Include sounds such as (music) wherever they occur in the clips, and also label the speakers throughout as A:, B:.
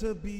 A: to be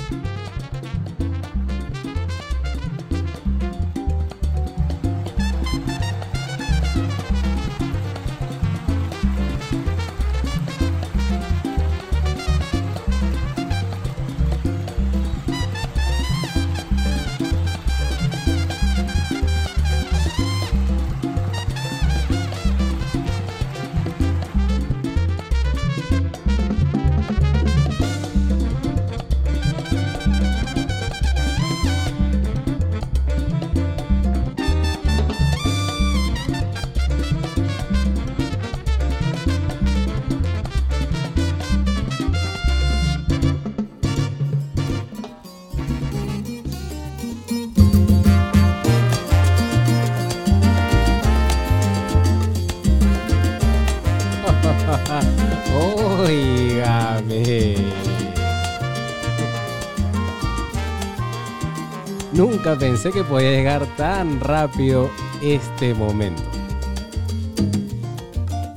B: Pensé que podía llegar tan rápido este momento.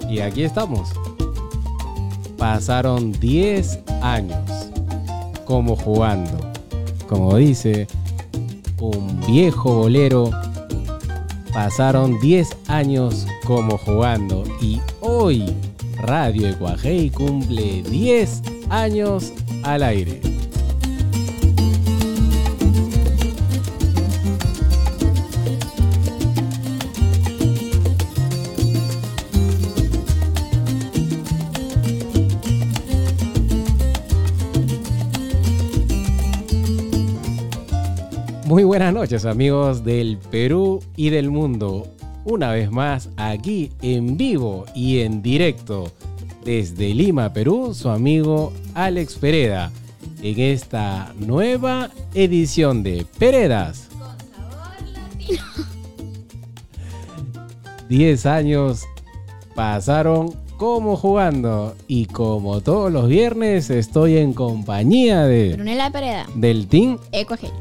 B: Y aquí estamos. Pasaron 10 años como jugando. Como dice un viejo bolero, pasaron 10 años como jugando. Y hoy Radio Ecuajei cumple 10 años al aire. Buenas noches amigos del Perú y del mundo. Una vez más aquí en vivo y en directo desde Lima, Perú, su amigo Alex Pereda en esta nueva edición de Peredas. (laughs) 10 años pasaron como jugando y como todos los viernes estoy en compañía de
C: Brunella Pereda,
B: del team
C: Ecuajei.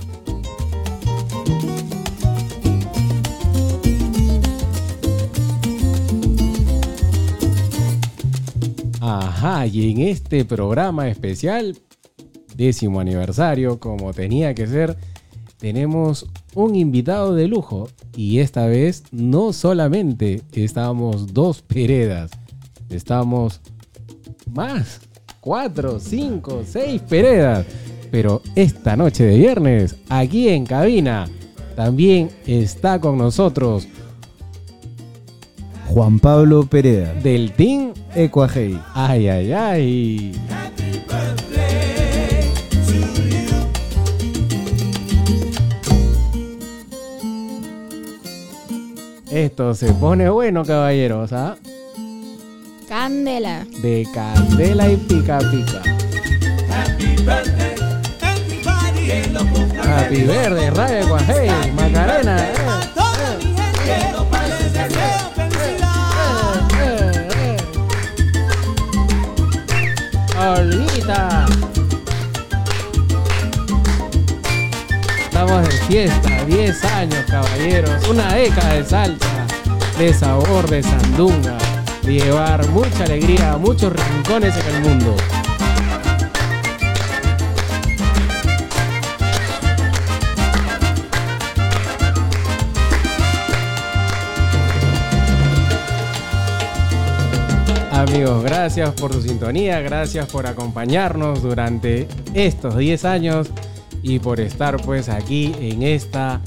B: Ajá, y en este programa especial, décimo aniversario, como tenía que ser, tenemos un invitado de lujo. Y esta vez no solamente estábamos dos Peredas, estamos más, cuatro, cinco, seis Peredas. Pero esta noche de viernes, aquí en cabina, también está con nosotros
D: Juan Pablo Pereda,
B: del Team
D: Ecuajei.
B: Ay, ay, ay. Esto se pone bueno, caballeros, ¿ah?
C: Candela.
B: De candela y pica pica. Happy Verde, Radio Guajey, Macarena. eh, eh, Estamos en fiesta, 10 años, caballeros. Una década de salsa, de sabor, de sandunga, de llevar mucha alegría a muchos rincones en el mundo. Amigos, gracias por su sintonía, gracias por acompañarnos durante estos 10 años y por estar pues aquí en esta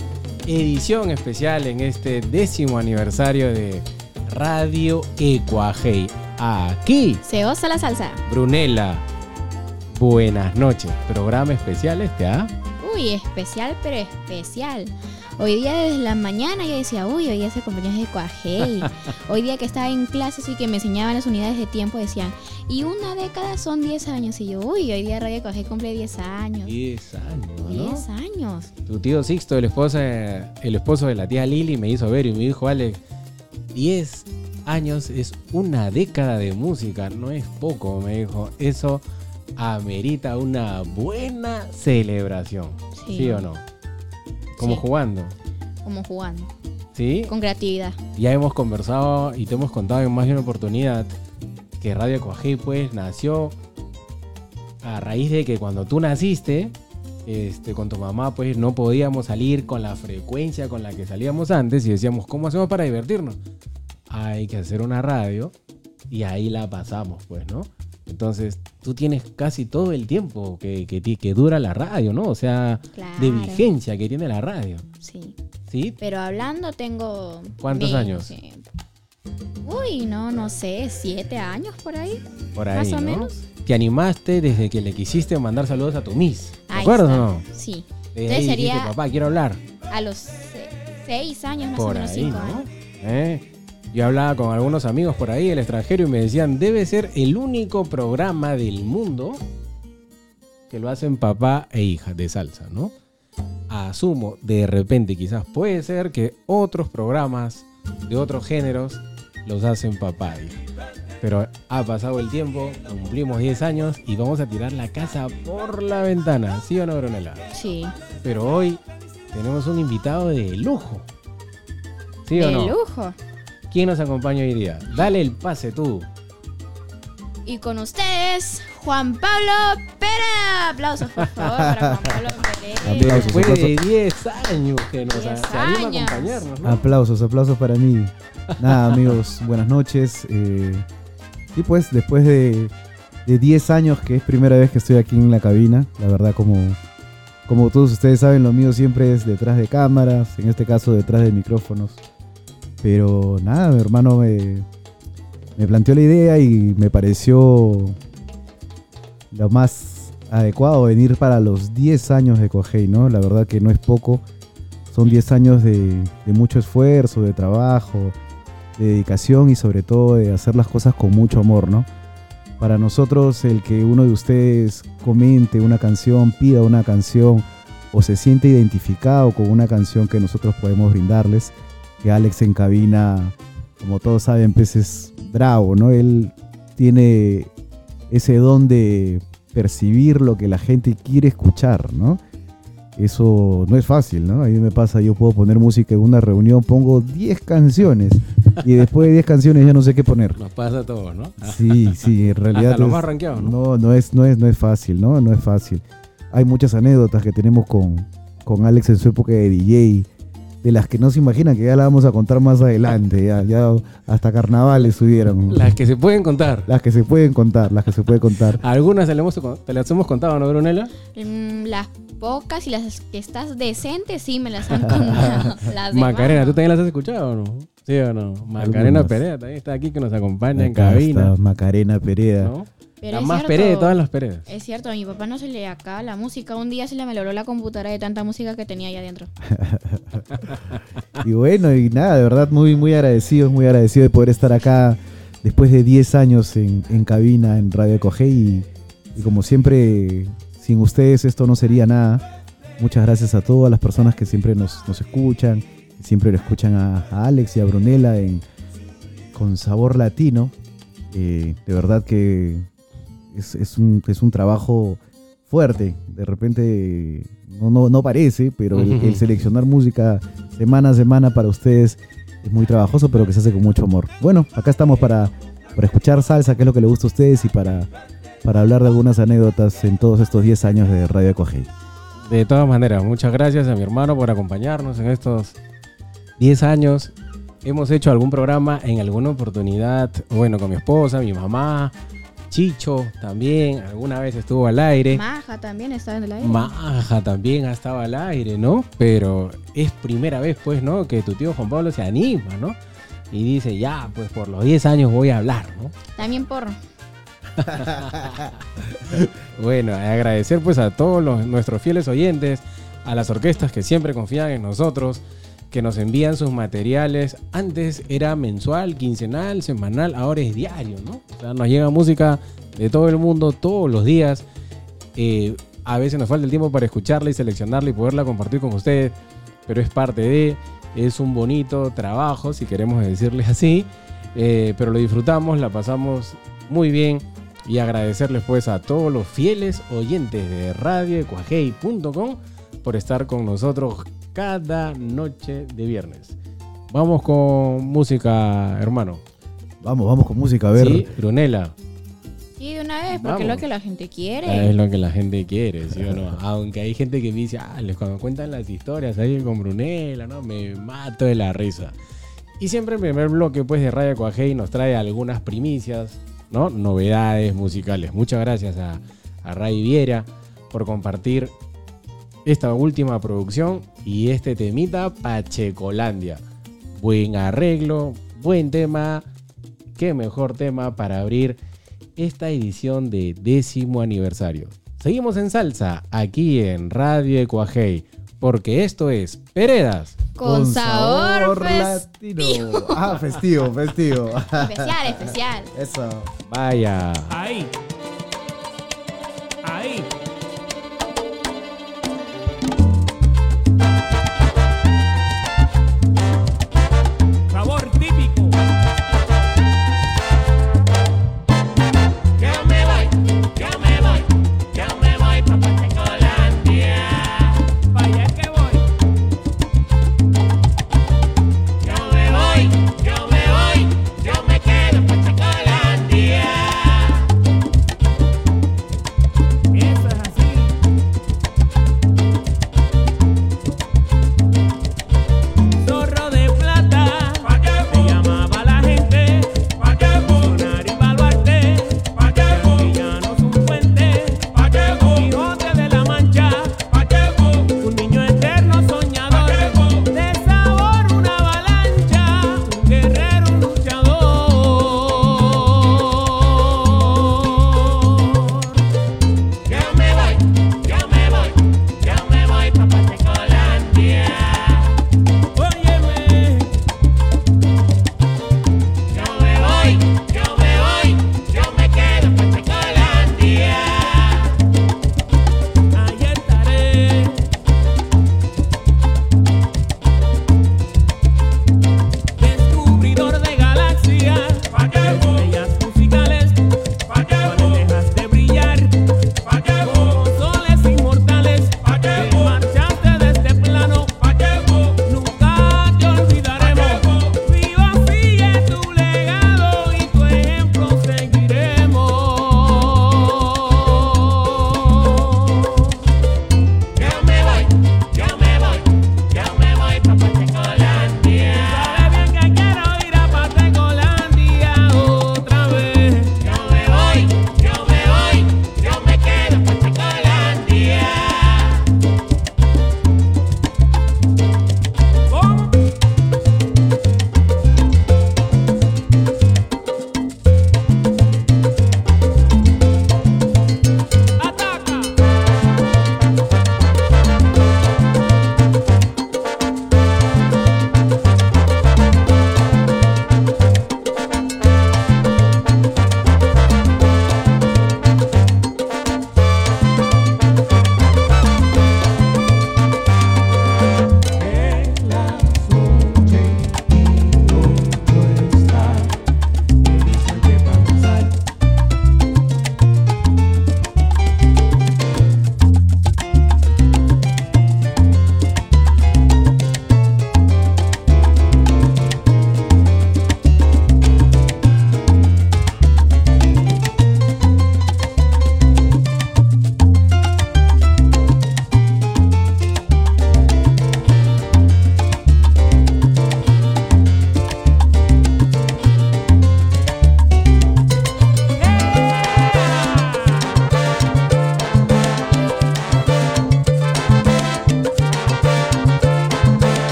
B: edición especial, en este décimo aniversario de Radio Ecuajei. Aquí,
C: Se osa la salsa.
B: Brunella. Buenas noches. Programa especial este, ¿ah?
C: Uy, especial, pero especial. Hoy día desde la mañana yo decía, uy, hoy día es el cumpleaños (laughs) de Coajei. Hoy día que estaba en clases y que me enseñaban las unidades de tiempo decían, y una década son 10 años. Y yo, uy, hoy día Radio Coajei cumple 10 años.
B: 10 años, ¿no?
C: 10 años.
B: Tu tío Sixto, el esposo, el esposo de la tía Lili, me hizo ver y me dijo, Alex, 10 años es una década de música, no es poco, me dijo. Eso amerita una buena celebración. ¿Sí,
C: Sí.
B: o no? Como
C: Sí.
B: jugando.
C: Como jugando,
B: ¿Sí?
C: con creatividad.
B: Ya hemos conversado y te hemos contado en más de una oportunidad que Radio Coají pues nació a raíz de que cuando tú naciste, este, con tu mamá pues no podíamos salir con la frecuencia con la que salíamos antes y decíamos, ¿cómo hacemos para divertirnos? Hay que hacer una radio y ahí la pasamos pues, ¿no? Entonces tú tienes casi todo el tiempo que, que, dura la radio, ¿no? O sea, de vigencia que tiene la radio,
C: Sí.
B: ¿sí?
C: Pero hablando tengo...
B: ¿Cuántos
C: menos
B: años?
C: Uy, no, no sé, siete años por ahí.
B: Por ahí,
C: Más o
B: ¿no?
C: menos.
B: Te animaste desde que le quisiste mandar saludos a tu Miss. ¿Te acuerdas o no?
C: Sí.
B: Desde
C: Entonces
B: ahí
C: sería
B: dijiste, papá, quiero hablar.
C: a los se- seis años, más o
B: Por
C: menos
B: ahí,
C: cinco
B: ¿no?
C: años.
B: ¿Eh? Yo hablaba con algunos amigos por ahí del extranjero y me decían, debe ser el único programa del mundo que lo hacen papá e hija de salsa, ¿no? Asumo, de repente quizás puede ser que otros programas de otros géneros los hacen papá e hija. Pero ha pasado el tiempo, cumplimos 10 años y vamos a tirar la casa por la ventana, ¿sí o no, Brunella?
C: Sí.
B: Pero hoy tenemos un invitado de lujo. ¿Sí o
C: de
B: no?
C: lujo.
B: ¿Quién nos acompaña hoy día? Dale el pase tú.
C: Y con ustedes, Juan Pablo Pérez. Aplausos, por favor, para Juan Pablo Pérez.
D: Aplausos.
B: Después de 10 años que nos
C: 10
B: se anima a acompañarnos, ¿no?
D: Aplausos, aplausos para mí. Nada, (laughs) amigos, buenas noches. Eh, y pues, después de, de 10 años, que es primera vez que estoy aquí en la cabina, la verdad, como, como todos ustedes saben, lo mío siempre es detrás de cámaras, en este caso detrás de micrófonos. Pero nada, mi hermano me, me planteó la idea y me pareció lo más adecuado venir para los 10 años de Cogey, ¿no? La verdad que no es poco. Son 10 años de, de mucho esfuerzo, de trabajo, de dedicación y sobre todo de hacer las cosas con mucho amor, ¿no? Para nosotros el que uno de ustedes comente una canción, pida una canción o se siente identificado con una canción que nosotros podemos brindarles, que Alex en cabina, como todos saben, pues es bravo, ¿no? Él tiene ese don de percibir lo que la gente quiere escuchar, ¿no? Eso no es fácil, ¿no? A mí me pasa, yo puedo poner música en una reunión, pongo 10 canciones y después de 10 canciones ya no sé qué poner.
B: Nos pasa todo, ¿no?
D: Sí, sí, en realidad
B: Hasta los más rankeados, ¿no?
D: no, no es, no es, no es fácil, ¿no? No es fácil. Hay muchas anécdotas que tenemos con, con Alex en su época de DJ, de las que no se imaginan que ya la vamos a contar más adelante, ya, ya hasta carnavales subieron.
B: Las que se pueden contar.
D: Las que se pueden contar, las que se pueden contar.
B: Algunas te las, hemos, te las hemos contado, ¿no, Brunella?
C: Mm, Las pocas y las que estás decente, sí me las han contado. (laughs) Las
B: Macarena. ¿tú también las has escuchado o no? ¿Sí o no? Macarena
D: Algunas.
B: Perea también está aquí que nos acompaña en cabina.
D: está Macarena Pereda.
B: ¿no?
C: Pero
B: La
C: es
B: más
C: cierto,
B: Perea de todas las Peredas.
C: Es cierto, a mi papá no se le acaba la música. Un día se le malogró la computadora de tanta música que tenía ahí adentro. (laughs)
D: Y bueno, y nada, de verdad muy, muy agradecido, muy agradecido de poder estar acá después de 10 años en, en cabina en Radio Coge y, y como siempre, sin ustedes esto no sería nada. Muchas gracias a todas las personas que siempre nos, nos escuchan, siempre lo escuchan a, a Alex y a Brunella en, con sabor latino. Eh, de verdad que es, es un, es un trabajo fuerte. De repente no, no, no parece, pero el, el seleccionar música semana a semana para ustedes es muy trabajoso, pero que se hace con mucho amor. Bueno, acá estamos para, para escuchar salsa, que es lo que le gusta a ustedes, y para, para hablar de algunas anécdotas en todos estos 10 años de Radio Ecogey.
B: De todas maneras, muchas gracias a mi hermano por acompañarnos en estos 10 años hemos hecho algún programa en alguna oportunidad, bueno, con mi esposa, mi mamá, Chicho también, alguna vez estuvo al aire.
C: Maja también está en el aire.
B: Maja también ha estado al aire, ¿no? Pero es primera vez, pues, ¿no? Que tu tío Juan Pablo se anima, ¿no? Y dice, ya, pues por los 10 años voy a hablar, ¿no?
C: También por (laughs)
B: Bueno, agradecer pues a todos los- nuestros fieles oyentes, a las orquestas que siempre confían en nosotros, que nos envían sus materiales. Antes era mensual, quincenal, semanal, ahora es diario, ¿no? O sea, nos llega música de todo el mundo todos los días. Eh, a veces nos falta el tiempo para escucharla y seleccionarla y poderla compartir con ustedes, pero es parte de, es un bonito trabajo, si queremos decirles así, Eh, pero lo disfrutamos, la pasamos muy bien y agradecerles pues a todos los fieles oyentes de radioecuajei.com por estar con nosotros cada noche de viernes. Vamos con música, hermano.
D: Vamos, vamos con música, a ver.
B: Sí, Brunela.
C: Sí, de una vez, porque es lo que la gente
B: Es
C: quiere.
B: lo que la gente quiere, ¿sí o no? Aunque hay gente que me dice, ah, les cuando cuentan las historias ahí con Brunella, ¿no? Me mato de la risa. Y siempre el primer bloque, pues, de Radio Coajei nos trae algunas primicias, ¿no? Novedades musicales. Muchas gracias a, a Ray Viera por compartir esta última producción y este temita Pachecolandia. Buen arreglo, buen tema. Qué mejor tema para abrir esta edición de décimo aniversario. Seguimos en salsa aquí en Radio Ecuajei, porque esto es Peredas.
C: Con, sabor,
D: latino. Ah, festivo, festivo.
C: especial, especial.
D: Eso.
B: Vaya.
E: Ahí. Ahí.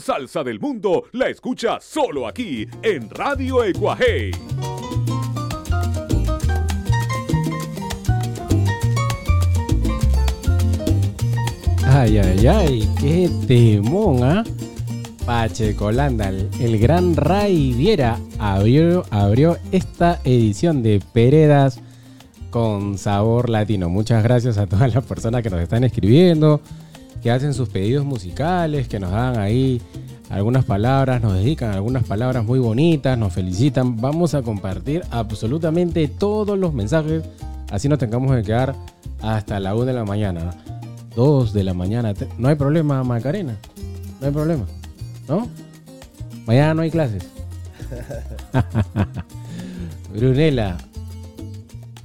F: Salsa del mundo la escucha solo aquí en Radio Ecuajei.
B: Ay, ay, ay, qué temón, ¿ah? El, el gran Ray Viera abrió, abrió esta edición de Peredas con sabor latino. Muchas gracias a todas las personas que nos están escribiendo, que hacen sus pedidos musicales, que nos dan ahí algunas palabras, nos dedican algunas palabras muy bonitas, nos felicitan. Vamos a compartir absolutamente todos los mensajes, así nos tengamos que quedar hasta la 1 de la mañana. 2 de la mañana. No hay problema, Macarena. No hay problema. ¿No? Mañana no hay clases. (laughs) Brunela,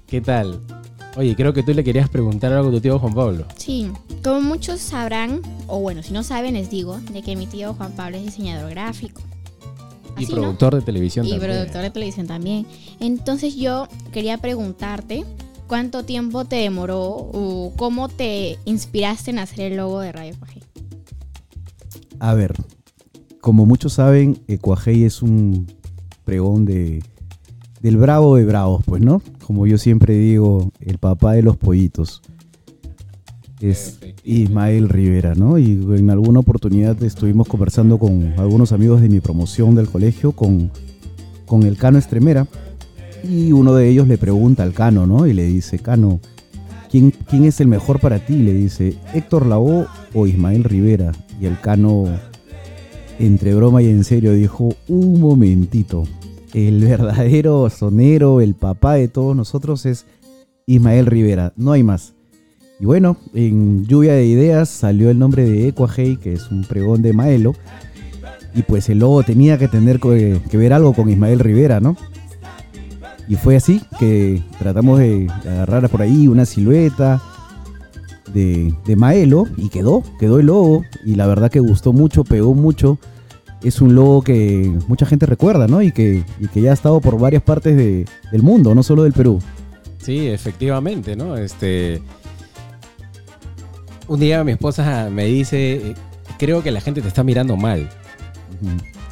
B: ¿qué tal? Oye, creo que tú le querías preguntar algo a tu tío Juan Pablo.
C: Sí, como muchos sabrán, o bueno, si no saben les digo, de que mi tío Juan Pablo es diseñador gráfico.
B: Y productor de televisión
C: Y
B: también.
C: productor de televisión también. Entonces yo quería preguntarte cuánto tiempo te demoró o cómo te inspiraste en hacer el logo de Radio Paje.
D: A ver, como muchos saben, Ecuajei es un pregón de, del bravo de bravos, pues, ¿no? Como yo siempre digo, el papá de los pollitos. Es. Ismael Rivera, ¿no? Y en alguna oportunidad estuvimos conversando con algunos amigos de mi promoción del colegio, con, con el Cano Estremera, y uno de ellos le pregunta al Cano, ¿no? Y le dice, Cano, ¿quién, quién es el mejor para ti? Le dice, Héctor Lavoe o Ismael Rivera. Y el Cano, entre broma y en serio, dijo, un momentito, el verdadero sonero, el papá de todos nosotros es Ismael Rivera, no hay más. Y bueno, en lluvia de ideas salió el nombre de Ecuajei, que es un pregón de Maelo. Y pues el logo tenía que tener que, que ver algo con Ismael Rivera, ¿no? Y fue así que tratamos de agarrar por ahí una silueta de, de Maelo y quedó, quedó el logo. Y la verdad que gustó mucho, pegó mucho. Es un logo que mucha gente recuerda, ¿no? Y que, y que ya ha estado por varias partes de- del mundo, no solo del Perú.
B: Sí, efectivamente, ¿no? Este. Un día mi esposa me dice, creo que la gente te está mirando mal.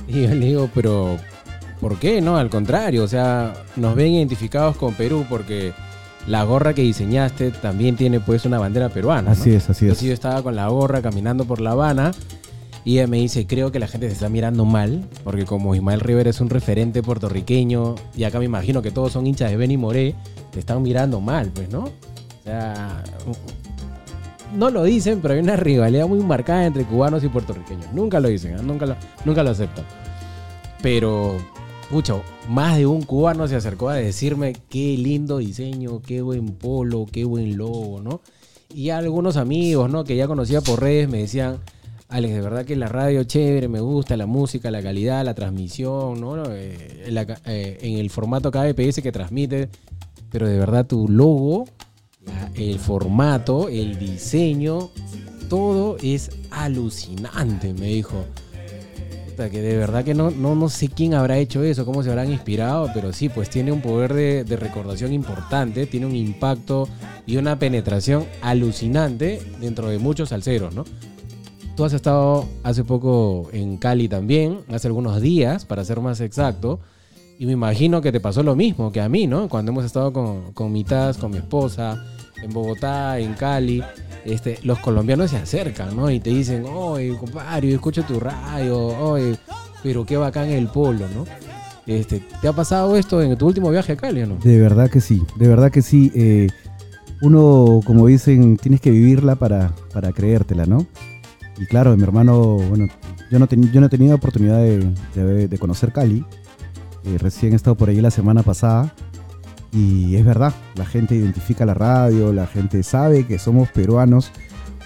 B: Y yo le digo, pero ¿por qué? No, al contrario, o sea, nos ven identificados con Perú porque la gorra que diseñaste también tiene pues una bandera peruana. ¿no?
D: Así es, así es.
B: Entonces yo estaba con la gorra caminando por La Habana y ella me dice, creo que la gente se está mirando mal, porque como Ismael Rivera es un referente puertorriqueño, y acá me imagino que todos son hinchas de Benny Moré, te están mirando mal, pues, ¿no? O sea, no lo dicen, pero hay una rivalidad muy marcada entre cubanos y puertorriqueños. Nunca lo dicen, ¿eh? nunca, lo, nunca lo aceptan. Pero, pucha, más de un cubano se acercó a decirme qué lindo diseño, qué buen polo, qué buen logo, ¿no? Y algunos amigos, ¿no? Que ya conocía por redes me decían, Alex, de verdad que la radio chévere, me gusta la música, la calidad, la transmisión, ¿no? Eh, eh, en el formato KBPS que transmite, pero de verdad tu logo, el formato, el diseño, todo es alucinante, me dijo. Que de verdad que no, no, no sé quién habrá hecho eso, cómo se habrán inspirado, pero sí, pues tiene un poder de, recordación importante, tiene un impacto y una penetración alucinante dentro de muchos salseros, ¿no? Tú has estado hace poco en Cali también, hace algunos días, para ser más exacto, y me imagino que te pasó lo mismo que a mí, ¿no? Cuando hemos estado con, con con mi esposa, en Bogotá, en Cali, este, los colombianos se acercan, ¿no? Y te dicen, oye, compadre, escucho tu radio, oye, pero qué bacán el polo, ¿no? Este, ¿Te ha pasado esto en tu último viaje a Cali o no?
D: De verdad que sí, de verdad que sí. eh, uno, como dicen, tienes que vivirla para, para creértela, ¿no? Y claro, mi hermano, bueno, yo no, ten- yo no he tenido oportunidad de, de- de conocer Cali. eh, recién he estado por ahí la semana pasada. Y es verdad, la gente identifica la radio, la gente sabe que somos peruanos,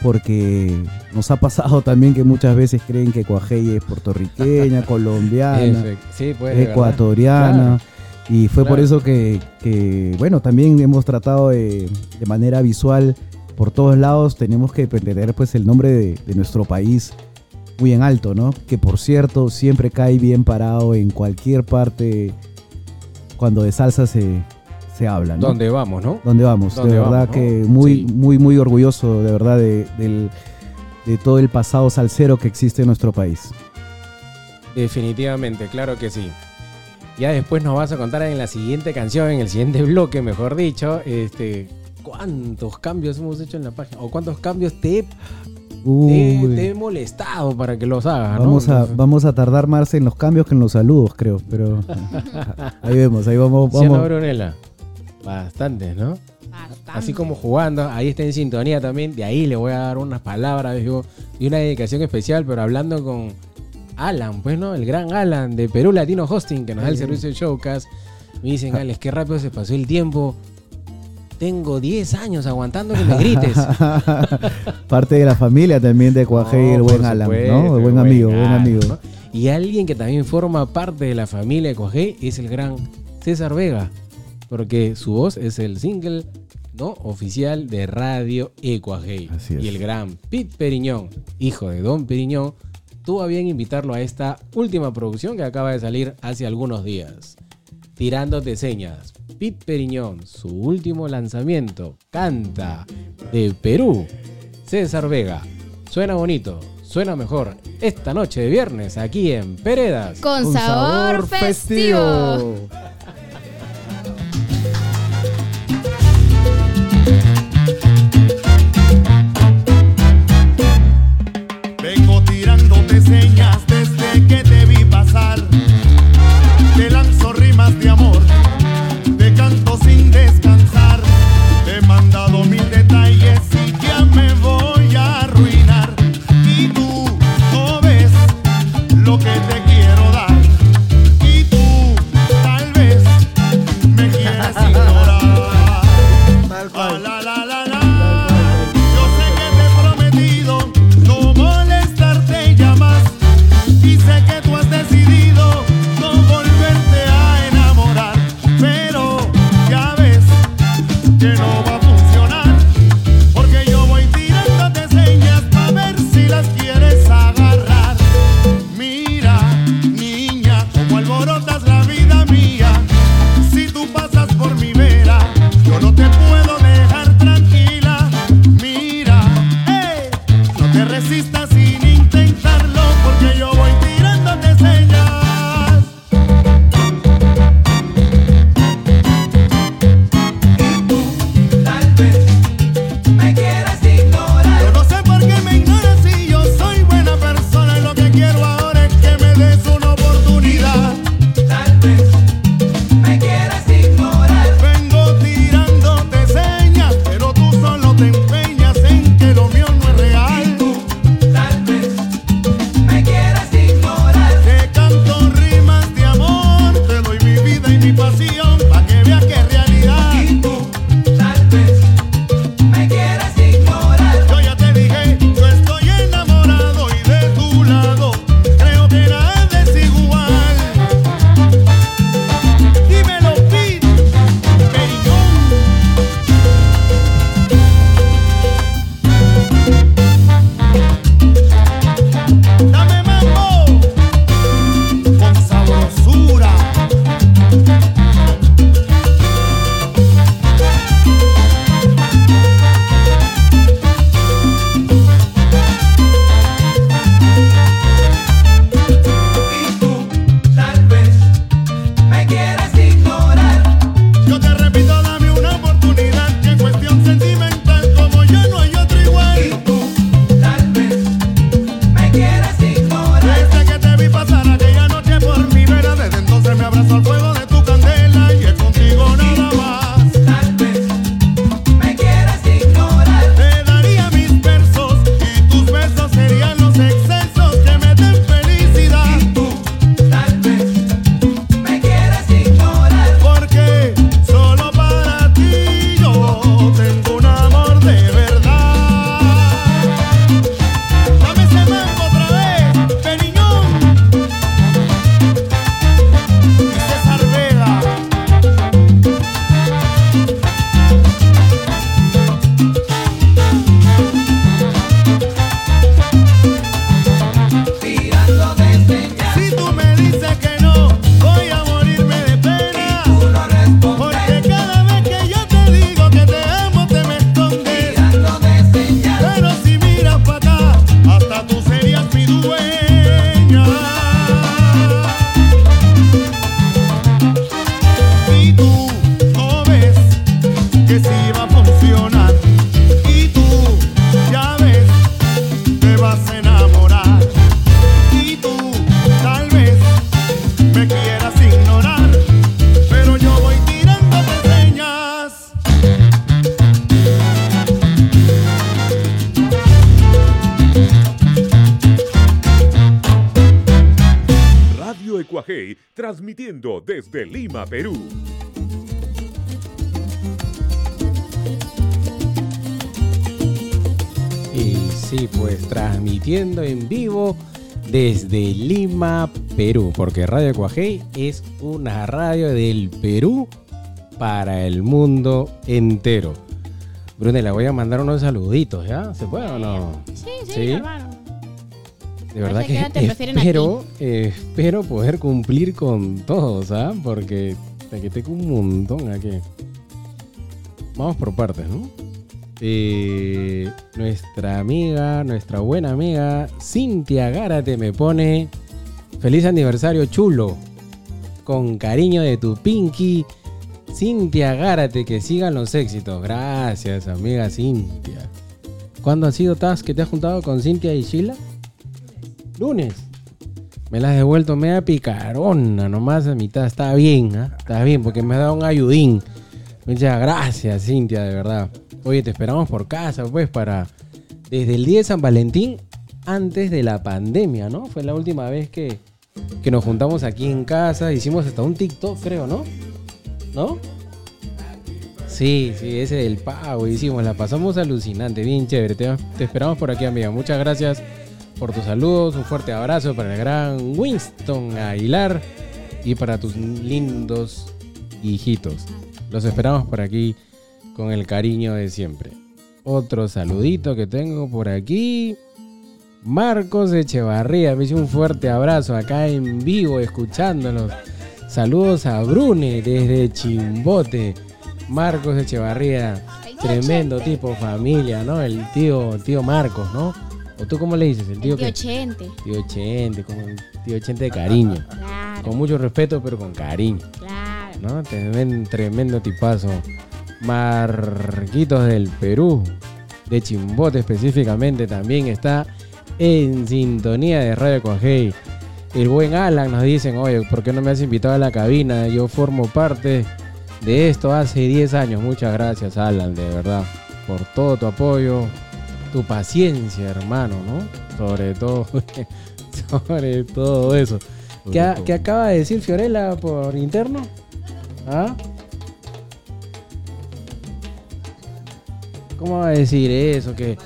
D: porque nos ha pasado también que muchas veces creen que Coajei es puertorriqueña, (laughs) colombiana
B: sí, pues,
D: ecuatoriana. Y fue por eso que, que, bueno, también hemos tratado de, de manera visual, por todos lados, tenemos que tener pues el nombre de, de nuestro país muy en alto, ¿no? Que por cierto, siempre cae bien parado en cualquier parte cuando de salsa se, se habla, ¿no?
B: ¿Dónde vamos, no?
D: ¿Dónde vamos?
B: ¿Dónde
D: de verdad
B: vamos, no?
D: que muy,
B: Sí.
D: muy, muy orgulloso, de verdad, de, de todo el pasado salsero que existe en nuestro país.
B: Definitivamente, claro que sí. Ya después nos vas a contar en la siguiente canción, en el siguiente bloque, mejor dicho, este, cuántos cambios hemos hecho en la página o cuántos cambios te, te- he molestado para que los hagas, ¿no?
D: vamos, a,
B: Entonces,
D: vamos a tardar más en los cambios que en los saludos, creo, pero (laughs) ahí vemos, ahí vamos.
B: ¿sí o no,
D: vamos.
B: Bastantes, ¿no?
C: Bastante.
B: Así como jugando, ahí está en sintonía también. De ahí le voy a dar unas palabras digo, y una dedicación especial, pero hablando con Alan, pues, ¿no? El gran Alan de Perú Latino Hosting, que nos da el servicio de Showcast. Me dicen, Alex, qué rápido se pasó el tiempo. Tengo 10 años aguantando que me grites. (laughs)
D: Parte de la familia también de Cuajé y el
B: No,
D: buen Alan,
B: supuesto,
D: ¿no? El buen amigo, buen
B: Alan,
D: amigo.
B: ¿no? Y alguien que también forma parte de la familia de Coajé es el gran César Vega, porque su voz es el single no oficial de Radio
D: es.
B: Y el gran Pete Periñón, hijo de Don Periñón, tuvo a bien invitarlo a esta última producción que acaba de salir hace algunos días. Tirándote señas. Pete Periñón, su último lanzamiento, canta de Perú. César Vega. Suena bonito, suena mejor. Esta noche de viernes aquí en Peredas.
C: Con,
D: Con
C: sabor, festivo.
G: Te lanzo rimas de amor,
B: Sí, pues transmitiendo en vivo desde Lima, Perú, porque Radio Cuajei es una radio del Perú para el mundo entero. Brune, le voy a mandar unos saluditos, ¿ya? ¿Se puede o no?
C: Sí, sí,
B: ¿Sí?
C: hermano.
B: De verdad
C: que
B: que (laughs) espero, eh, espero poder cumplir con todos, ¿ah? Porque te que tengo un montón aquí. Vamos por partes, ¿no? Eh, nuestra amiga, nuestra buena amiga Cintia Gárate me pone feliz aniversario chulo. Con cariño de tu Pinky. Cintia Gárate, que sigan los éxitos. Gracias, amiga Cintia. ¿Cuándo ha sido Taz que te has juntado con Cintia y Sheila? Lunes. Me la has devuelto media picarona, nomás a mitad. Está bien, ¿ah? Está bien, porque me ha dado un ayudín. Muchas gracias, Cintia, de verdad. Oye, te esperamos por casa, pues, para. Desde el día de San Valentín, antes de la pandemia, ¿no? Fue la última vez que, que nos juntamos aquí en casa. Hicimos hasta un TikTok, creo, ¿no? ¿No? Sí, sí, ese del pago hicimos, la pasamos alucinante, bien chévere. Te, te esperamos por aquí, amiga. Muchas gracias por tus saludos, un fuerte abrazo para el gran Winston Aguilar y para tus lindos hijitos. Los esperamos por aquí con el cariño de siempre. Otro saludito que tengo por aquí. Marcos Echevarría, me hizo un fuerte abrazo acá en vivo escuchándonos. Saludos a Brune desde Chimbote. Marcos Echevarría, tremendo tipo familia, ¿no? El tío, el tío Marcos, ¿no? ¿O tú cómo le dices? El tío,
C: Tío
B: que-
C: Chente.
B: Tío Chente, como un tío Chente de cariño.
C: Claro,
B: Con mucho respeto, pero con cariño.
C: claro.
B: ¿no? Tremendo, tremendo tipazo. Marquitos del Perú, de Chimbote específicamente, también está en sintonía de Radio Coajei. El buen Alan nos dicen, oye, ¿por qué no me has invitado a la cabina? Yo formo parte de esto hace 10 años. Muchas gracias, Alan, de verdad, por todo tu apoyo, tu paciencia, hermano, ¿no? Sobre todo, (laughs) sobre todo eso. ¿Qué, qué acaba de decir Fiorella por interno? ¿Ah? ¿Cómo va a decir eso? Que,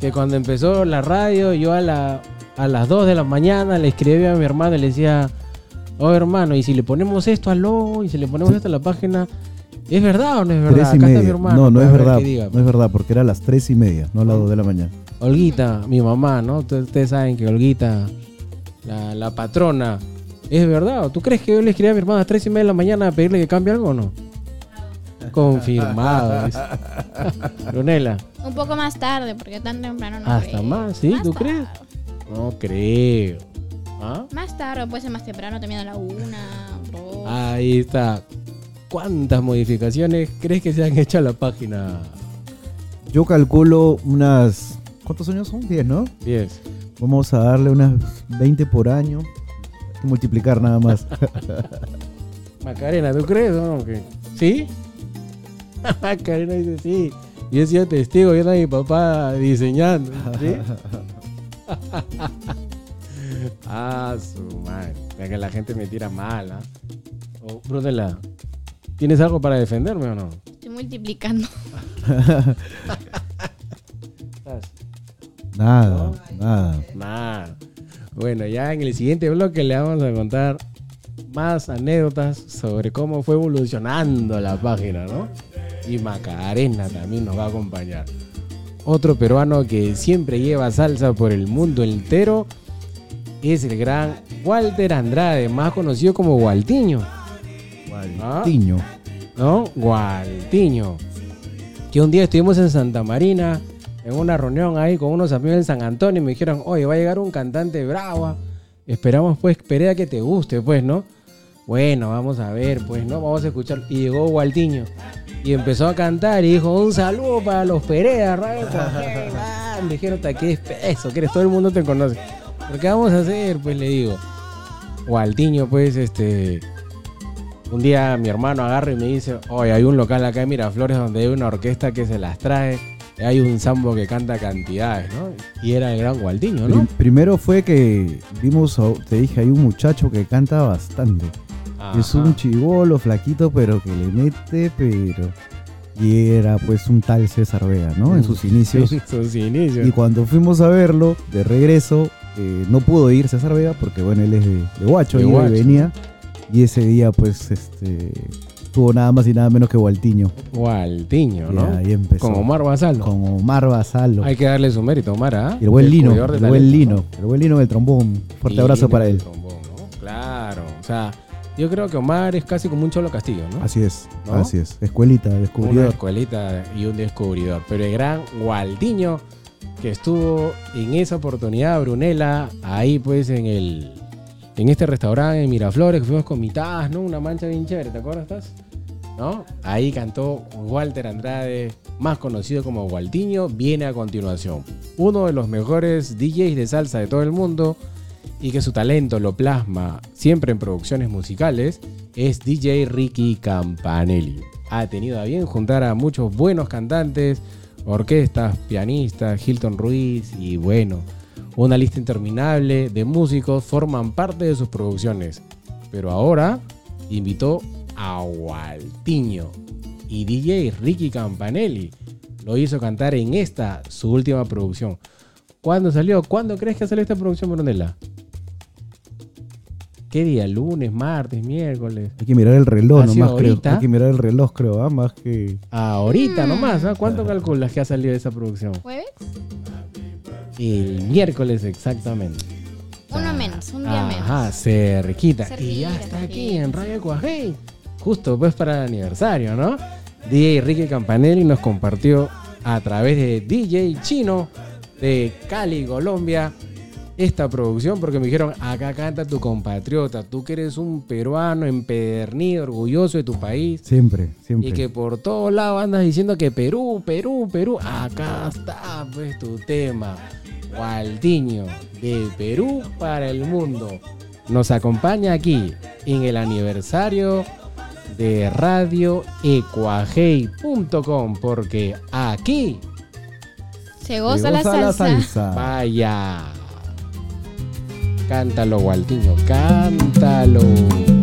B: que cuando empezó la radio, yo a, la, a las 2 de la mañana le escribí a mi hermano y le decía, oh hermano, y si le ponemos esto al logo y si le ponemos esto a la página, ¿es verdad o no es verdad?
D: Tres y
B: Acá está mi
D: media.
B: hermano.
D: No, no
B: para
D: es
B: ver
D: verdad.
B: diga. pues.
D: No es verdad, porque era a las tres y media, no a las dos de la mañana.
B: Olguita, mi mamá, ¿no? Ustedes ustedes saben que Olguita, la, la patrona, ¿es verdad? ¿Tú crees que yo le escribí a mi hermana a las 3 y media de la mañana a pedirle que cambie algo o no? (laughs) Confirmado. dice. (laughs) Brunella,
C: Un poco más tarde, porque tan temprano no
B: hasta
C: creo.
B: más, ¿sí?
C: Más
B: ¿Tú
C: tarde.
B: crees? No creo. ¿Ah?
C: Más tarde, puede ser más temprano, también a la una, dos.
B: Ahí está. ¿Cuántas modificaciones crees que se han hecho a la página?
D: Yo calculo unas. ¿Cuántos años son? 10, ¿no?
B: 10.
D: Vamos a darle unas 20 por año. Hay que multiplicar nada más. (laughs)
B: Macarena, ¿tú crees o no? ¿Sí? (laughs) Macarena dice sí. Y he sido testigo, yo era mi papá diseñando. ¿sí? (laughs) ah, su madre. Es que la gente me tira mal, ¿ah? Oh, Brunella, ¿tienes algo para defenderme o no?
C: Estoy multiplicando. (laughs)
B: ¿Estás?
D: nada, nada.
B: Nah. Bueno, ya en el siguiente bloque le vamos a contar más anécdotas sobre cómo fue evolucionando la página, ¿no? Y Macarena también nos va a acompañar. Otro peruano que siempre lleva salsa por el mundo entero es el gran Walter Andrade, más conocido como Gualtiño. Ah.
D: Tiño.
B: ¿no? Gualtiño. Que un día estuvimos en Santa Marina, en una reunión ahí con unos amigos de San Antonio, y me dijeron, oye, va a llegar un cantante brava. Esperamos, pues, esperé a que te guste, pues, ¿no? Bueno, vamos a ver, pues, ¿no? Vamos a escuchar. Y llegó Gualtiño. Y empezó a cantar y dijo, un saludo para los Perea, Radio Cuajé". Ah, Me dijeron, "Ta, ¿qué es eso? ¿Qué eres? Todo el mundo te conoce. ¿Pero qué vamos a hacer? Pues le digo. Gualtiño, pues, este... Un día mi hermano agarra y me dice, oye, hay un local acá en Miraflores donde hay una orquesta que se las trae. hay un sambo que canta cantidades, ¿no? Y era el gran Gualdiño, ¿no?
D: Prim- primero fue que vimos, te dije, hay un muchacho que canta bastante. Es un chivolo flaquito, pero que le mete, pero... Y era pues un tal César Vega, ¿no? En sus inicios. (laughs)
B: En sus inicios.
D: Y cuando fuimos a verlo, de regreso, eh, no pudo ir César Vega porque, bueno, él es de, de Huacho,
B: De
D: iba y venía. Y ese día, pues, este, tuvo nada más y nada menos que Gualtiño.
B: Gualdiño,
D: Y
B: ¿no?
D: ahí empezó.
B: Con Omar Basalo.
D: Con Omar Basalo.
B: Hay que darle su mérito, Omar, ¿ah?
D: Y el buen Lino, el buen Lino,
B: ¿no?
D: el buen Lino del trombón. Fuerte abrazo para
B: del
D: él.
B: trombón, ¿no? Claro, o sea, yo creo que Omar es casi como un Cholo Castillo, ¿no?
D: Así es,
B: ¿No?
D: así es. Escuelita,
B: Una
D: descubridor.
B: escuelita y un descubridor. Pero el gran Gualdiño que estuvo en esa oportunidad, Brunella, ahí pues en el en este restaurante en Miraflores, que fuimos con mitad, ¿no? Una mancha bien chévere, ¿te acuerdas? estás? ¿No? Ahí cantó Walter Andrade, más conocido como Gualdiño, viene a continuación. Uno de los mejores DJs de salsa de todo el mundo y que su talento lo plasma siempre en producciones musicales, es DJ Ricky Campanelli. Ha tenido a bien juntar a muchos buenos cantantes, orquestas, pianistas, Hilton Ruiz y bueno, una lista interminable de músicos forman parte de sus producciones. Pero ahora invitó a Waltiño y DJ Ricky Campanelli lo hizo cantar en esta, su última producción. ¿Cuándo salió? ¿Cuándo crees que salió esta producción, Brunella? ¿Qué día? ¿Lunes, martes, miércoles?
D: Hay que mirar el reloj
B: ¿Ha sido
D: nomás, creo.
B: ahorita?
D: Hay que mirar el reloj, creo, ¿ah? más que.
B: Ahorita nomás, ¿ah? ¿Cuánto calculas que ha salido esa producción?
C: ¿Jueves?
B: El miércoles exactamente.
C: Uno menos, un día
B: Ajá,
C: menos.
B: cerquita. y ya está aquí en Radio Cuajé. Justo pues para el aniversario, ¿no? DJ Ricky Campanelli nos compartió a través de DJ Chino de Cali, Colombia, esta producción porque me dijeron, acá canta tu compatriota, tú que eres un peruano empedernido, orgulloso de tu país.
D: Siempre, siempre.
B: Y que por todos lados andas diciendo que Perú, Perú, Perú. Acá está pues tu tema. Gualdiño, de Perú para el mundo. Nos acompaña aquí en el aniversario de Radio Ecuajei.com porque aquí,
C: Se goza la
D: Goza
C: salsa.
B: vaya. Cántalo, Gualdiño, cántalo.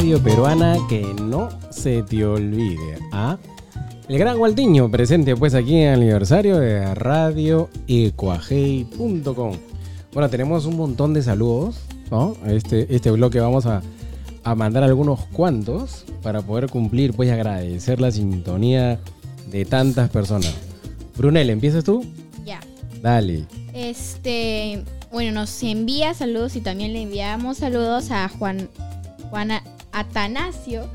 G: Radio peruana
B: que no se te olvide. ¿ah? El gran Gualtiño presente pues aquí en el aniversario de radioecuajei.com. Bueno, tenemos un montón de saludos, ¿no? Este, este bloque vamos a, a mandar algunos cuantos para poder cumplir pues y agradecer la sintonía de tantas personas. Brunel, ¿empiezas tú?
C: Ya.
B: Dale.
C: Este, bueno, nos envía saludos y también le enviamos saludos a Juan, Juan Atanasio.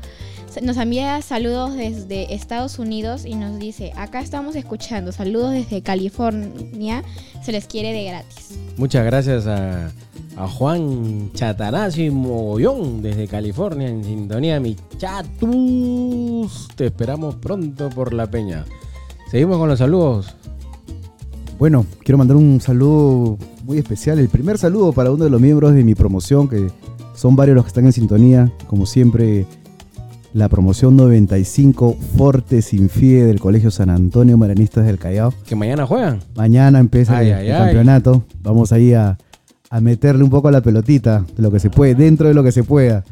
C: Nos envía saludos desde Estados Unidos y nos dice, acá estamos escuchando, saludos desde California, se les quiere de gratis.
B: Muchas gracias a, a Juan Chatanasio y Mogollón desde California en sintonía, mi chatus. Te esperamos pronto por la peña. Seguimos con los saludos.
D: Bueno, quiero mandar un saludo muy especial. El primer saludo para uno de los miembros de mi promoción, que son varios los que están en sintonía. Como siempre, la promoción 95 Forte Sin Fie del Colegio San Antonio Marianistas del Callao.
B: Que mañana juegan.
D: Mañana empieza
B: Ay,
D: el,
B: ay,
D: el
B: ay.
D: campeonato. Vamos ahí a, a meterle un poco a la pelotita, de lo que se puede, dentro de lo que se pueda.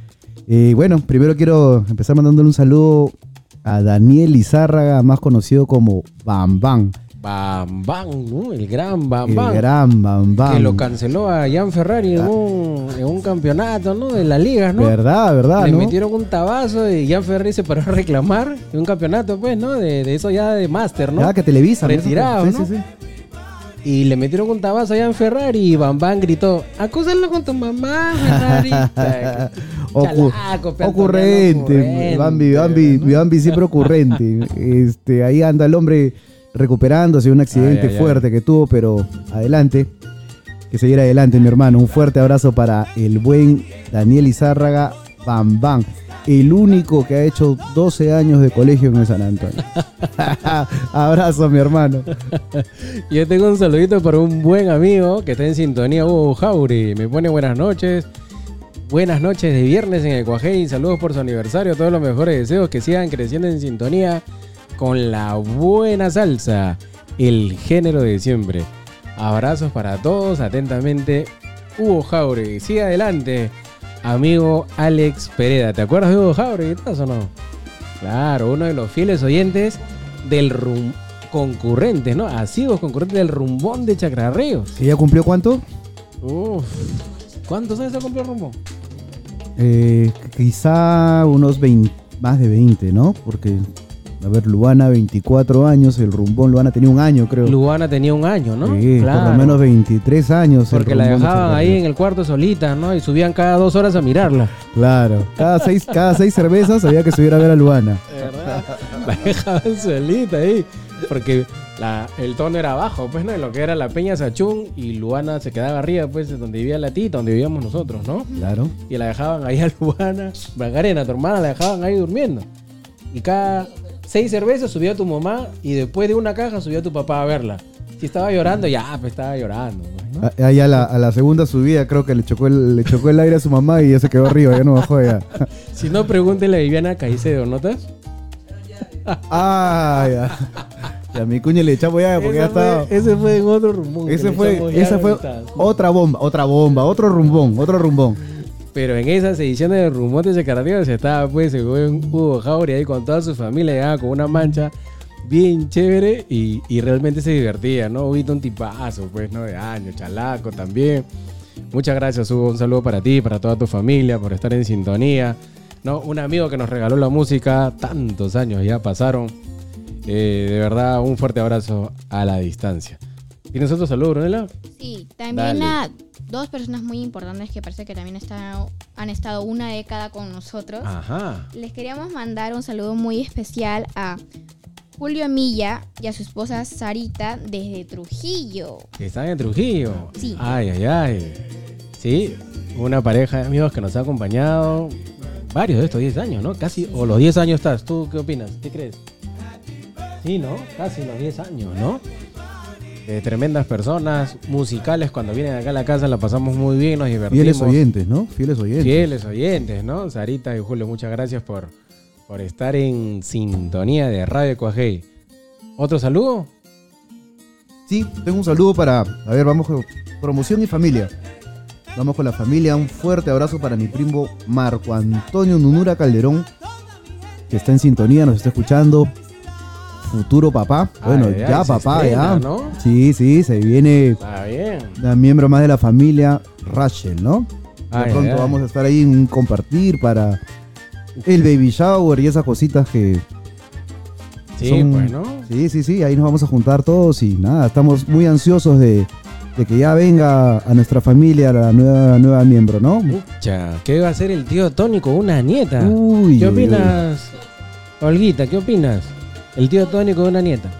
D: Y bueno, primero quiero empezar mandándole un saludo a Daniel Izárraga, más conocido como Bam Bam.
B: Bam Bam, ¿no? El gran Bam
D: El
B: Bam.
D: gran Bam Bam.
B: Que lo canceló a Jan Ferrari en un, en un campeonato, ¿no? De la liga, ¿no?
D: ¿Verdad, verdad?
B: Le
D: ¿no?
B: metieron un tabazo y Jan Ferrari se paró a reclamar en un campeonato, pues, ¿no? De, de eso ya de máster, ¿no?
D: Ya que Televisa. ¿no?
B: Retirado,
D: Sí,
B: ¿no?
D: sí, sí.
B: Y le metieron un tabazo allá en Ferrari y Bam Bam gritó, acúsalo con tu mamá, Ferrari. (laughs) Chalaco,
D: ocurrente, Bambi, Bambi, Bambi siempre ocurrente. (laughs) Este, ahí anda el hombre recuperándose de un accidente
B: Ay, ay, ay.
D: fuerte que tuvo, pero adelante, que seguir adelante, mi hermano. Un fuerte abrazo para el buen Daniel Izárraga, Bam Bam, el único que ha hecho 12 años de colegio en San Antonio. (laughs) abrazo, mi hermano.
B: Yo tengo un saludito para un buen amigo que está en sintonía, Hugo Jauri. Me pone buenas noches. Buenas noches de viernes en el Cuajei. Saludos por su aniversario. Todos los mejores deseos que sigan creciendo en sintonía con la buena salsa, el género de siempre. Abrazos para todos. Atentamente, Hugo Jauri. Sigue adelante, amigo Alex Pereda. ¿Te acuerdas de Hugo Jauri? ¿Estás o no? Claro, uno de los fieles oyentes del rum concurrentes, ¿no? Asiduos concurrentes del rumbón de Chacrarreos.
D: ¿Que ya cumplió cuánto?
B: Uf. ¿Cuántos años se cumplió el rumbón?
D: Eh, quizá unos 20, más de 20, ¿no? Porque, a ver, Luana 24 años, el rumbón Luana tenía un año, creo.
B: Luana tenía un año, ¿no?
D: Sí, por lo menos 23 años. el
B: Porque la dejaban ahí en el cuarto solita, ¿no? Y subían cada dos horas a mirarla.
D: Claro, cada seis, cada seis cervezas había que subir a ver a Luana.
B: La dejaban solita ahí. Porque la- el tono era bajo, pues, ¿no? Lo que era la Peña Sachún y Luana se quedaba arriba, pues, de donde vivía la tita, donde vivíamos nosotros, ¿no?
D: Claro.
B: Y la dejaban ahí a Luana, Magarena, tu hermana, la dejaban ahí durmiendo. Y cada seis cervezas subía tu mamá y después de una caja subía tu papá a verla. Si estaba llorando, ya, pues estaba llorando. pues, ¿no?
D: A- Ahí a la, a la segunda subida creo que le chocó, el, le chocó el aire a su mamá y ya se quedó arriba, ya no bajó ya. (laughs)
B: Si no, pregúntele a Viviana Caicedo, ¿notas?
D: Ah, ya. Y a mi cuña le echamos ya porque ya estaba...
B: ese fue en otro rumbo.
D: Ese fue, esa fue otra bomba, otra bomba, otro rumbón, otro rumbón.
B: Pero en esas ediciones de Rumotes de Caradios estaba pues el buen Hugo Jauri ahí con toda su familia, llegaba con una mancha bien chévere y, y realmente se divertía, ¿no? Hugo un tipazo, pues, ¿no? De años, chalaco también. Muchas gracias, Hugo. Un saludo para ti, para toda tu familia, por estar en sintonía. ¿no? Un amigo que nos regaló la música, tantos años ya pasaron. Eh, de verdad, un fuerte abrazo a la distancia. ¿Tienes otro saludo, Brunella?
C: Sí, también
B: Dale.
C: a dos personas muy importantes que parece que también han estado una década con nosotros.
B: Ajá.
C: Les queríamos mandar un saludo muy especial a Julio Milla y a su esposa Sarita desde Trujillo.
B: Están en Trujillo.
C: Sí.
B: Ay, ay, ay. Sí, una pareja de amigos que nos ha acompañado varios de estos 10 años, ¿no? Casi, o los 10 años estás. ¿Tú qué opinas? ¿Qué crees? Sí, ¿no? Casi los 10 años, ¿no? De tremendas personas, musicales, cuando vienen acá a la casa la pasamos muy bien, nos divertimos.
D: Fieles oyentes, ¿no? Fieles oyentes.
B: Fieles oyentes, ¿no? Sarita y Julio, muchas gracias por, por estar en sintonía de Radio Coajei. ¿Otro saludo?
D: Sí, tengo un saludo para. A ver, vamos con promoción y familia. Vamos con la familia. Un fuerte abrazo para mi primo Marco Antonio Nunura Calderón, que está en sintonía, nos está escuchando. Futuro papá. Bueno,
B: Ay,
D: ya papá,
B: estrena,
D: ya.
B: ¿no?
D: Sí, sí, se viene
B: Está bien.
D: la miembro más de la familia, Rachel, ¿no? De
B: Ay,
D: pronto
B: ay.
D: vamos a estar ahí en un compartir para el baby shower y esas cositas que
B: Sí,
D: son-
B: bueno.
D: Sí, sí, sí, ahí nos vamos a juntar todos y nada, estamos muy ansiosos de, de que ya venga a nuestra familia la nueva, nueva miembro, ¿no?
B: Pucha, ¿qué va a hacer el tío Tony con una nieta?
D: Uy,
B: ¿Qué opinas, Olguita? ¿Qué opinas? El tío Tony con una nieta.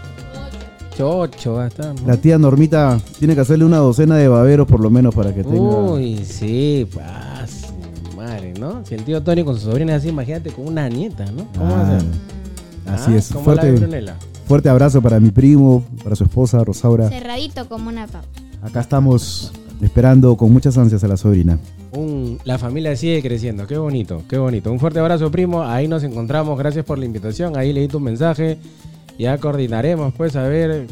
B: Chocho va a estar. ¿no?
D: La tía Normita tiene que hacerle una docena de baberos por lo menos para que tenga...
B: Uy, sí, pues, madre, ¿no? Si el tío Tony con su sobrina es así, imagínate con una nieta, ¿no? ¿Cómo va a
D: Ah,
B: ser?
D: Así
B: Ah,
D: es.
B: como la de
D: Fuerte,
B: Brunella.
D: fuerte abrazo para mi primo, para su esposa Rosaura.
C: Cerradito como una papa.
D: Acá estamos esperando con muchas ansias a la sobrina.
B: La familia sigue creciendo, qué bonito, qué bonito. Un fuerte abrazo, primo. Ahí nos encontramos, gracias por la invitación. Ahí leí tu mensaje. Ya coordinaremos, pues, a ver.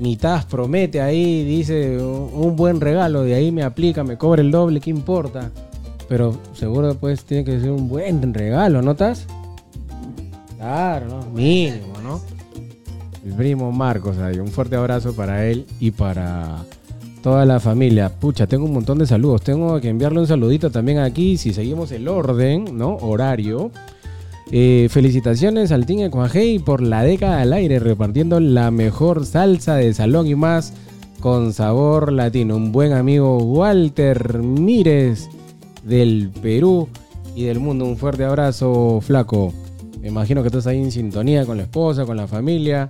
B: Mitad promete ahí, dice un un buen regalo. De ahí me aplica, me cobra el doble, ¿qué importa? Pero seguro, pues, tiene que ser un buen regalo, ¿notas? Claro, ¿no? Mínimo, ¿no? El primo Marcos, ahí. Un fuerte abrazo para él y para toda la familia. Pucha, tengo un montón de saludos. Tengo que enviarle un saludito también aquí, si seguimos el orden, ¿no? Horario. Eh, felicitaciones al Team Ecuajei por la década al aire, repartiendo la mejor salsa de salón y más con sabor latino. Un buen amigo Walter Mírez del Perú y del mundo. Un fuerte abrazo, flaco. Me imagino que estás ahí en sintonía con la esposa, con la familia.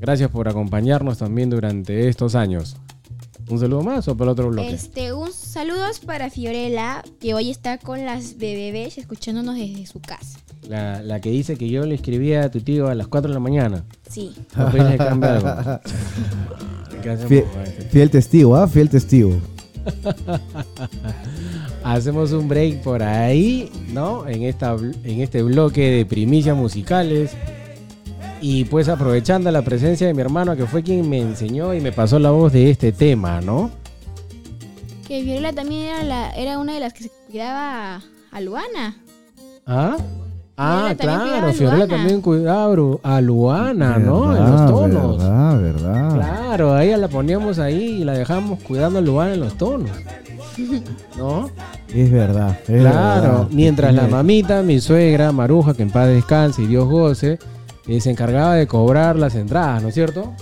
B: Gracias por acompañarnos también durante estos años. ¿Un saludo más o para otro bloque?
C: Este, un saludos para Fiorella, que hoy está con las bebés escuchándonos desde su casa.
B: La, la que dice que yo le escribía a tu tío a las 4 de la mañana.
C: Sí.
B: Para pedirle que cambie algo. (laughs) ¿Qué hacemos
D: Fiel, testigo, ¿ah? Fiel testigo. (laughs)
B: Hacemos un break por ahí, ¿no? En, esta, en este bloque de primicias musicales. Y pues aprovechando la presencia de mi hermano, que fue quien me enseñó y me pasó la voz de este tema, ¿no?
C: Que Fiorella también era, la, era una de las que se cuidaba a, Luana.
B: ¿Ah? Ah, claro, Fiorella también cuidaba a Luana, ¿no? En los tonos.
D: Verdad, verdad.
B: Claro, a ella la poníamos ahí y la dejamos cuidando a Luana en los tonos. ¿No?
D: Es verdad. es
B: Claro,
D: verdad.
B: mientras la mamita, mi suegra, Maruja, que en paz descanse y Dios goce, eh, se encargaba de cobrar las entradas, ¿no es cierto?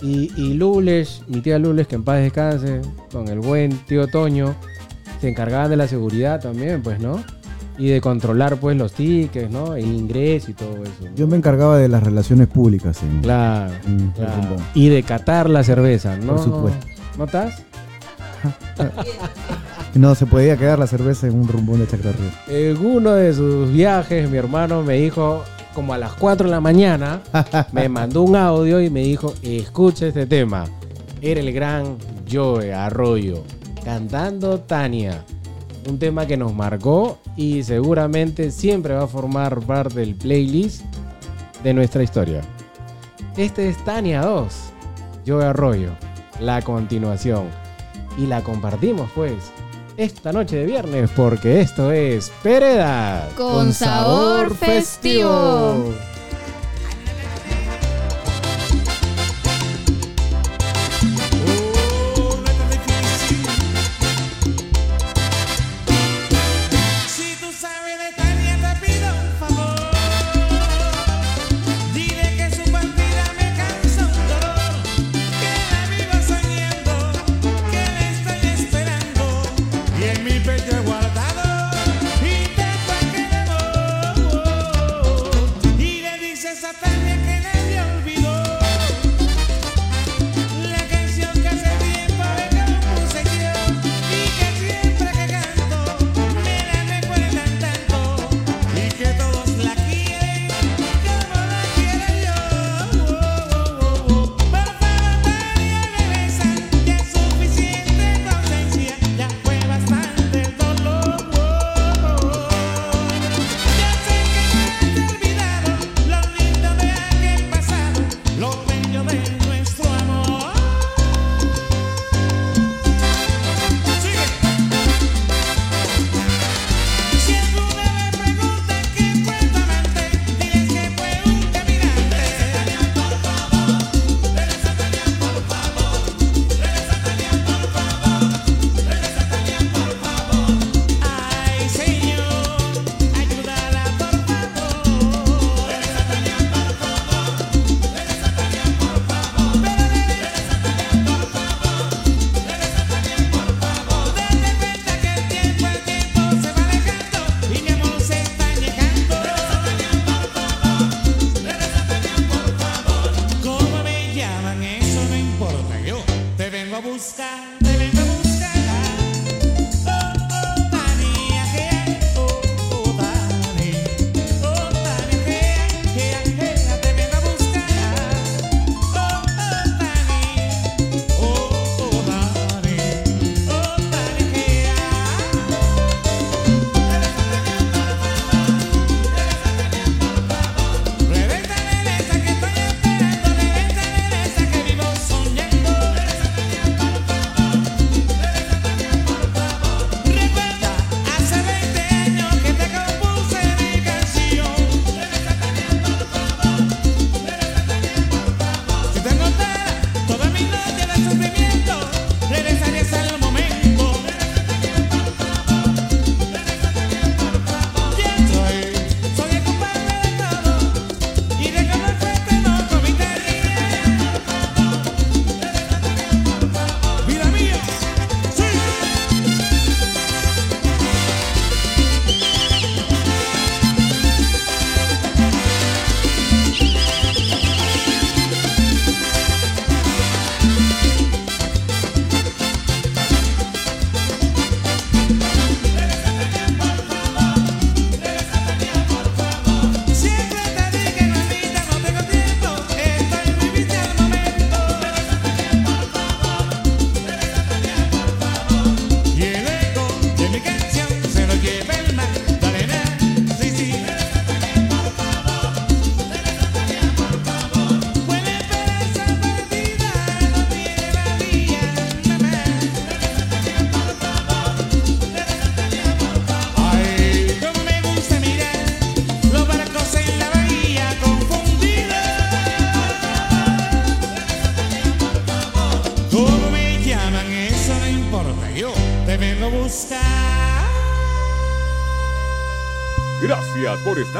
B: Y, y Lules, mi tía Lules, que en paz descanse, con el buen tío Toño, se encargaban de la seguridad también, pues, ¿no? Y de controlar, pues, los tickets, ¿no? El ingreso y todo eso. ¿no?
D: Yo me encargaba de las relaciones públicas en,
B: Claro,
D: en
B: claro. Y de catar la cerveza, ¿no?
D: Por supuesto.
B: ¿No estás? (laughs)
D: No, se podía quedar la cerveza en un rumbón de Chaclarrío.
B: En uno de sus viajes, mi hermano me dijo, como a las 4 de la mañana, (laughs) me mandó un audio y me dijo, escucha este tema. Era el gran Joe Arroyo, cantando Tania. Un tema que nos marcó y seguramente siempre va a formar parte del playlist de nuestra historia. Este es Tania 2, Joe Arroyo, la continuación. Y la compartimos pues esta noche de viernes porque esto es Pereda
C: Con sabor festivo.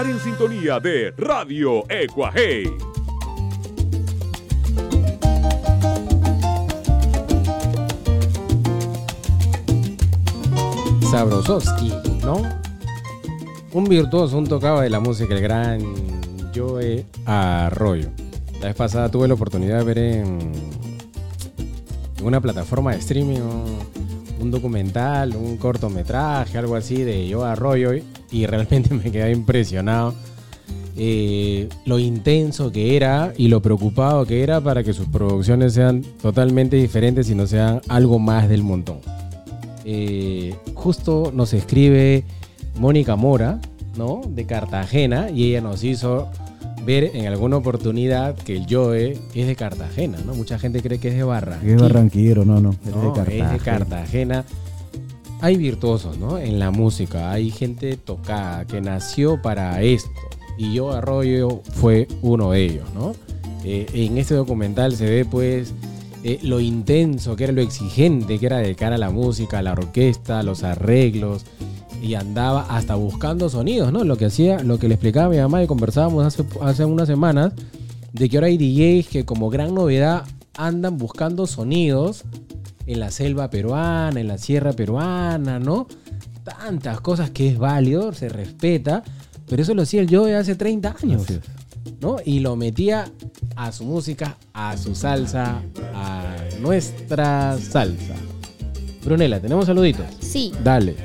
E: En
F: sintonía de Radio Ecuaje.
B: Sabrosowski, ¿no? Un virtuoso, un tocado de la música, el gran Joe Arroyo. La vez pasada tuve la oportunidad de ver en, una plataforma de streaming un documental, un cortometraje, algo así de Joe Arroyo y realmente (laughs) me quedé impresionado. eh, lo intenso que era y lo preocupado que era para que sus producciones sean totalmente diferentes y no sean algo más del montón. Eh, justo nos escribe Mónica Mora, ¿no? De Cartagena, y ella nos hizo ver en alguna oportunidad que el Joe es de Cartagena, ¿no? Mucha gente cree que es de Barranquilla.
D: Es barranquillero, no, no. Es
B: No,
D: de Cartagena.
B: es de Cartagena. Hay virtuosos, ¿no? En la música. Hay gente tocada que nació para esto. Y yo Arroyo fue uno de ellos, ¿no? Eh, en este documental se ve, pues, eh, lo intenso que era, lo exigente que era de cara a la música, a la orquesta, a los arreglos. Y andaba hasta buscando sonidos, ¿no? Lo que hacía, lo que le explicaba a mi mamá y conversábamos hace, hace unas semanas, de que ahora hay DJs que como gran novedad andan buscando sonidos en la selva peruana, en la sierra peruana, ¿no? Tantas cosas que es válido, se respeta, pero eso lo hacía el Joe hace 30 años. ¿no? Y lo metía a su música, a su salsa, a nuestra salsa. Brunela, ¿tenemos saluditos?
C: Sí.
B: Dale.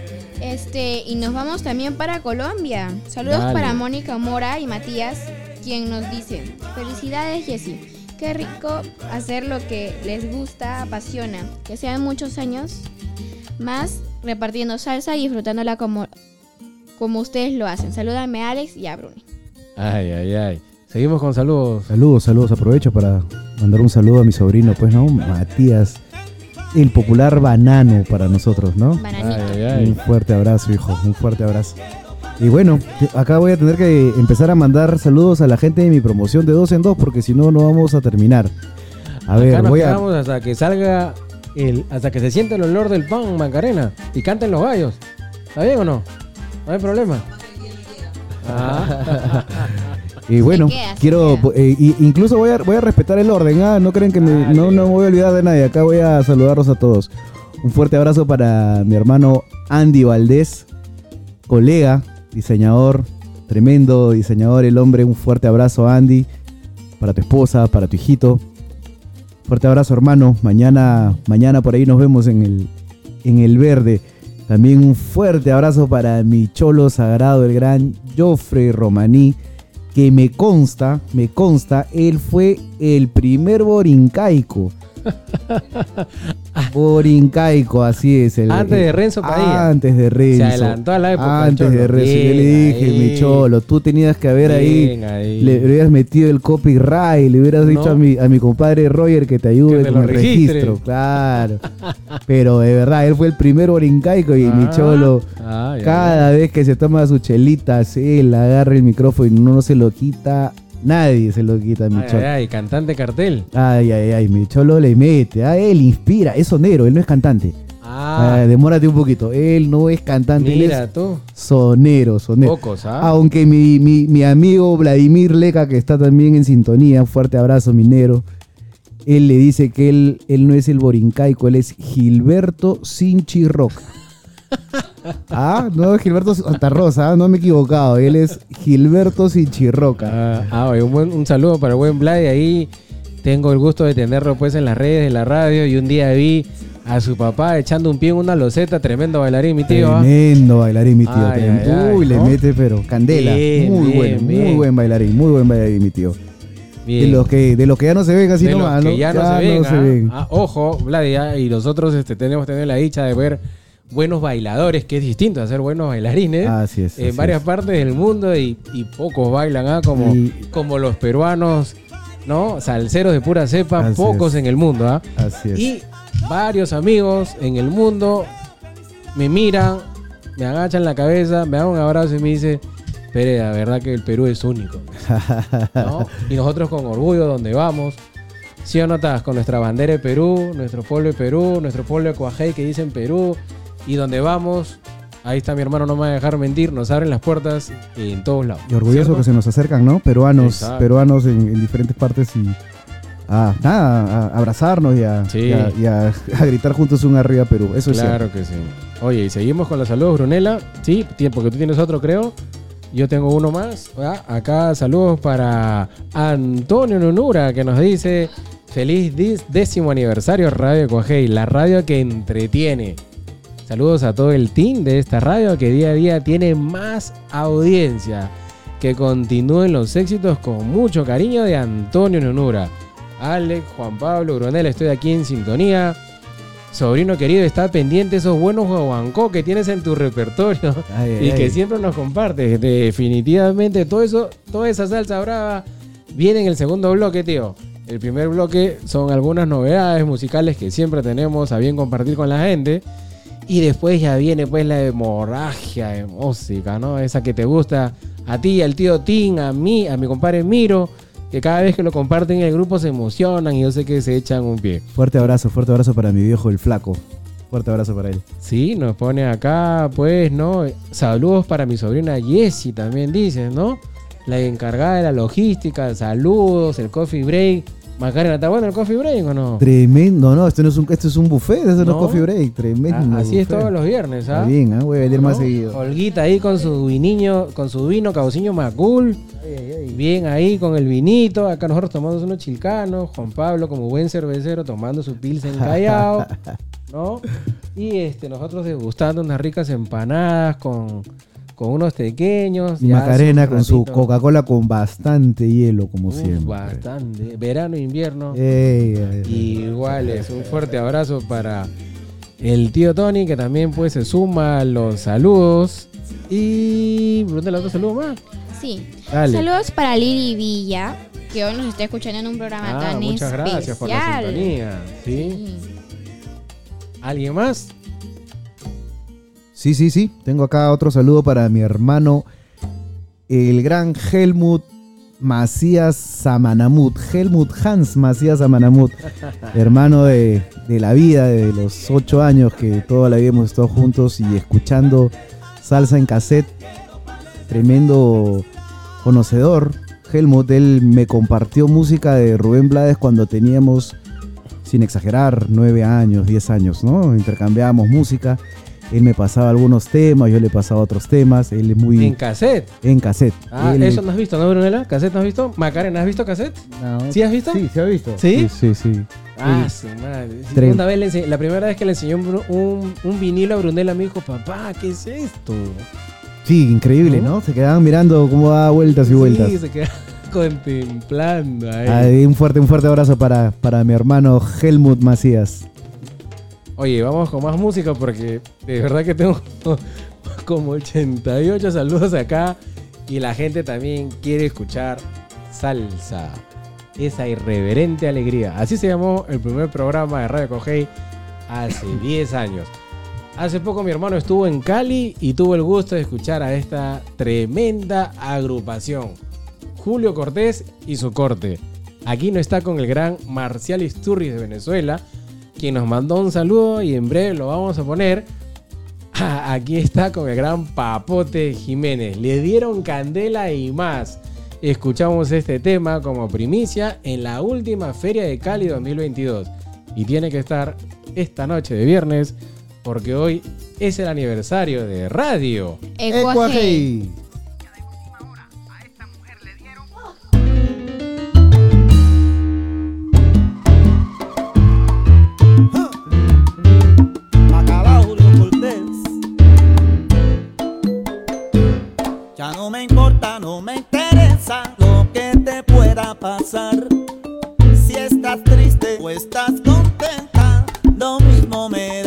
C: Este, y nos vamos también para Colombia. Saludos
B: Dale.
C: para Mónica Mora y Matías, quien nos dice, felicidades Jessy, qué rico hacer lo que les gusta, apasiona, que sean muchos años más repartiendo salsa y disfrutándola como, como ustedes lo hacen. Salúdame a Alex y a Bruni.
B: Ay, ay, ay. Seguimos con saludos.
D: Saludos, saludos. Aprovecho para mandar un saludo a mi sobrino, pues, ¿no? Matías, el popular banano para nosotros, ¿no?
C: Bananito.
B: Ay, ay,
D: Un
B: ay.
D: fuerte abrazo, hijo. Un fuerte abrazo. Y bueno, acá voy a tener que empezar a mandar saludos a la gente de mi promoción de dos en dos, porque si no, no vamos a terminar. A ver,
B: Acá nos
D: voy a.
B: hasta que salga el, hasta que se siente el olor del pan, Macarena, y canten los gallos. ¿Está bien o no? No hay problema. Ah. (laughs)
D: Y bueno,
C: queda,
D: quiero, eh, incluso voy a, voy a respetar el orden, ¿ah? no creen que me-
B: Dale.
D: no, no me voy a olvidar de nadie, acá voy a saludarlos a todos. Un fuerte abrazo para mi hermano Andy Valdés, colega, diseñador, tremendo diseñador, el hombre, un fuerte abrazo Andy, para tu esposa, para tu hijito. Fuerte abrazo, hermano. Mañana, mañana por ahí nos vemos en el, en el verde. También un fuerte abrazo para mi cholo sagrado, el gran Joffrey Romaní, que me consta, me consta, él fue el primer borincaico. (laughs) borincaico, así es. el-
B: Antes de Renzo Padilla.
D: Antes de Renzo.
B: Se adelantó a la época,
D: Antes de Renzo. Yo le
B: Bien
D: dije,
B: ahí.
D: mi cholo, tú tenías que haber ahí
B: Bien ahí.
D: le hubieras metido el copyright, le hubieras dicho a mi, a mi compadre Roger que te ayude
B: Que
D: con el
B: registre.
D: registro, claro. (laughs) Pero de verdad, él fue el primer orincaico y mi
B: Ah.
D: cholo,
B: Ah, ya,
D: cada vez que se toma su chelita, él agarra el micrófono y no se lo quita, nadie se lo quita a mi
B: Ay,
D: cholo.
B: ay, ay, cantante cartel.
D: Ay, ay, ay, mi cholo le mete, a él inspira, es sonero, él no es cantante.
B: Ah,
D: Ah, demórate un poquito, él no es cantante, él
B: mira
D: es
B: tú.
D: sonero, sonero.
B: Pocos, ¿ah?
D: Aunque mi, mi- mi amigo Vladimir Leca, que está también en sintonía, un fuerte abrazo, minero. Él le dice que él, él no es el borincaico, él es Gilberto Sinchi Roca. (laughs) ah, no, Gilberto Santa Rosa, no me he equivocado. Él es Gilberto Sinchi Roca.
B: Ah, ah, un, buen- un saludo para el buen Vlad. Ahí tengo el gusto de tenerlo pues en las redes de la radio. Y un día vi a su papá echando un pie en una loseta. Tremendo bailarín, mi tío. ¿ah?
D: Tremendo bailarín, mi tío.
B: Ay,
D: Uy, le
B: ¿no?
D: mete, pero candela.
B: Bien,
D: muy
B: bien,
D: bueno, muy buen bailarín, muy buen bailarín, mi tío. De
B: Bien.
D: los que, de los que ya no se ven así
B: de los
D: nomás,
B: que
D: ¿no?
B: ya no se ven. ah.
D: ven.
B: Ah, ojo, Vlad, y nosotros este, tenemos tener la dicha de ver buenos bailadores, que es distinto a ser buenos bailarines.
D: Así es.
B: en
D: así
B: varias
D: es.
B: partes del mundo y, y pocos bailan, ¿ah? como,
D: Y-
B: como los peruanos, ¿no? Salseros de pura cepa,
D: Así
B: pocos
D: es.
B: en el mundo, ¿ah?
D: Así es.
B: Y varios amigos en el mundo me miran, me agachan la cabeza, me dan un abrazo y me dicen, Pere, la verdad que el Perú es único. ¿no? (laughs) Y nosotros con orgullo donde vamos. Si o no estás con nuestra bandera de Perú, nuestro pueblo de Perú, nuestro pueblo de Coajei que dicen Perú, y donde vamos, ahí está mi hermano, no me va a dejar mentir, nos abren las puertas en todos lados.
D: Y orgulloso
B: ¿cierto?
D: que se nos acercan, ¿no? Peruanos,
B: Exacto.
D: peruanos en, en diferentes partes y a, nada, a abrazarnos y a,
B: Sí.
D: y a- y a- (laughs) a gritar juntos un arriba Perú. Eso es
B: Claro que sí. Oye, y seguimos con los saludos, Brunella. Sí, ti- porque tú tienes otro, creo. Yo tengo uno más. Acá saludos para Antonio Nunura, que nos dice: Feliz décimo aniversario Radio Coajei, la radio que entretiene. Saludos a todo el team de esta radio que día a día tiene más audiencia. Que continúen los éxitos con mucho cariño de Antonio Nunura. Alex, Juan Pablo, Brunella, estoy aquí en sintonía. Sobrino querido, está pendiente esos buenos guaguancó que tienes en tu repertorio
D: Ay, (laughs) ay,
B: y que siempre nos compartes. Definitivamente todo eso, toda esa salsa brava viene en el segundo bloque, tío. El primer bloque son algunas novedades musicales que siempre tenemos a bien compartir con la gente. Y después ya viene pues la hemorragia de música, ¿no? Esa que te gusta a ti, al tío Tim, a mí, a mi compadre Miro, que cada vez que lo comparten en el grupo se emocionan y yo sé que se echan un pie.
D: Fuerte abrazo, fuerte abrazo para mi viejo el flaco. Fuerte abrazo para él.
B: Sí, nos pone acá, pues, ¿no? Saludos para mi sobrina Jessie, también dices, ¿no? La encargada de la logística, saludos, el coffee break. Macarena, ¿está bueno el coffee break o no?
D: Tremendo, no, esto no es un, esto es un buffet, esto no, es
B: No.
D: coffee break, tremendo.
B: Ah, así es todos los viernes,
D: Está
B: ¿ah?
D: bien, ¿ah? voy a venir más seguido.
B: Olguita ahí con su viniño, con su vino cauciño macul. Bien ahí con el vinito. Acá nosotros tomamos unos chilcanos. Juan Pablo, como buen cervecero, tomando su pilsen callao. (laughs) ¿No? Y este, nosotros degustando unas ricas empanadas con, con unos pequeños.
D: Y Macarena con su Coca-Cola con bastante hielo, como siempre.
B: Bastante. Verano, invierno.
D: Ey, ay, ay.
B: Igual es un fuerte abrazo para el tío Tony, que también pues se suma a los saludos. Y. ¿Dónde otro saludo más?
C: Sí.
B: Dale.
C: Saludos para Lili Villa, que hoy nos está escuchando en un programa
B: Ah,
C: tan
B: muchas gracias por la
C: especial.
B: sintonía. ¿Sí?
C: Sí.
B: ¿Alguien más?
D: Sí, sí, sí. Tengo acá otro saludo para mi hermano, el gran Helmut Macías Samanamut. Helmut Hans Macías Samanamut. (laughs) hermano de, de la vida, de los ocho años que toda la vida hemos estado juntos y escuchando salsa en cassette. Tremendo conocedor. Helmut, él me compartió música de Rubén Blades cuando teníamos, sin exagerar, nueve años, diez años, ¿no? Intercambiábamos música. Él me pasaba algunos temas, yo le pasaba otros temas. Él es muy.
B: En cassette.
D: en cassette.
B: Ah,
D: Él-
B: eso no has visto, ¿no, Brunella? ¿Cassette no has visto? Macarena, ¿has visto cassette?
D: No.
B: ¿Sí has visto?
D: Sí, se ha visto.
B: ¿Sí?
D: Sí, sí, sí.
B: Ah, su madre. Sí, una vez le la primera vez que le enseñó un, bru- un, un vinilo a Brunella me dijo, papá, ¿qué es esto?
D: Sí, increíble,
B: ¿No?
D: ¿no? Se quedaban mirando cómo da vueltas y vueltas.
B: Sí, se queda (laughs) contemplando ahí.
D: Ahí, un fuerte, un fuerte abrazo para, para mi hermano Helmut Macías.
B: Oye, vamos con más música porque de verdad que tengo (laughs) como 88 saludos acá y la gente también quiere escuchar salsa. Esa irreverente alegría. Así se llamó el primer programa de Radio Cogey hace (laughs) 10 años. Hace poco mi hermano estuvo en Cali y tuvo el gusto de escuchar a esta tremenda agrupación. Julio Cortés y su corte. Aquí no está con el gran Marcial Isturris de Venezuela, quien nos mandó un saludo y en breve lo vamos a poner. Ah, Aquí está con el gran Papote Jiménez. Le dieron candela y más. Escuchamos este tema como primicia en la última Feria de Cali 2022. Y tiene que estar esta noche de viernes porque hoy es el aniversario de radio.
C: Ecuaje.
H: No me importa, no me interesa lo que te pueda pasar. Si estás triste o estás contenta, lo mismo me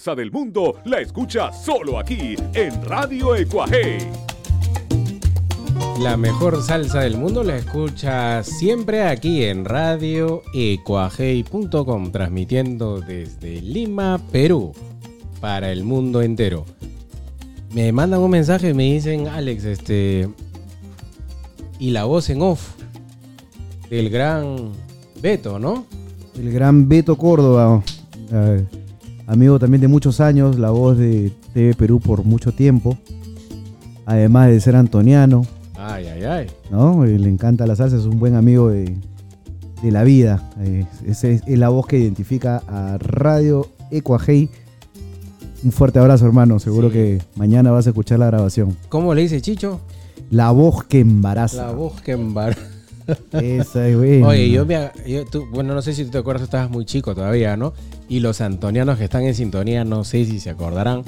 F: salsa del mundo la escucha solo aquí en Radio Ecuaje.
B: La mejor salsa del mundo la escuchas siempre aquí en Radio Ecuajei.com, transmitiendo desde Lima, Perú, para el mundo entero. Me mandan un mensaje y me dicen, Alex, este. Y la voz en off del gran Beto, ¿no?
D: El gran Beto Córdoba, eh, amigo también de muchos años, la voz de TV Perú por mucho tiempo. Además de ser antoniano,
B: Ay, ay, ay.
D: ¿no? Eh, Le encanta la salsa, es un buen amigo de, de la vida. Eh, esa es, es la voz que identifica a Radio Ecuajei. Un fuerte abrazo, hermano. Seguro
B: Sí.
D: que mañana vas a escuchar la grabación.
B: ¿Cómo le dice Chicho?
D: La voz que embaraza.
B: La voz que embar...
D: Esa es buena.
B: Oye, yo me. ag- yo- tú- bueno, no sé si tú te acuerdas, tú estabas muy chico todavía, ¿no? Y los antonianos que están en sintonía, no sé si se acordarán,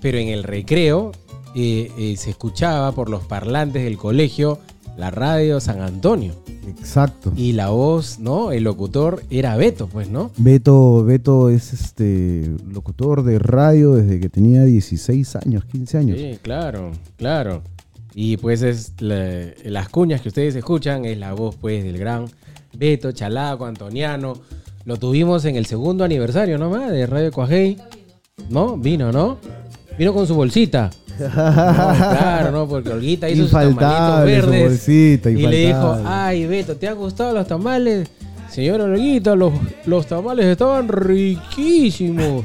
B: pero en el recreo eh, eh, se escuchaba por los parlantes del colegio la radio San Antonio.
D: Exacto.
B: Y la voz, ¿no? El locutor era Beto, pues, ¿no?
D: Beto, Beto es este locutor de radio desde que tenía 16 años, 15 años.
B: Sí, claro, claro. Y pues es la- las cuñas que ustedes escuchan es la voz pues del gran Beto Chalaco Antoniano. Lo tuvimos en el segundo aniversario nomás de Radio Coajei. ¿No? Vino, ¿no? Vino con su bolsita. (laughs) No, claro, ¿no? Porque Olguita hizo sus tamalitos
D: su
B: verdes.
D: bolsita,
B: y le dijo, ay Beto, ¿te han gustado los tamales? Señor Olguita, los, los tamales estaban riquísimos.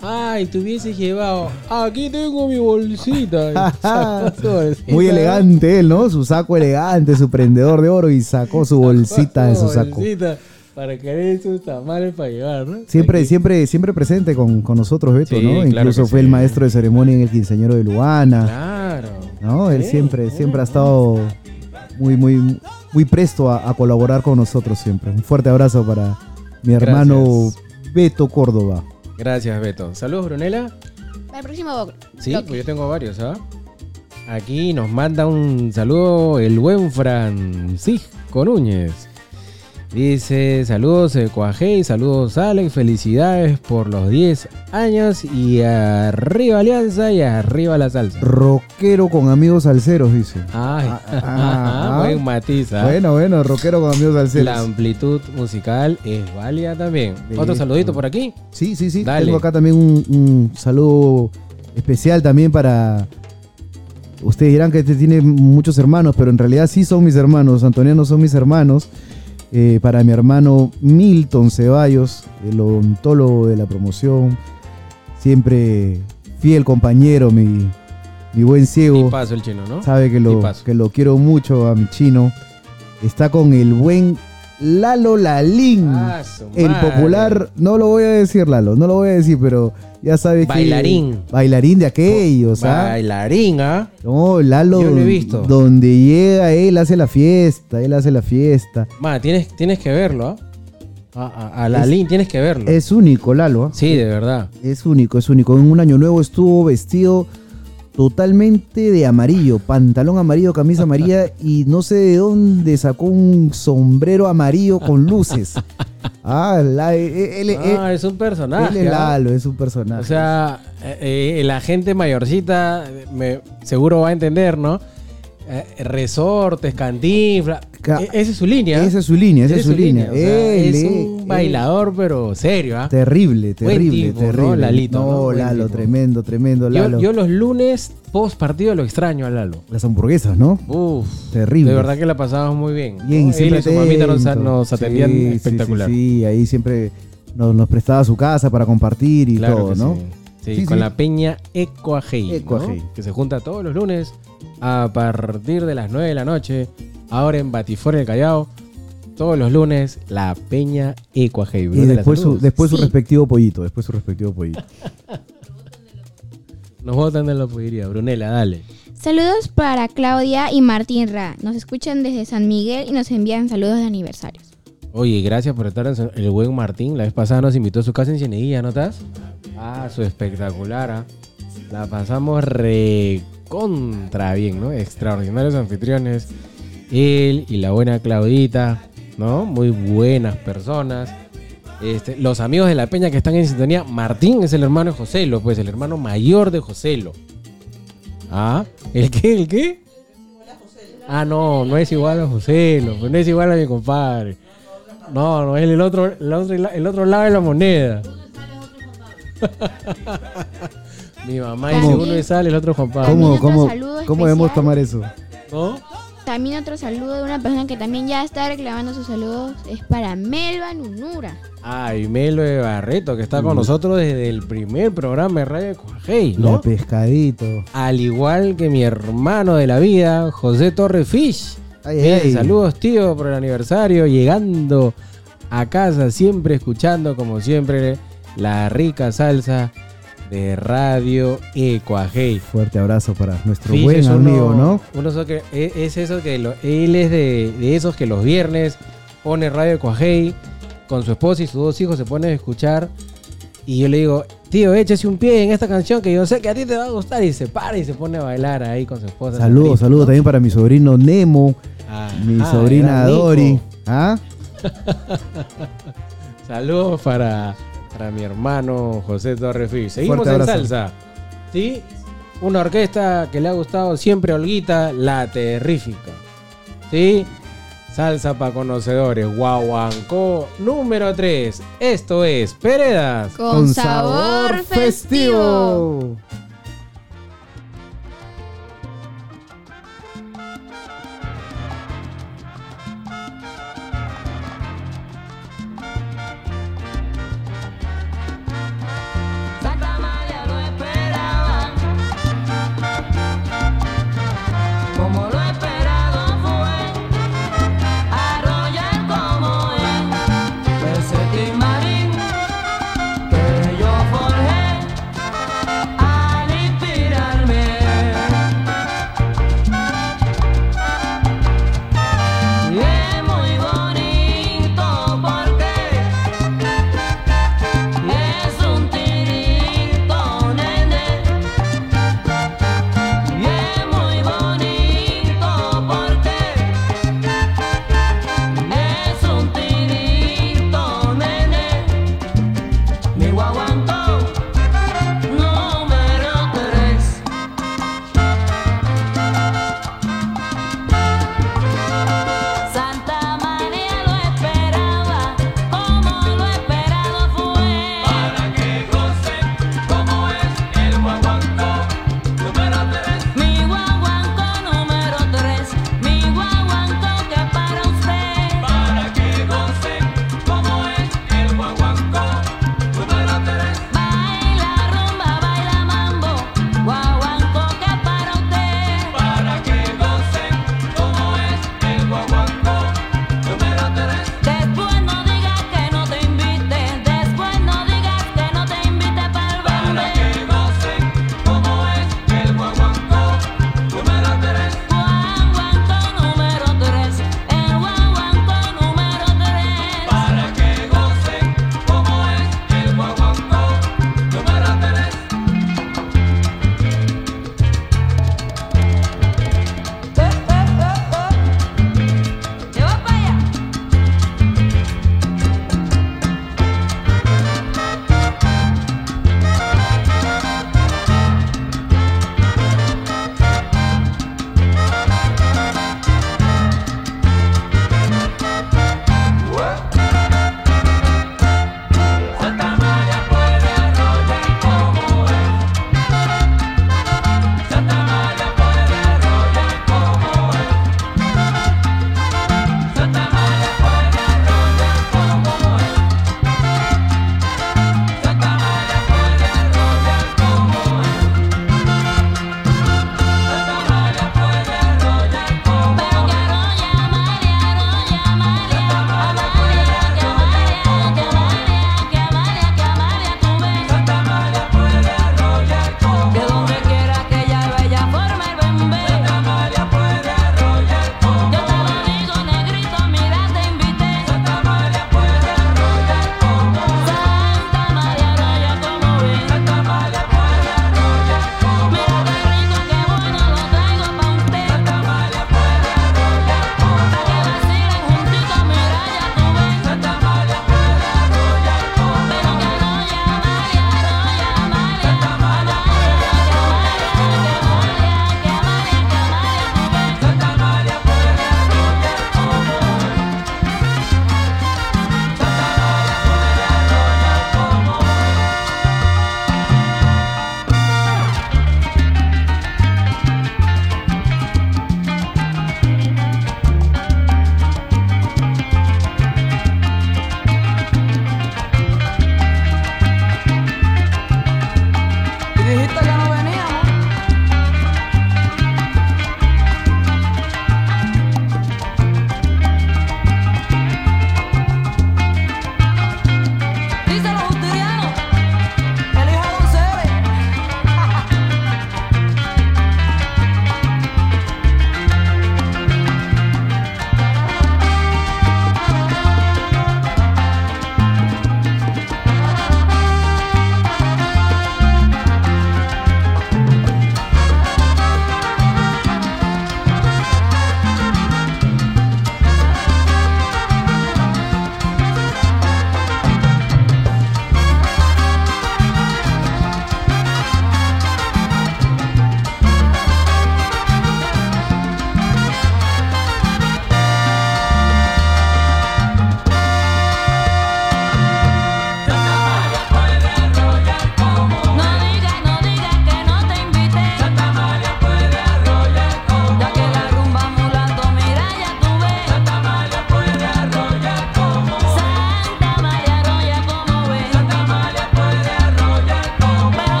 B: Ay, te hubieses llevado. Aquí tengo mi bolsita. (laughs)
D: Muy elegante él, ¿no? Su saco elegante, su prendedor de oro y sacó su bolsita de su saco.
B: bolsita Para que den sus tamales para llevar, ¿no?
D: Siempre,
B: Aquí.
D: siempre, siempre presente con, con nosotros, Beto,
B: Sí,
D: ¿no?
B: claro
D: Incluso fue
B: sí.
D: el maestro de ceremonia en el quinceañero de Luana,
B: Claro.
D: ¿no? Él
B: Sí,
D: siempre,
B: sí.
D: siempre ha estado muy, muy, muy presto a, a colaborar con nosotros siempre. Un fuerte abrazo para mi hermano
B: Gracias.
D: Beto Córdoba.
B: Gracias, Beto. Saludos, Brunela.
C: Para el próximo bo-
B: Sí,
C: bloque.
B: pues yo tengo varios, ¿ah? Aquí nos manda un saludo el buen Francisco Núñez. Dice, saludos Ecuajei, saludos Alex, felicidades por los 10 años y arriba Alianza y arriba la salsa.
D: Rockero con amigos salseros, dice.
B: Ay, (laughs)
D: ah, ah.
B: buen matiz, ¿ah?
D: Bueno, bueno, rockero con amigos salseros.
B: La amplitud musical es válida también. Otro saludito por aquí.
D: Sí, sí, sí.
B: Dale.
D: Tengo acá también un, un saludo especial también para. Ustedes dirán que este tiene muchos hermanos, pero en realidad sí son mis hermanos. Antonianos son mis hermanos. Eh, para mi hermano Milton Ceballos, el odontólogo de la promoción. Siempre fiel compañero, mi, mi buen ciego.
B: paso el chino, ¿no?
D: Sabe que lo, que lo quiero mucho a mi chino. Está con el buen Lalo Lalín.
B: Ah,
D: El popular, no lo voy a decir, Lalo, no lo voy a decir, pero ya sabes que.
B: Bailarín.
D: Bailarín de aquellos, ¿ah?
B: Bailarín, ¿ah?
D: No, Lalo.
B: Yo lo he visto.
D: Donde llega, él hace la fiesta, él hace la fiesta.
B: Ma, tienes, tienes que verlo, ¿ah? A, a- a Lalín tienes que verlo.
D: Es único, Lalo. ¿ah?
B: Sí, de verdad.
D: Es único, es único. En un año nuevo estuvo vestido totalmente de amarillo, pantalón amarillo, camisa amarilla (laughs) y no sé de dónde sacó un sombrero amarillo con luces. (laughs) Ah, la- él, él-
B: Ah, es un
D: él
B: personaje.
D: es
B: ¿ah?
D: Lalo, es un personaje.
B: O sea, eh, eh, la gente mayorcita me, seguro va a entender, ¿no? Eh, resortes, cantinflas.
D: Ca-
B: E- esa es su línea.
D: esa es su línea, esa es su línea. Él,
B: es un
D: él.
B: bailador, pero serio, ¿ah?
D: Terrible, terrible,
B: tipo, ¿no?
D: terrible.
B: Lalito, ¿no?
D: Lalo,
B: tipo.
D: tremendo, tremendo,
B: Yo,
D: Lalo.
B: yo los lunes post partido lo extraño a Lalo.
D: Las hamburguesas, ¿no?
B: Uf,
D: Terrible.
B: de verdad que la pasamos muy bien.
D: Bien,
B: ¿no? Él
D: siempre
B: y su mamita nos, atendían
D: Sí,
B: espectacular.
D: Sí, sí, ahí siempre nos, nos prestaba su casa para compartir y
B: Claro
D: todo, ¿no?
B: sí. Con
D: sí.
B: la peña Ecoajei, ¿no?
D: Ecoajei.
B: que se junta todos los lunes a partir de las 9 de la noche, ahora en Batifor del Callao, todos los lunes, la peña Ecoajei.
D: Y después su, respectivo pollito, después su respectivo pollito. (laughs)
B: Nos botan de la pollería, Brunella, dale.
C: Saludos para Claudia y Martín Ra. Nos escuchan desde San Miguel y nos envían saludos de aniversarios.
B: Oye, gracias por estar en el buen Martín. La vez pasada nos invitó a su casa en Cieneguilla, ¿no estás? Ah, su espectacular. ¿ah? La pasamos recontra bien, ¿no? Extraordinarios anfitriones. Él y la buena Claudita, ¿no? Muy buenas personas. Este, los amigos de la Peña que están en sintonía. Martín es el hermano de Joselo, pues el hermano mayor de Joselo. Ah, ¿el qué? ¿El qué? Ah, no, no es igual a Joselo, pues no es igual a mi compadre. No, no, es el otro, el otro, el otro lado de la moneda. (laughs) mi mamá dice uno es sal, el otro Juan Pablo.
D: ¿Cómo, cómo, cómo debemos tomar eso?
B: ¿No?
C: También otro saludo de una persona que también ya está reclamando sus saludos es para Melba Nunura.
B: Ay, Melo de Barreto, que está con
D: Mm.
B: nosotros desde el primer programa de Radio Cuajei,
D: La
B: ¿no?
D: pescadito.
B: Al igual que mi hermano de la vida, José Torre Fish.
D: Ay,
B: Bien,
D: ay.
B: saludos, tío, por el aniversario. Llegando a casa, siempre escuchando, como siempre, la rica salsa de Radio Ecuajei.
D: Fuerte abrazo para nuestro
B: Fish
D: buen
B: uno-
D: amigo, ¿no?
B: uno que- e- es eso que lo- él es de, de esos que los viernes pone Radio Ecuajei con su esposa y sus dos hijos se ponen a escuchar. Y yo le digo, tío, échese un pie en esta canción que yo sé que a ti te va a gustar. Y se para y se pone a bailar ahí con su esposa.
D: Saludos, saludos también para mi sobrino Nemo,
B: Ah,
D: mi
B: ah,
D: sobrina. Dori. ¿Ah? (laughs)
B: Saludos para, para mi hermano José Torrefi. Seguimos
D: Fuerte
B: en
D: abrazo.
B: salsa. ¿Sí? Una orquesta que le ha gustado siempre a Olguita, La Terrífica. ¿Sí? Salsa para conocedores. Guaguancó número 3. Esto es Peredas.
C: Con, sabor, festivo.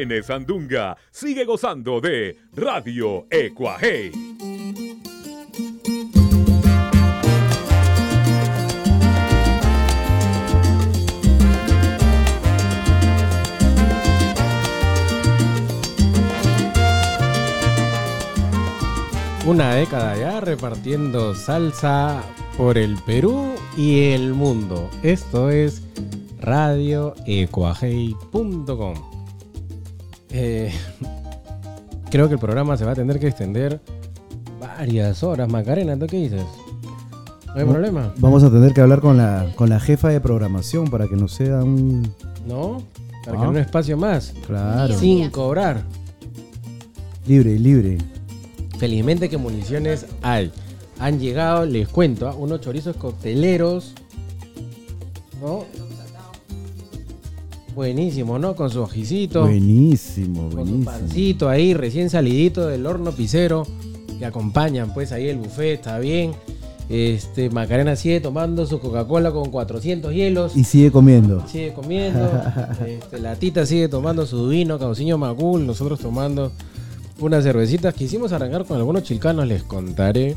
F: Tiene sandunga. Sigue gozando de Radio Ecuaje.
B: Una década ya repartiendo salsa por el Perú y el mundo. Esto es radioecuajei.com. Eh, creo que el programa se va a tener que extender varias horas. Macarena, ¿tú qué dices? ¿No hay
D: No.
B: problema?
D: Vamos a tener que hablar con la, con la jefa de programación para que nos sea un...
B: ¿No? Para
D: Ah.
B: que en un espacio más.
D: Claro.
B: Sin cobrar.
D: libre, libre.
B: Felizmente que municiones hay. Han llegado, les cuento, ¿ah? unos chorizos cocteleros. ¿No? Buenísimo, ¿no? Con su ojicito.
D: Buenísimo,
B: Con su
D: buenísimo.
B: pancito ahí, recién salidito del horno pisero. Que acompañan, pues ahí el buffet, está bien. Este, Macarena sigue tomando su Coca-Cola con 400 hielos.
D: Y sigue comiendo.
B: Sigue comiendo. (laughs) este, la tita sigue tomando su vino, Cauciño Macul. Nosotros tomando unas cervecitas. Quisimos arrancar con algunos chilcanos, les contaré,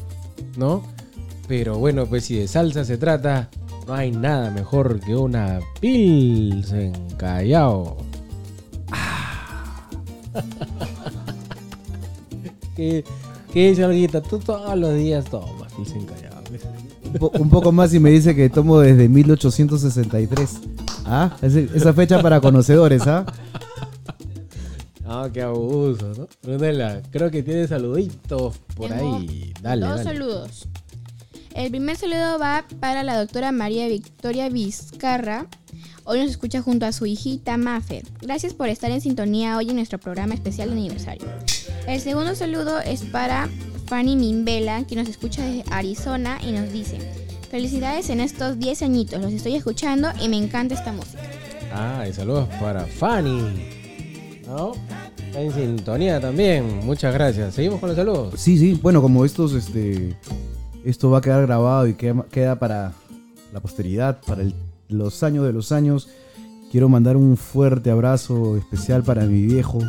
B: ¿no? Pero bueno, pues si de salsa se trata, no hay nada mejor que una Pilsen Callao. Ah. (laughs) ¿Qué, qué dice Olguita? Tú todos los días tomas Pilsen Callao.
D: Un, po- un poco más y me dice que tomo desde 1863. Ah, esa fecha para conocedores, ¿ah?
B: Ah, qué abuso, ¿no? Brunella, creo que tiene saluditos por
C: Tengo
B: ahí. Dale,
C: Dos
B: dale.
C: saludos. El primer saludo va para la doctora María Victoria Vizcarra. Hoy nos escucha junto a su hijita Mafer. Gracias por estar en sintonía hoy en nuestro programa especial de aniversario. El segundo saludo es para Fanny Mimbela, que nos escucha desde Arizona y nos dice: Felicidades en estos 10 añitos, los estoy escuchando y me encanta esta música.
B: Ah, y saludos para Fanny. ¿No? Está en sintonía también. Muchas gracias. Seguimos con los saludos.
D: Sí, sí, bueno, como estos, este, esto va a quedar grabado y queda, queda para la posteridad, para el- los años de los años, quiero mandar un fuerte abrazo especial para mi viejo,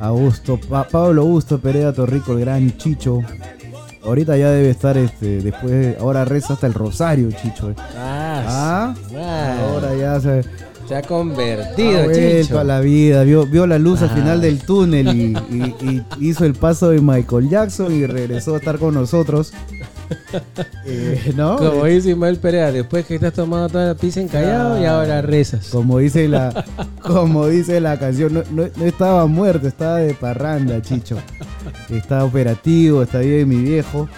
D: Augusto, Pa- Pablo Augusto Pereira Torrico, el gran Chicho. Ahorita ya debe estar, este, después, de- ahora reza hasta el rosario, Chicho. eh.
B: Ah,
D: Ah,
B: ah,
D: ahora ya se
B: se ha
D: ha
B: convertido,
D: vuelto
B: Chicho.
D: a la vida, vio, vio la luz al
B: Ah.
D: final del túnel y, y- y hizo el paso de Michael Jackson y regresó a estar con nosotros. (laughs) Eh, (laughs) ¿No?
B: Como dice Ismael Perea, después que estás tomando toda la pizza en callado y ahora rezas.
D: Como dice la, (laughs) como dice la canción, no, no- no estaba muerto, estaba de parranda, Chicho. Está operativo, está bien mi viejo.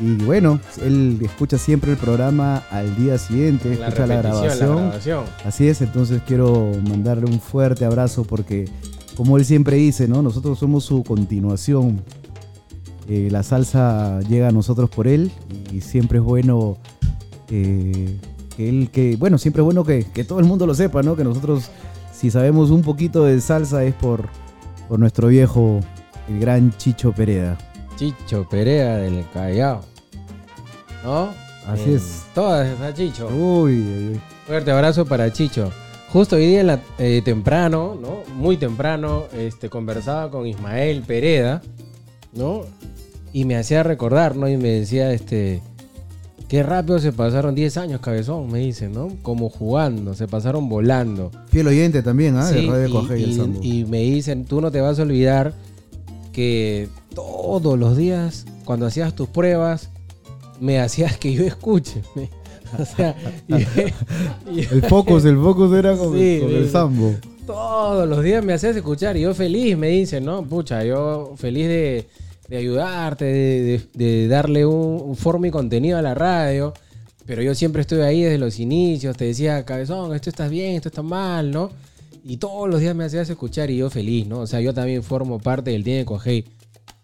D: Y bueno, él escucha siempre el programa al día siguiente,
B: La
D: escucha la,
B: repetición, la
D: grabación.
B: grabación.
D: Así es, entonces quiero mandarle un fuerte abrazo porque, como él siempre dice, ¿no? Nosotros somos su continuación. Eh, la salsa llega a nosotros por él y siempre es bueno eh, que él, que, bueno, siempre es bueno que, que todo el mundo lo sepa, ¿no? Que nosotros, si sabemos un poquito de salsa, es por, por nuestro viejo, el gran Chicho Pereda.
B: Chicho Perea del Callao. ¿No?
D: Así
B: En
D: es.
B: Todas está Chicho.
D: Uy, uy, uy.
B: Fuerte abrazo para Chicho. Justo hoy día en la- eh, temprano, ¿no? Muy temprano, este, conversaba con Ismael Pereda, ¿no? Y me hacía recordar, ¿no? Y me decía, este, qué rápido se pasaron 10 años, cabezón, me dice, ¿no? Como jugando, se pasaron volando.
D: Fiel oyente también, ¿ah?
B: Sí,
D: de Radio
B: y-
D: Coge y el
B: y, y me dicen, tú no te vas a olvidar que todos los días, cuando hacías tus pruebas, me hacías que yo escuche. me- (laughs) o sea, y- (laughs) y-
D: El focus, el focus era con,
B: Sí,
D: con
B: sí,
D: el. Sambo.
B: todos los días me hacías escuchar y yo feliz, me dicen, ¿no? Pucha, yo feliz de, de ayudarte, de, de- de darle un, un forma y contenido a la radio. Pero yo siempre estuve ahí desde los inicios, te decía, cabezón, esto está bien, esto está mal, ¿no? Y todos los días me hacías escuchar y yo feliz, ¿no? O sea, yo también formo parte del Tiene Cogey,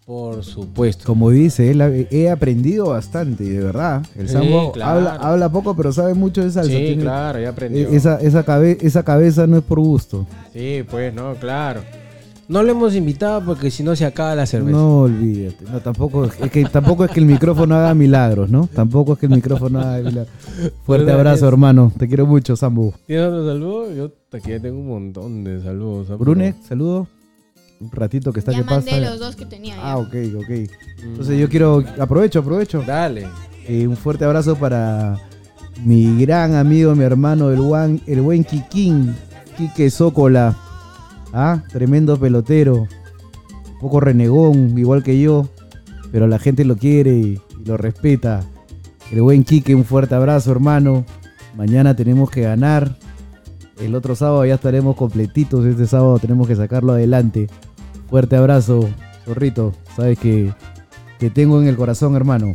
B: por supuesto.
D: Como dice él, he aprendido bastante, de verdad. El
B: Sí,
D: Sambo
B: claro.
D: habla, habla poco, pero sabe mucho de salsa.
B: Sí,
D: Tiene-
B: claro, ya aprendí.
D: e- esa, esa, cabe- esa cabeza no es por gusto.
B: Sí, pues, no, claro. No lo hemos invitado porque si no se acaba la cerveza.
D: No olvídate. No, tampoco es que tampoco es que el micrófono haga milagros, ¿no? Tampoco es que el micrófono haga milagros. (laughs) Fuerte abrazo, hermano. Te quiero mucho, Sambu.
B: ¿Tienes otro saludo? Yo aquí ya tengo un montón de saludos.
D: Brune, saludo. Un ratito que está
C: Ya
D: que pasa.
C: mandé los dos que tenía. ya.
D: Ah, ok, ok. Entonces yo quiero, aprovecho, aprovecho.
B: Dale.
D: Eh, un fuerte abrazo para mi gran amigo, mi hermano, el, buen, el buen Kikín, Quique Zócola. Ah, tremendo pelotero. Un poco renegón, igual que yo. Pero la gente lo quiere y, lo respeta. El buen Quique, un fuerte abrazo, hermano. Mañana tenemos que ganar. El otro sábado ya estaremos completitos. Este sábado tenemos que sacarlo adelante. Fuerte abrazo, zorrito. Sabes que te tengo en el corazón, hermano.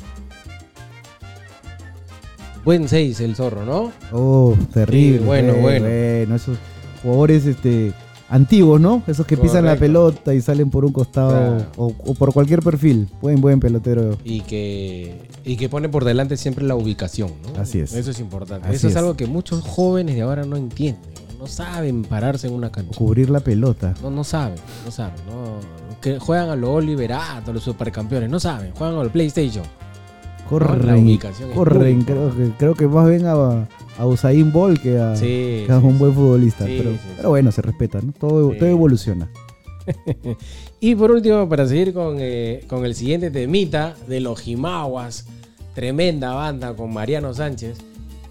B: Buen 6 el zorro, ¿no?
D: Oh, terrible.
B: Sí, bueno, bueno.
D: Bueno, esos jugadores este, antiguos, ¿no? Esos que pisan la pelota y salen por un costado
B: Claro.
D: o, o por cualquier perfil. Buen, buen pelotero.
B: Y que, y que pone por delante siempre la ubicación, ¿no?
D: Así es.
B: Eso es importante.
D: Así
B: Eso es,
D: es.
B: algo que muchos jóvenes de ahora no entienden. No saben pararse en una cancha.
D: Cubrir la pelota.
B: No, no saben, no saben. No, que juegan a los Oliverato, a los supercampeones. No saben, juegan al PlayStation. la
D: Corren,
B: ubicación es
D: corren. Creo que, creo que más bien a, a Usain Bolt que a,
B: Sí,
D: que a
B: sí,
D: un buen futbolista. Pero, bueno, se respeta, ¿no? Todo, evoluciona. (laughs)
B: Y por último, para seguir con, eh, con el siguiente temita de los Jimaguas, tremenda banda con Mariano Sánchez.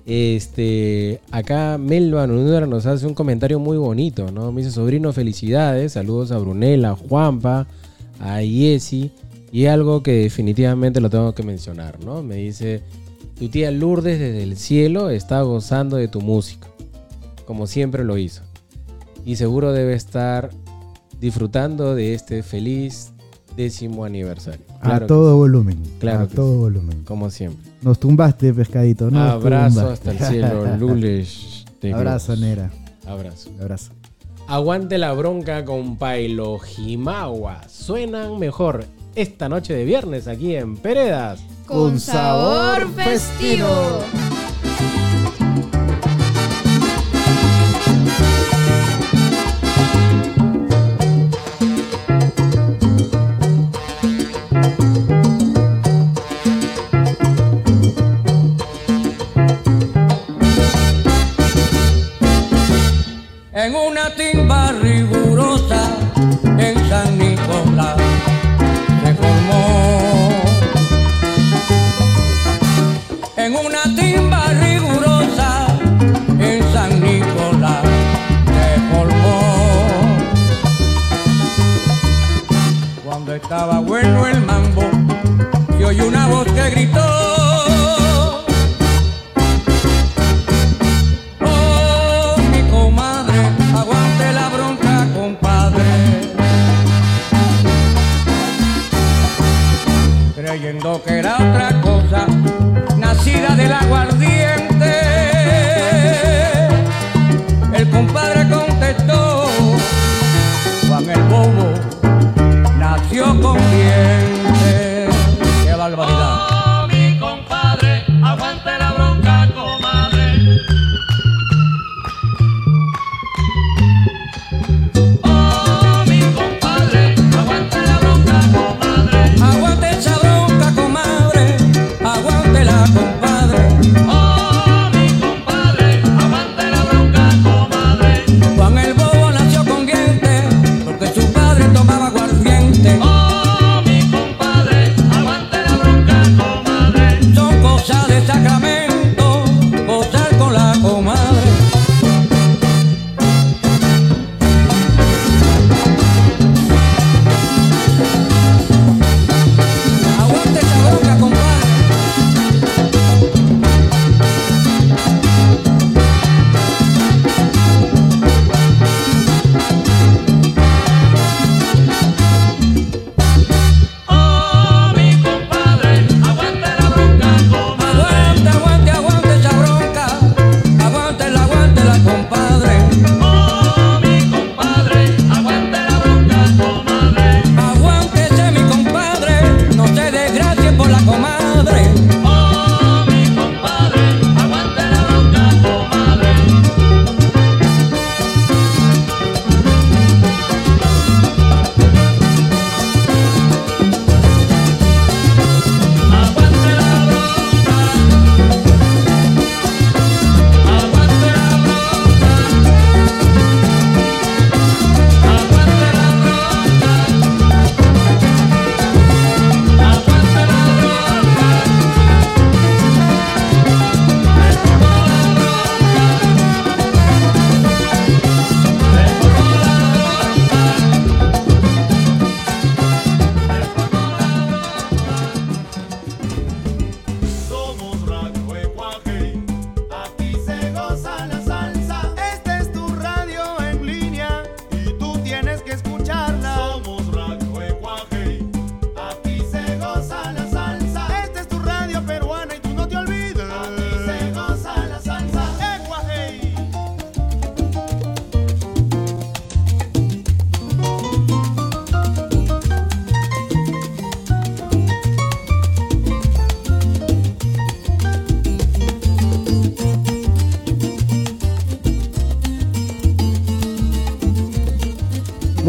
B: Este, acá Melba Nunura nos hace un comentario muy bonito, ¿no? Me dice, sobrino, felicidades, saludos a Brunella, a Juanpa, a Yesi, y algo que definitivamente lo tengo que mencionar, ¿no? Me dice, tu tía Lourdes desde el cielo está gozando de tu música, como siempre lo hizo, y seguro debe estar disfrutando de este feliz décimo aniversario. Claro
D: a todo volumen.
B: Claro
D: a todo
B: sí.
D: volumen.
B: como siempre.
D: Nos tumbaste, pescadito. Nos
B: Abrazo
D: tumbaste.
B: hasta el cielo, (laughs) Lules.
D: Abrazo. Nera.
B: Abrazo.
D: Abrazo.
B: Aguante la bronca con Pailo Jimagua. Suenan mejor esta noche de viernes aquí en Peredas.
C: Con sabor festivo.
I: Estaba bueno el mambo y oí una voz que gritó. Oh, mi comadre, aguante la bronca, compadre, creyendo que era otra cosa.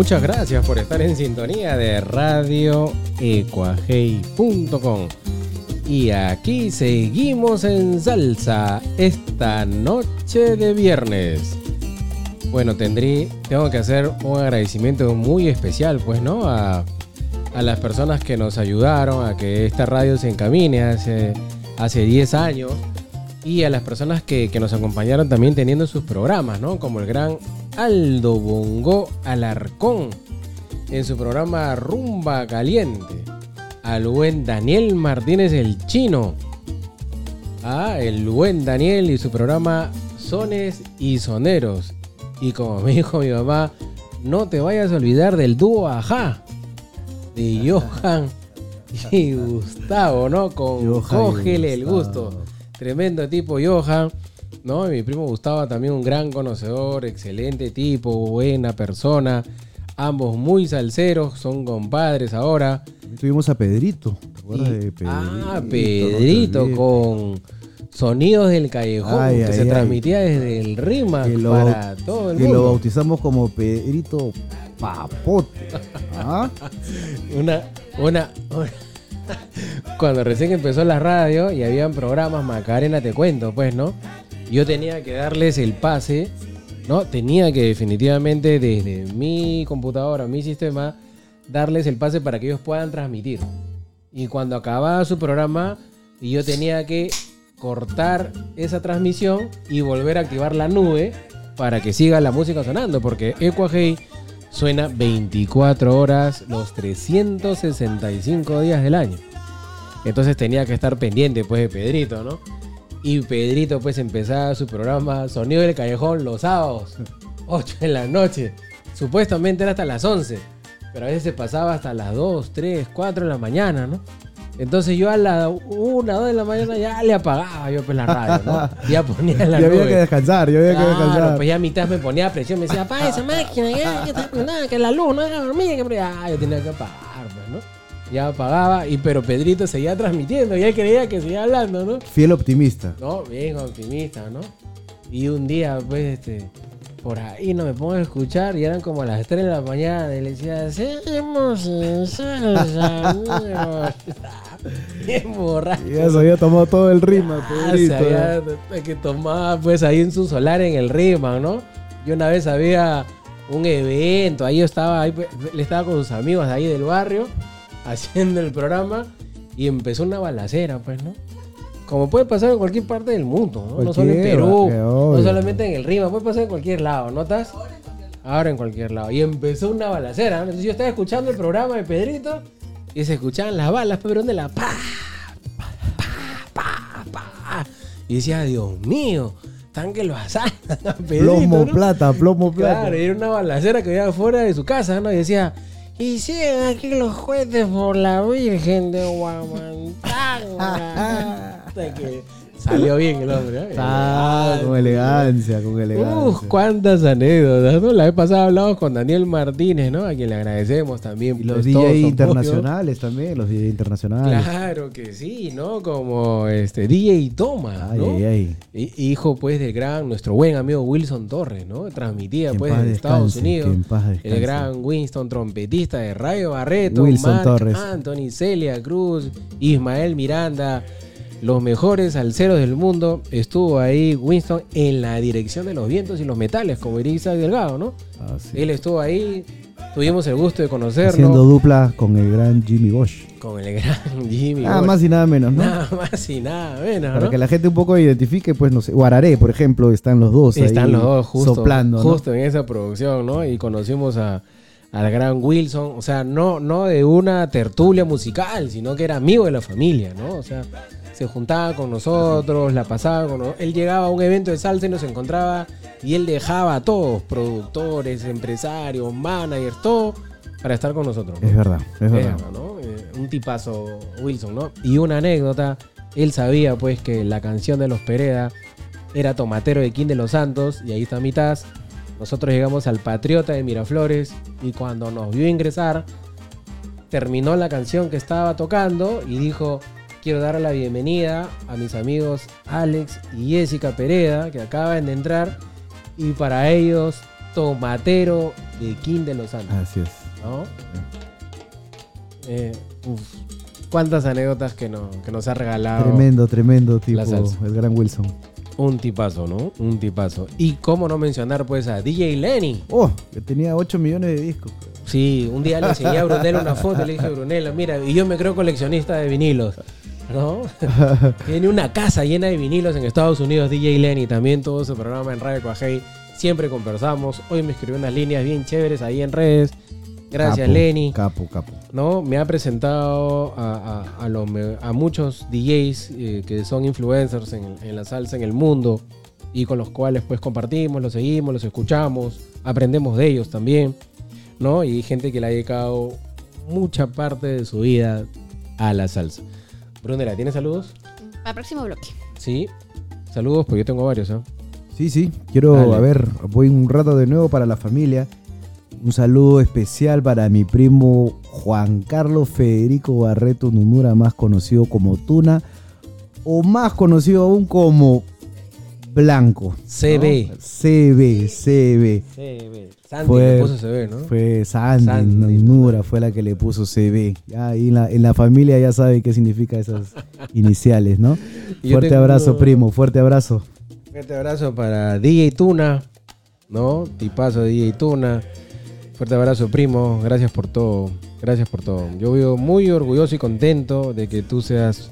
B: Muchas gracias por estar en sintonía de radioecuajei.com. Y aquí seguimos en salsa esta noche de viernes. Bueno, tendrí, tengo que hacer un agradecimiento muy especial, pues, ¿no? A, a las personas que nos ayudaron a que esta radio se encamine hace, hace 10 años y a las personas que, que nos acompañaron también teniendo sus programas, ¿no? Como el gran Aldo Bongo Alarcón en su programa Rumba Caliente. Al buen Daniel Martínez el Chino. Ah, el buen Daniel y su programa Sones y Soneros. Y como me dijo mi mamá, no te vayas a olvidar del dúo Ajá. De (laughs) Johan y Gustavo, ¿no? Con Cógele el gusto. Tremendo tipo Johan. ¿no? Y mi primo Gustavo también un gran conocedor, excelente tipo, buena persona. Ambos muy salseros, son compadres ahora.
D: También Tuvimos a Pedrito. ¿Te acuerdas
B: Y-
D: de Pedrito?
B: ah, Pedrito con Sonidos del Callejón,
D: Ay,
B: que
D: ay,
B: se
D: ay.
B: transmitía desde el RIMA
D: lo,
B: para todo el
D: que lo
B: mundo.
D: bautizamos como Pedrito Papote. ¿Ah? (laughs)
B: Una, una, una- (laughs) Cuando recién empezó la radio y habían programas, Macarena te cuento, pues, ¿no? Yo tenía que darles el pase, ¿no? Tenía que definitivamente desde mi computadora, mi sistema, darles el pase para que ellos puedan transmitir. Y cuando acababa su programa, yo tenía que cortar esa transmisión y volver a activar la nube para que siga la música sonando, porque Equahey suena 24 horas los 365 días del año. Entonces tenía que estar pendiente pues de Pedrito, ¿no? Y Pedrito pues empezaba su programa Sonido del Callejón los sábados, (laughs) 8 de la noche. Supuestamente era hasta las 11, pero a veces se pasaba hasta las 2, 3, 4 de la mañana, ¿no? Entonces yo a la 1, 2 de la mañana ya le apagaba yo pues la radio, ¿no? (laughs) Ya ponía la
D: Y había
B: nube.
D: que descansar, y había que
B: Claro,
D: descansar.
B: pues ya a mitad me ponía presión, me decía, apaga esa máquina, ya, ya está, nada, que la luz no es dormir, que ya, yo tenía que apagar. Ya apagaba, y pero Pedrito seguía transmitiendo, y él creía que seguía hablando, ¿no?
D: Fiel optimista.
B: No, bien optimista, ¿no? Y un día, pues, este, por ahí no me pongo a escuchar, y eran como las 3 de la mañana, y le decía, salsa, amigos". (laughs) Bien borracho.
D: Ya se había tomado todo el rima,
B: Ah,
D: Pedrito.
B: se había- que tomaba pues ahí en su solar en el Rima, ¿no? Yo una vez había un evento, ahí yo estaba, ahí, pues, él estaba con sus amigos de ahí del barrio haciendo el programa y empezó una balacera, pues, ¿no? Como puede pasar en cualquier parte del mundo, ¿no? No solo en Perú, no solamente en el Rima, puede pasar en cualquier lado, ¿notas? Ahora en cualquier lado. Y empezó una balacera. ¿no? Entonces yo estaba escuchando el programa de Pedrito y se escuchaban las balas, pero ¿dónde la pa? pa, pa. Y decía, Dios mío, están que lo asaltan Pedrito,
D: Plomo
B: ¿no?
D: plata, plomo plata.
B: Claro, era una balacera que había afuera de su casa, ¿no? Y decía, y siguen aquí los jueces por la Virgen de. (laughs) Hasta que salió bien el hombre, ¿no?
D: Ah, con elegancia, con elegancia.
B: Uf, cuántas anécdotas, ¿no? La vez pasada hablamos con Daniel Martínez, ¿no? A quien le agradecemos también.
D: y los
B: pues,
D: DJ internacionales también, los DJ internacionales.
B: Claro que sí, ¿no? Como este DJ Toma,
D: Ay,
B: ¿no?
D: ay, ay.
B: Hijo, pues, del gran, nuestro buen amigo Wilson Torres, ¿no? Transmitía,
D: Que en
B: pues, desde Estados Unidos.
D: en
B: El gran Winston, trompetista de Rayo Barreto.
D: Wilson Torres.
B: Anthony, Celia Cruz, Ismael Miranda. Los mejores alceros del mundo. Estuvo ahí Winston en la dirección de los vientos y los metales, como diría Isaac Delgado, ¿no?
D: Ah, sí.
B: Él estuvo ahí. Tuvimos el gusto de conocerlo.
D: Haciendo dupla con el gran Jimmy Bosch.
B: Con el gran (laughs) Jimmy.
D: Nada
B: Bosch.
D: más y nada menos, ¿no?
B: Nada más y nada menos,
D: Para
B: ¿no?
D: que la gente un poco identifique, pues no sé, Guararé, por ejemplo, están los dos ahí
B: Están los dos justo,
D: soplando, ¿no?
B: justo en esa producción, ¿no? Y conocimos a, al gran Wilson, o sea, no, no de una tertulia musical, sino que era amigo de la familia, ¿no? O sea, se juntaba con nosotros, la pasaba con nosotros. Él llegaba a un evento de salsa y nos encontraba y él dejaba a todos, productores, empresarios, managers, todo, para estar con nosotros. ¿no?
D: Es verdad, es verdad.
B: Verga, ¿no? Eh, un tipazo Wilson, ¿no? Y una anécdota, él sabía pues que la canción de los Pereda era Tomatero de King de los Santos y ahí está mitad. Nosotros llegamos al Patriota de Miraflores y cuando nos vio ingresar, terminó la canción que estaba tocando y dijo, quiero dar la bienvenida a mis amigos Alex y Jessica Pereda que acaban de entrar y para ellos tomatero de King de los Santos,
D: Así es.
B: ¿no? Eh, uf, cuántas anécdotas que, no- que nos ha regalado
D: Tremendo, tremendo tipo. El gran Wilson.
B: un tipazo, ¿no? Un tipazo. Y cómo no mencionar pues a DJ Lenny.
D: Oh, que tenía 8 millones de discos.
B: Sí, un día le enseñé a Brunella una foto y le dije, Brunella, mira, y yo me creo coleccionista de vinilos, ¿no? (laughs) Tiene una casa llena de vinilos en Estados Unidos, DJ Lenny, también todo su programa en Radio Cuajei. Siempre conversamos. Hoy me escribió unas líneas bien chéveres ahí en redes. Gracias,
D: Capo,
B: Lenny.
D: Capo, capo.
B: ¿no? Me ha presentado a, a- a los me- a muchos DJs eh, que son influencers en, en la salsa en el mundo y con los cuales pues compartimos, los seguimos, los escuchamos, aprendemos de ellos también, ¿no? Y gente que le ha dedicado mucha parte de su vida a la salsa. Brunera, ¿tienes saludos?
C: Para el próximo bloque.
B: Sí. Saludos, pues yo tengo varios, ¿ah?
D: Sí, sí. Quiero,
B: Dale.
D: a ver, voy un rato de nuevo para la familia. Un saludo especial para mi primo Juan Carlos Federico Barreto Numura, más conocido como Tuna, o más conocido aún como Blanco.
B: CB.
D: ¿no? CB, CB.
B: CB. Sandy
D: Fue-
B: le puso CB, ¿no?
D: Fue Sandy,
B: Sandy.
D: Numura, fue la que le puso CB. Ya en la, en la familia ya saben qué significa esas (laughs) iniciales, ¿no?
B: Y
D: Fuerte
B: tengo-
D: abrazo, primo, fuerte abrazo.
B: Fuerte abrazo para DJ Tuna, ¿no? Tipazo DJ Tuna. Fuerte abrazo, primo. Gracias por todo. Gracias por todo. Yo vivo muy orgulloso y contento de que tú seas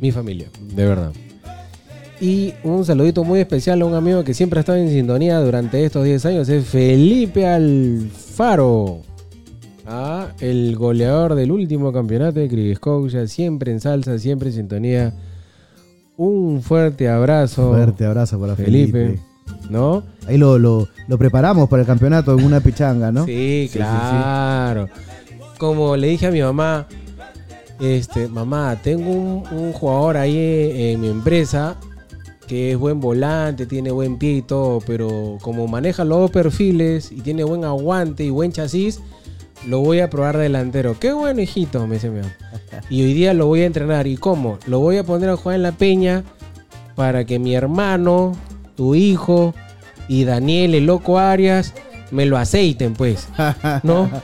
B: mi familia, de verdad. Y un saludito muy especial a un amigo que siempre ha estado en sintonía durante estos 10 años, es Felipe Alfaro. Ah, el goleador del último campeonato de Cribiscocha, siempre en salsa, siempre en sintonía. Un fuerte abrazo.
D: Fuerte abrazo para Felipe.
B: Felipe. ¿No?
D: Ahí lo, lo, lo preparamos para el campeonato en una pichanga, ¿no?
B: Sí, claro. Como le dije a mi mamá, este, mamá, tengo un, un jugador ahí en, en mi empresa que es buen volante, tiene buen pie y todo, pero como maneja los dos perfiles y tiene buen aguante y buen chasis, lo voy a probar delantero. Qué bueno, hijito, me dice mi. (laughs) Y hoy día lo voy a entrenar. ¿Y cómo? Lo voy a poner a jugar en la peña para que mi hermano, tu hijo y Daniel, el loco Arias, me lo aceiten, pues. ¿No? (laughs)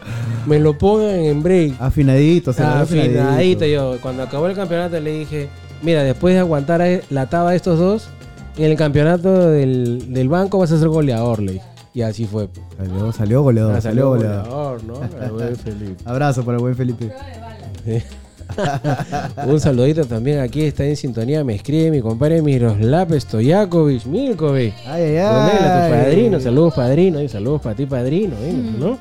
B: Me lo pongan en break.
D: Afinadito, se ve
B: Afinadito. Yo, cuando acabó el campeonato, le dije: Mira, después de aguantar a- la taba de estos dos, en el campeonato del, del banco vas a ser goleador, le dije. Y así fue. pues.
D: Salió, salió goleador,
B: Ah,
D: salió goleador.
B: goleador, ¿no? El buen (laughs) Felipe.
D: Abrazo para el buen Felipe. (laughs)
B: Un saludito también aquí, está en sintonía. Me escribe mi compadre Miroslav Stojakovic, Milkovic.
D: Ay, ay,
B: Donela, tu padrino, saludos padrino, y saludos para ti padrino, ¿eh? ¿no?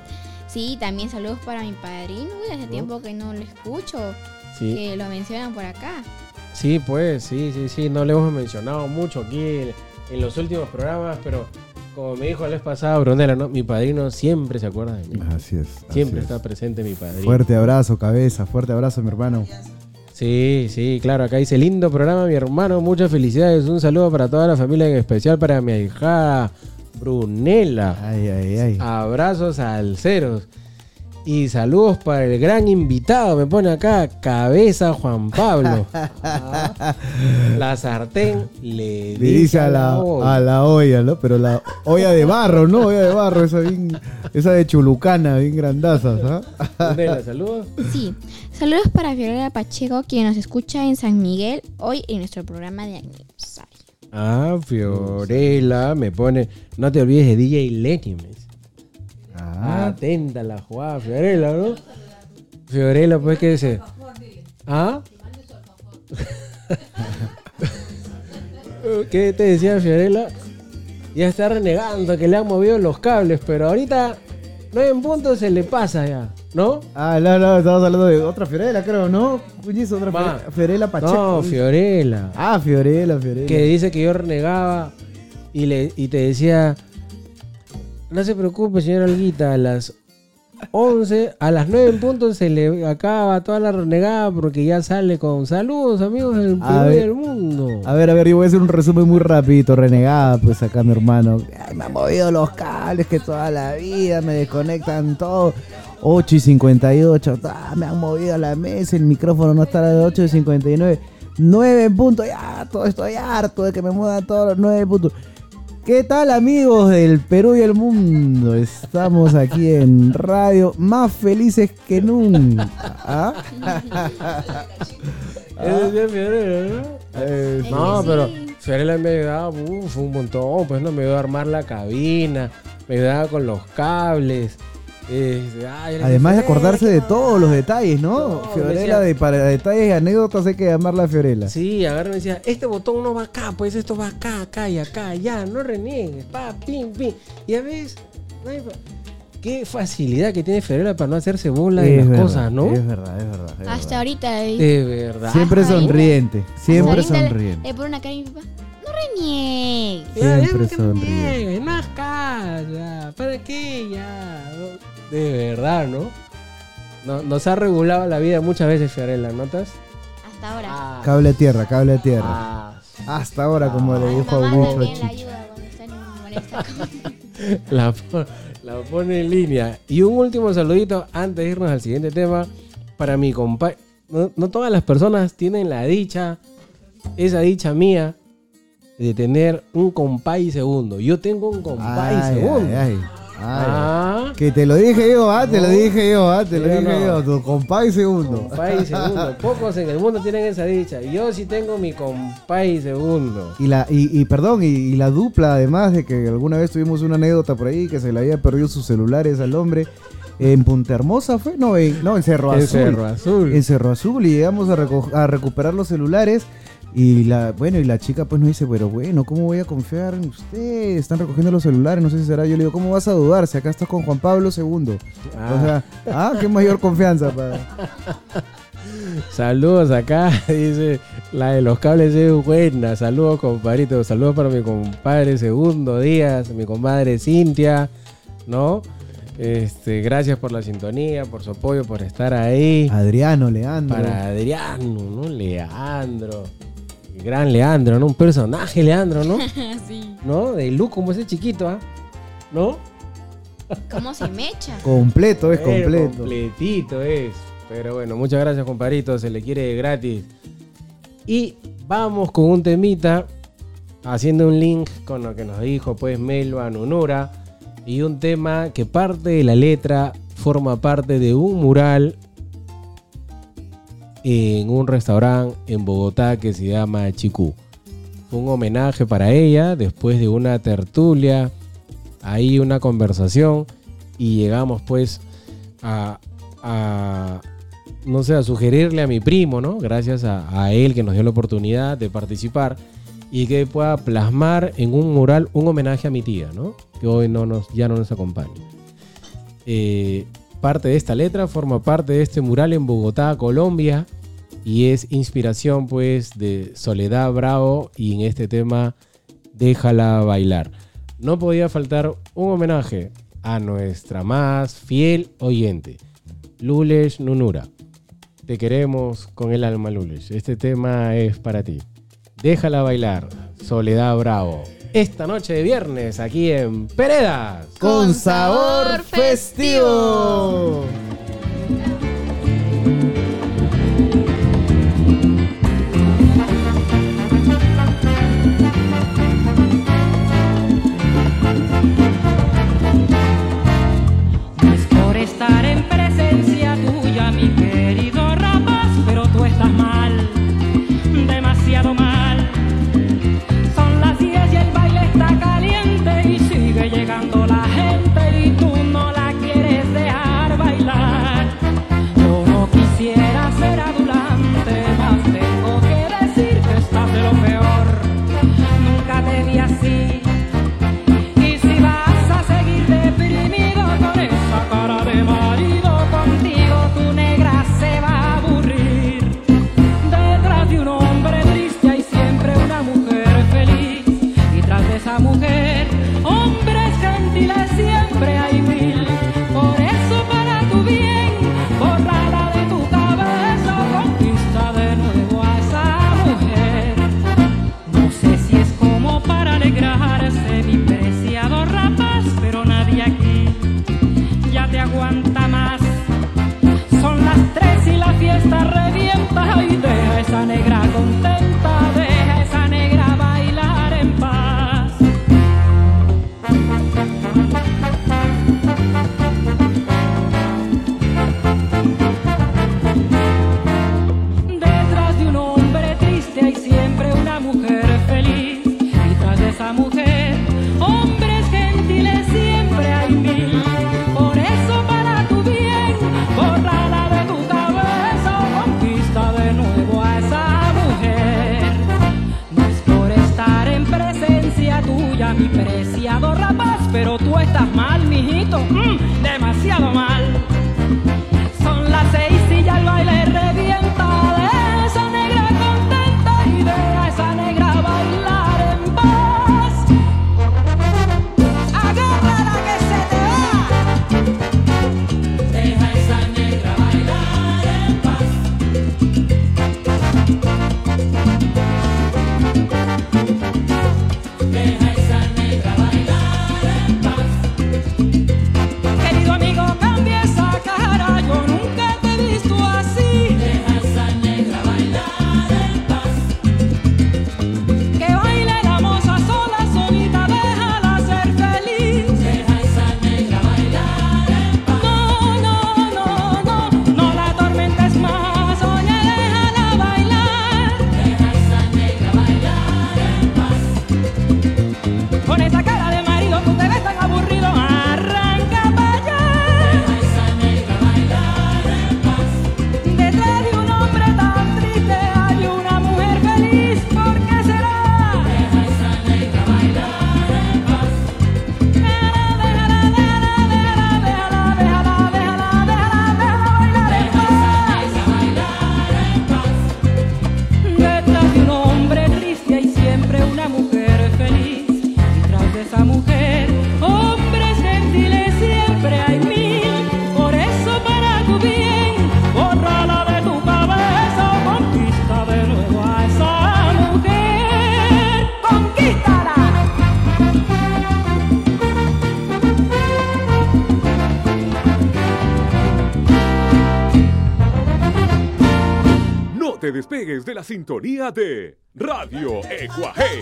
C: Sí, también saludos para mi padrino. Uy, hace tiempo que no lo escucho.
B: Sí,
C: Que lo mencionan por acá.
B: Sí, pues, sí, sí, sí, no le hemos mencionado mucho aquí en, los últimos programas, pero como me dijo la vez pasada Brunella, ¿no? Mi padrino siempre se acuerda de mí.
D: Así es. así
B: Siempre
D: es.
B: está presente mi padrino.
D: Fuerte abrazo, cabeza. Fuerte abrazo, mi hermano.
B: Sí, sí, claro, acá dice lindo programa, mi hermano, muchas felicidades, un saludo para toda la familia, en especial para mi hija Brunella.
D: Ay, ay, ay.
B: Abrazos alceros. Y saludos para el gran invitado, me pone acá, cabeza Juan Pablo. Ah, (laughs) la sartén le
D: Le dice a la,
B: olla.
D: a la olla, ¿no? Pero la olla de barro, ¿no? Olla de barro, esa bien, esa de chulucana, bien grandazas, ¿ah?
B: Saludos.
C: Sí. Saludos para Fiorella Pacheco, quien nos escucha en San Miguel hoy en nuestro programa de aniversario.
B: Ah, Fiorella, me pone, no te olvides de DJ Lenny, me dice.
D: Ah,
B: Atenta la jugada, Fiorella, ¿no? Fiorella, pues, ¿qué dice? ¿Ah? (laughs) ¿Qué te decía Fiorella? Ya está renegando que le han movido los cables, pero ahorita no en punto se le pasa ya, ¿no?
D: ah, no, no, estamos hablando de otra Fiorella, creo, ¿no? Puñizo, otra
B: Ma.
D: Fiorella, Fiorella Pacheco.
B: No, Fiorella.
D: Ah, Fiorella, Fiorella.
B: Que dice que yo renegaba y, le, y te decía, no se preocupe, señor Alguita, a las 11, a las 9 en punto se le acaba toda la renegada porque ya sale con saludos, amigos del Perú y
D: ver.
B: del mundo.
D: A ver, a ver, yo voy a hacer un resumen muy rapidito, renegada, pues acá mi hermano. Ay, me han movido los cables que toda la vida me desconectan todo. 8 y 58, ah, me han movido la mesa, el micrófono no está a las 8 y 59. 9 en punto, ya, todo estoy harto de que me muevan todos los 9 puntos. ¿Qué tal amigos del Perú y el mundo? Estamos aquí en radio más felices que nunca. ¿Ah? (laughs)
B: Ese día Fiorella, ¿no?
D: Eh,
C: Es
B: No, pero. Fiorella me ayudaba uf, un montón, pues no me ayudaba a armar la cabina, me ayudaba con los cables. Ay,
D: Además de acordarse
B: ¿qué
D: de todos los detalles, ¿no?
B: No,
D: Fiorella,
B: decía-
D: de, para detalles y anécdotas hay que llamarla Fiorella.
B: Sí, agarra y me decía, este botón no va acá, pues esto va acá, acá y acá, ya, no reniegues, pa, pim, pim. Y a veces, no hay pa- qué facilidad que tiene Fiorella para no hacerse bola de
D: Es
B: las
D: verdad,
B: cosas, ¿no?
D: Es verdad, es verdad. es
C: Hasta
D: verdad.
C: ahorita. eh,
B: De verdad.
D: Siempre sonriente, siempre
C: hasta ahorita le-
D: sonriente.
C: Le pone una cara a mi papá. No reniegues.
B: Ya, ya, que No ya, ¿para qué? Ya. De verdad, ¿no? No- Nos ha regulado la vida muchas veces, Fiorella, ¿notas?
C: Hasta ahora.
B: Ah,
D: Cable a tierra, cable a tierra.
B: ah,
D: Hasta ahora, como le dijo
C: también la ayuda (laughs)
B: la, la pone en línea. Y un último saludito antes de irnos al siguiente tema. Para mi compa. No, no todas las personas tienen la dicha, esa dicha mía, de tener un compay segundo. Yo tengo un compay
D: Ay,
B: segundo.
D: ay, ay, ay.
B: Ah,
D: Que te lo dije yo, ah, te lo dije yo, ah, te lo dije
B: no.
D: yo, tu compay segundo.
B: compay segundo. (laughs) Pocos en el mundo tienen esa dicha. Yo sí tengo mi compay segundo.
D: Y la, y, y perdón, y, y la dupla, además de que alguna vez tuvimos una anécdota por ahí que se le había perdido sus celulares al hombre. En Punta Hermosa fue, no, en, no, en Cerro
B: En
D: Azul.
B: Cerro Azul.
D: En Cerro Azul y llegamos a recuperar los celulares. Y la, bueno, y la chica pues nos dice, pero bueno, ¿cómo voy a confiar en usted? Están recogiendo los celulares, no sé si será. Yo le digo, ¿cómo vas a dudar si acá estás con Juan Pablo II?
B: Ah.
D: O sea, ah, qué mayor confianza. (laughs)
B: Saludos acá, (laughs) dice la de los cables es buena. Saludos, compadrito. Saludos para mi compadre Segundo Díaz, mi compadre Cintia, ¿no? Este, gracias por la sintonía, por su apoyo, por estar ahí.
D: Adriano, Leandro.
B: Para Adriano, ¿no? Leandro. El gran Leandro, ¿no? Un personaje Leandro, ¿no? (laughs)
C: sí.
B: ¿No? De luz como ese chiquito, ¿ah? ¿No?
C: ¿Cómo se mecha?
D: Completo, es
B: Eh,
D: completo.
B: Completito es. Pero bueno, muchas gracias, compadrito. Se le quiere gratis. Y vamos con un temita. Haciendo un link con lo que nos dijo, pues, Melba Nunura. Y un tema que parte de la letra forma parte de un mural en un restaurante en Bogotá que se llama Chicú. Fue un homenaje para ella después de una tertulia, ahí una conversación y llegamos pues a, no sé, a sugerirle a mi primo, ¿no? Gracias a, a él que nos dio la oportunidad de participar y que pueda plasmar en un mural un homenaje a mi tía, ¿no? Que hoy no nos, ya no nos acompaña. Eh, parte de esta letra forma parte de este mural en Bogotá, Colombia, y es inspiración pues de Soledad Bravo y en este tema Déjala bailar. No podía faltar un homenaje a nuestra más fiel oyente, Lules Nunura. Te queremos con el alma, Lules. Este tema es para ti. Déjala bailar, Soledad Bravo. Esta noche de viernes aquí en Peredas.
D: Con sabor festivo.
F: Sintonía de Radio Ecuaje.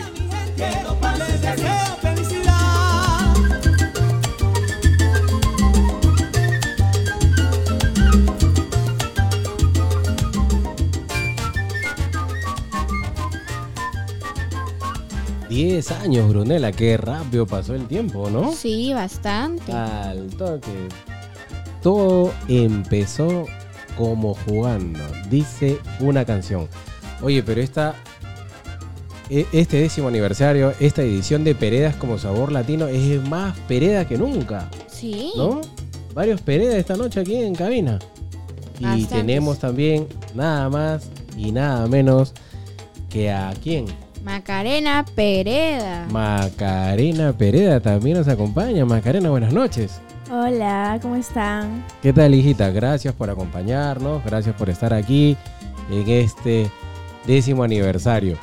E: Les deseo felicidad.
B: 10 años, Brunela, qué rápido pasó el tiempo, ¿no?
C: Sí, bastante.
B: Al toque. Todo empezó como jugando, dice una canción. Oye, pero esta, e- este décimo aniversario, esta edición de Peredas como sabor latino es más Pereda que nunca,
C: Sí.
B: ¿no? Varios Peredas esta noche aquí en cabina. Y
C: Bastantes.
B: tenemos también nada más y nada menos que a quién?
C: Macarena Pereda.
B: Macarena Pereda también nos acompaña. Macarena, buenas noches.
J: Hola, ¿cómo están?
B: ¿Qué tal, hijita? Gracias por acompañarnos, gracias por estar aquí en este décimo aniversario.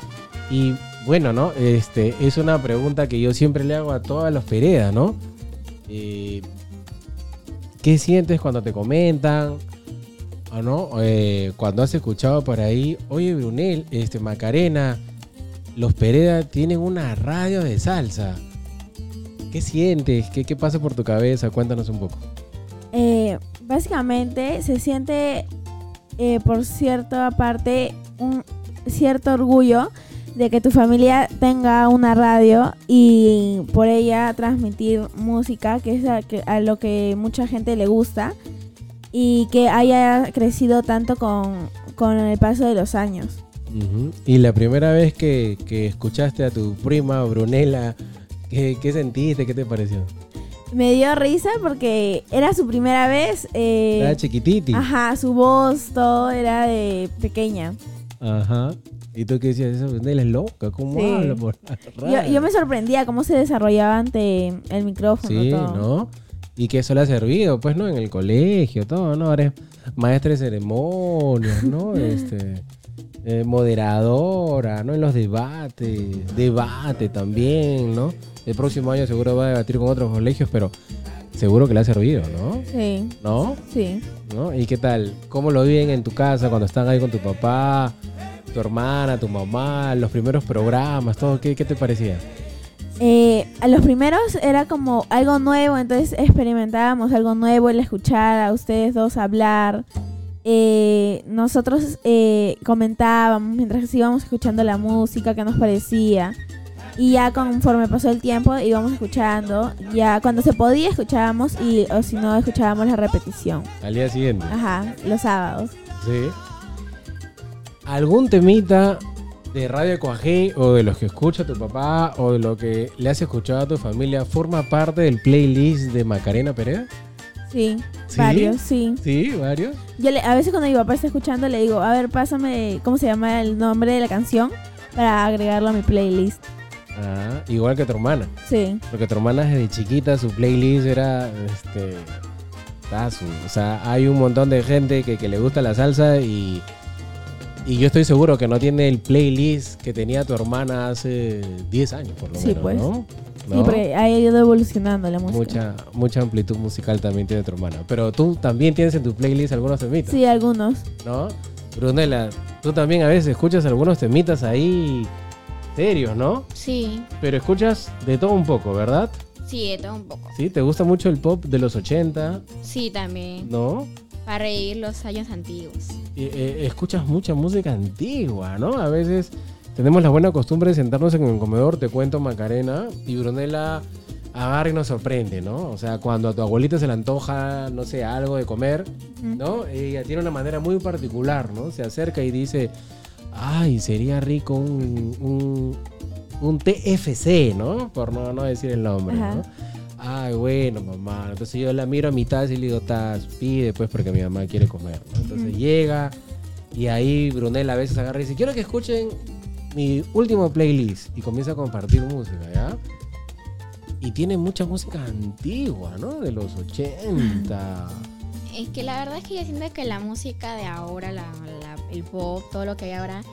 B: Y bueno, ¿no? Este es una pregunta que yo siempre le hago a todas los Peredas, ¿no? Eh, ¿Qué sientes cuando te comentan? ¿O no? Eh, cuando has escuchado por ahí, oye, Brunel, este Macarena, los Pereda tienen una radio de salsa. ¿Qué sientes? ¿Qué, qué pasa por tu cabeza? Cuéntanos un poco.
J: Eh, básicamente se siente eh, por cierta parte un cierto orgullo de que tu familia tenga una radio y por ella transmitir música, que es a, que- a lo que mucha gente le gusta y que haya crecido tanto con, con el paso de los años.
B: Y la primera vez que, que escuchaste a tu prima Brunella, ¿qué, qué sentiste? ¿Qué te pareció?
J: Me dio risa porque era su primera vez. eh,
B: Era chiquititi.
J: Ajá, su voz, todo era de pequeña.
B: Ajá. ¿Y tú qué decías? Esa es loca, ¿cómo
J: Sí.
B: habla por la
J: Yo,
B: radio?"
J: yo me sorprendía cómo se desarrollaba ante el micrófono.
B: Sí,
J: todo.
B: ¿no? Y que eso le ha servido, pues, ¿no? En el colegio, todo, ¿no? Ahora es maestra de ceremonias, ¿no? (laughs) Este, eh, moderadora, ¿no? En los debates, debate también, ¿no? El próximo año seguro va a debatir con otros colegios, pero seguro que le ha servido, ¿no?
J: Sí,
B: ¿No?
J: sí.
B: ¿No? ¿Y qué tal? ¿Cómo lo viven en tu casa cuando están ahí con tu papá, tu hermana, tu mamá, los primeros programas, todo? ¿Qué, qué te parecía?
J: Eh, a los primeros era como algo nuevo, entonces experimentábamos algo nuevo, el escuchar a ustedes dos hablar. Eh, nosotros eh, comentábamos mientras íbamos escuchando la música que nos parecía. Y ya conforme pasó el tiempo íbamos escuchando. Ya cuando se podía escuchábamos y o si no escuchábamos la repetición.
B: Al día siguiente.
J: Ajá, los sábados.
B: Sí. ¿Algún temita de Radio Coajé o de los que escucha tu papá o de lo que le has escuchado a tu familia forma parte del playlist de Macarena Perea?
J: Sí,
B: ¿Sí?
J: varios, sí.
B: Sí, varios.
J: Yo le- a veces cuando mi papá está escuchando le digo, a ver, pásame cómo se llama el nombre de la canción para agregarlo a mi playlist.
B: Ah, igual que tu hermana.
J: Sí,
B: Porque tu hermana desde chiquita su playlist era este tazo. O sea, hay un montón de gente que, que le gusta la salsa y, y yo estoy seguro que no tiene el playlist que tenía tu hermana hace 10 años por lo
J: Sí,
B: menos,
J: pues.
B: ¿no?
J: sí,
B: ¿No?
J: porque ha ido evolucionando la música.
B: Mucha, mucha amplitud musical también tiene tu hermana. Pero tú también tienes en tu playlist algunos temitas,
J: Sí, algunos.
B: ¿no? Brunella, tú también a veces escuchas algunos temitas ahí serios, ¿no?
C: Sí,
B: Pero escuchas de todo un poco, ¿verdad?
C: sí, de todo un poco.
B: ¿Sí? ¿Te gusta mucho el pop de los 80?
C: Sí, también.
B: ¿No?
C: Para reír los años antiguos.
B: Eh, escuchas mucha música antigua, ¿no? A veces tenemos la buena costumbre de sentarnos en el comedor, te cuento Macarena, y Brunella agarra y nos sorprende, ¿no? O sea, cuando a tu abuelita se le antoja, no sé, algo de comer, ¿no? Ella tiene una manera muy particular, ¿no? Se acerca y dice, ay, sería rico un, un, un TFC, ¿no? Por no, no decir el nombre,
J: Ajá.
B: ¿no? Ay, bueno, mamá. Entonces yo la miro a mi taza y le digo, Taz, pide pues porque mi mamá quiere comer, ¿no? Entonces llega y ahí Brunel a veces agarra y dice, quiero que escuchen mi último playlist y comienza a compartir música, ¿ya? Y tiene mucha música antigua, ¿no? De los 80.
C: Es que la verdad es que yo siento que la música de ahora, la, la- el pop, todo lo que hay ahora,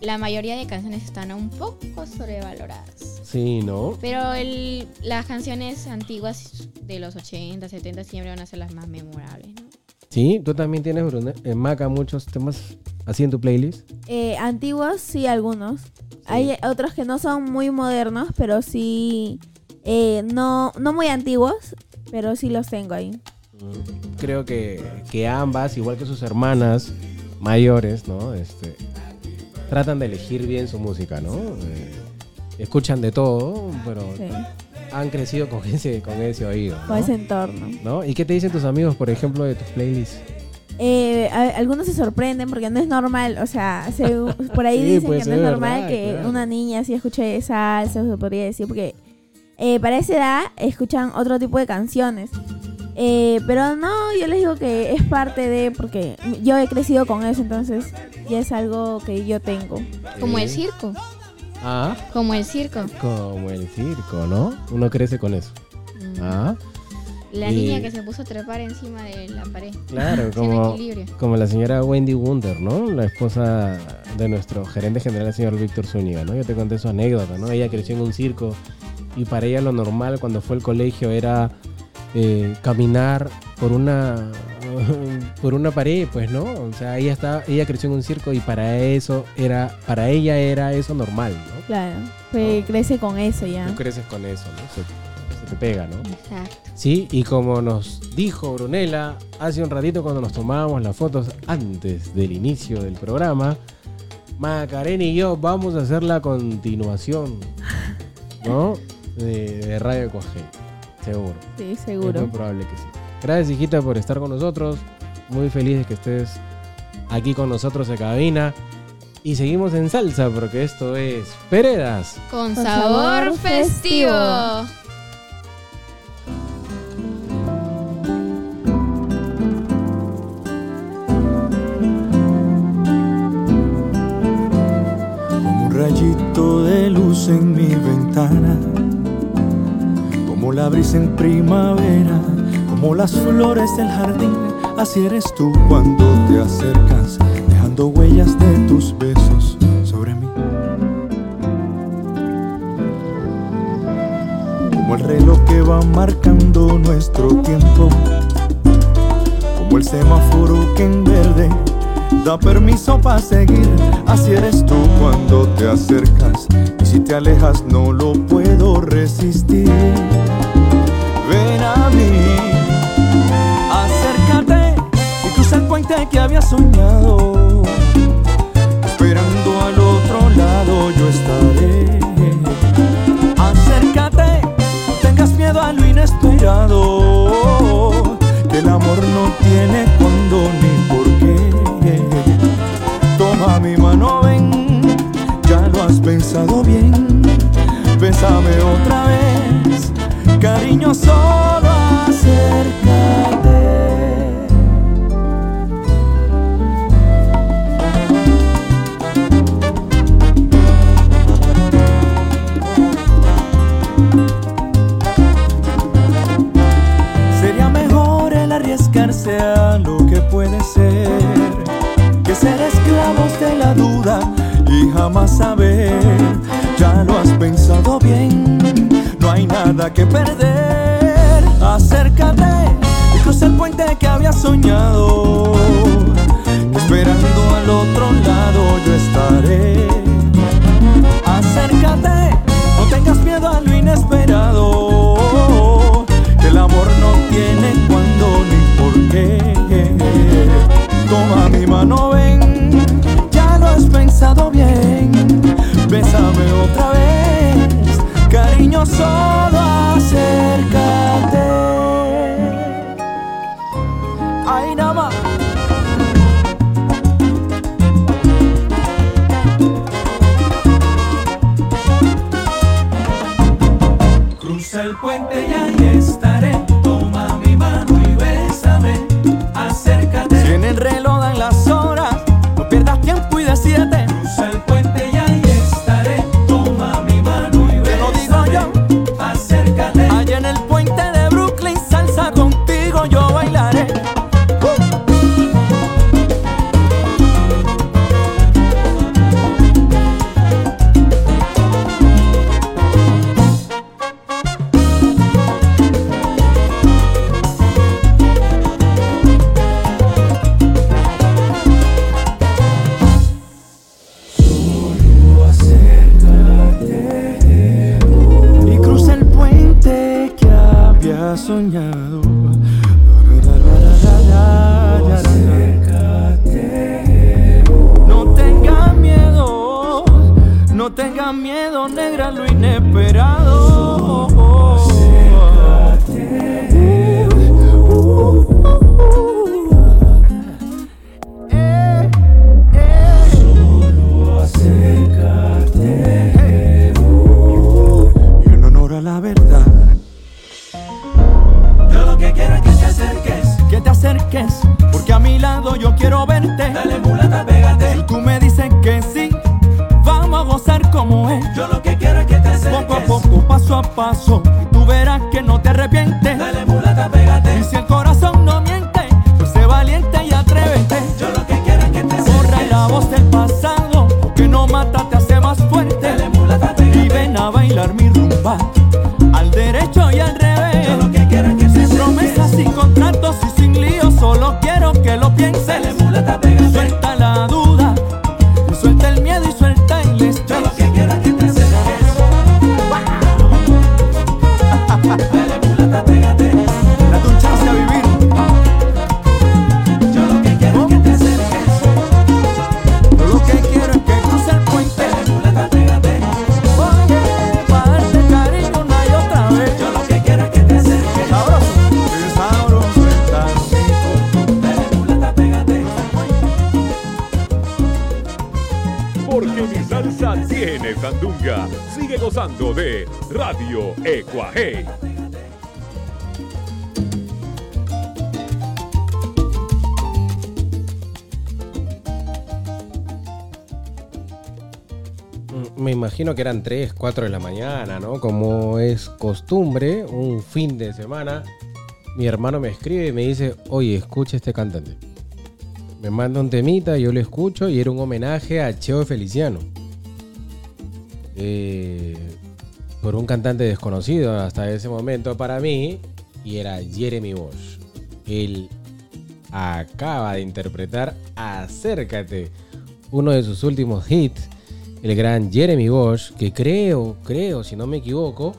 C: la mayoría de canciones están un poco sobrevaloradas.
B: Sí, ¿no?
C: Pero el, las canciones antiguas de los 80, 70 siempre van a ser las más memorables. ¿no?
B: Sí, tú también tienes, Brunel, en Maca, muchos temas así en tu playlist.
J: Eh, antiguos, sí, algunos. Hay otros que no son muy modernos, pero sí, eh, no, no muy antiguos, pero sí los tengo ahí.
B: Creo que, que ambas, igual que sus hermanas mayores, ¿no? Este, tratan de elegir bien su música, ¿no? Eh, escuchan de todo, pero
J: Sí,
B: han crecido con ese, con ese oído, ¿no?
J: con ese entorno.
B: ¿No? ¿Y qué te dicen tus amigos, por ejemplo, de tus playlists?
J: Eh, a- algunos se sorprenden porque no es normal, o sea, se- (laughs) por ahí
B: Sí,
J: dicen que no es normal
B: verdad,
J: que
B: claro.
J: una niña así escuche salsa, se podría decir, porque eh, para esa edad escuchan otro tipo de canciones. Eh, pero no, yo les digo que es parte de, porque yo he crecido con eso, entonces ya es algo que yo tengo.
C: Como el circo.
B: Ah,
C: Como el circo.
B: como el circo, ¿no? Uno crece con eso.
C: Mm.
B: Ah,
C: La
B: y-
C: niña que se puso a trepar encima de la pared.
B: claro, como, como la señora Wendy Wunder, ¿no? La esposa de nuestro gerente general, el señor Víctor Zúñiga, ¿no? Yo te conté su anécdota, ¿no? Ella creció en un circo y para ella lo normal cuando fue al colegio era eh, caminar por una por una pared, pues, ¿no? O sea, ella estaba, ella creció en un circo y para eso era, para ella era eso normal, ¿no?
J: Claro, pues crece con eso ya.
B: Tú creces con eso, ¿no? Se, se te pega, ¿no?
C: Exacto.
B: Sí, y como nos dijo Brunella hace un ratito cuando nos tomábamos las fotos antes del inicio del programa, Macarena y yo vamos a hacer la continuación, ¿no? De, de Radio Coajé, seguro.
J: Sí,
B: Es
J: seguro.
B: muy probable que sí. Gracias, hijita, por estar con nosotros. Muy feliz de que estés aquí con nosotros en cabina. Y seguimos en salsa porque esto es Peredas.
C: Con, sabor, festivo.
K: como un rayito de luz en mi ventana, como la brisa en primavera, como las flores del jardín, así eres tú cuando te acercas, dejando huellas de tus besos sobre mí. Como el reloj que va marcando nuestro tiempo, como el semáforo que en verde da permiso para seguir. Así eres tú cuando te acercas y si te alejas no lo puedo resistir. Ven a mí, acércate y cruza el puente que había soñado. Esperando al otro lado yo estaré. Acércate, no tengas miedo a lo inesperado. Que el amor no tiene cuándo ni por mi mano, ven, pensado bien. Bésame otra vez, cariño, solo acércate. De la duda y jamás saber. Ya lo has pensado bien, no hay nada que perder. Acércate y cruza el puente que había soñado. Esperando al otro lado yo estaré. Acércate, no tengas miedo a lo inesperado. El amor no tiene cuándo ni por qué. Toma mi mano, ven, pensado bien. Bésame otra vez, cariño, solo acércate. Soñado. No tenga miedo, no tenga miedo, negra, lo inesperado. Poco a poco, paso a paso, tú verás que no que
B: eran 3, 4 de la mañana, ¿no? Como es costumbre, un fin de semana, mi hermano me escribe y me dice, oye, escucha este cantante. Me manda un temita, yo lo escucho y era un homenaje a Cheo Feliciano. Eh, por un cantante desconocido hasta ese momento para mí, y era Jeremy Bosch. Él acaba de interpretar Acércate, uno de sus últimos hits, el gran Jeremy Bosch, que creo, creo, si no me equivoco,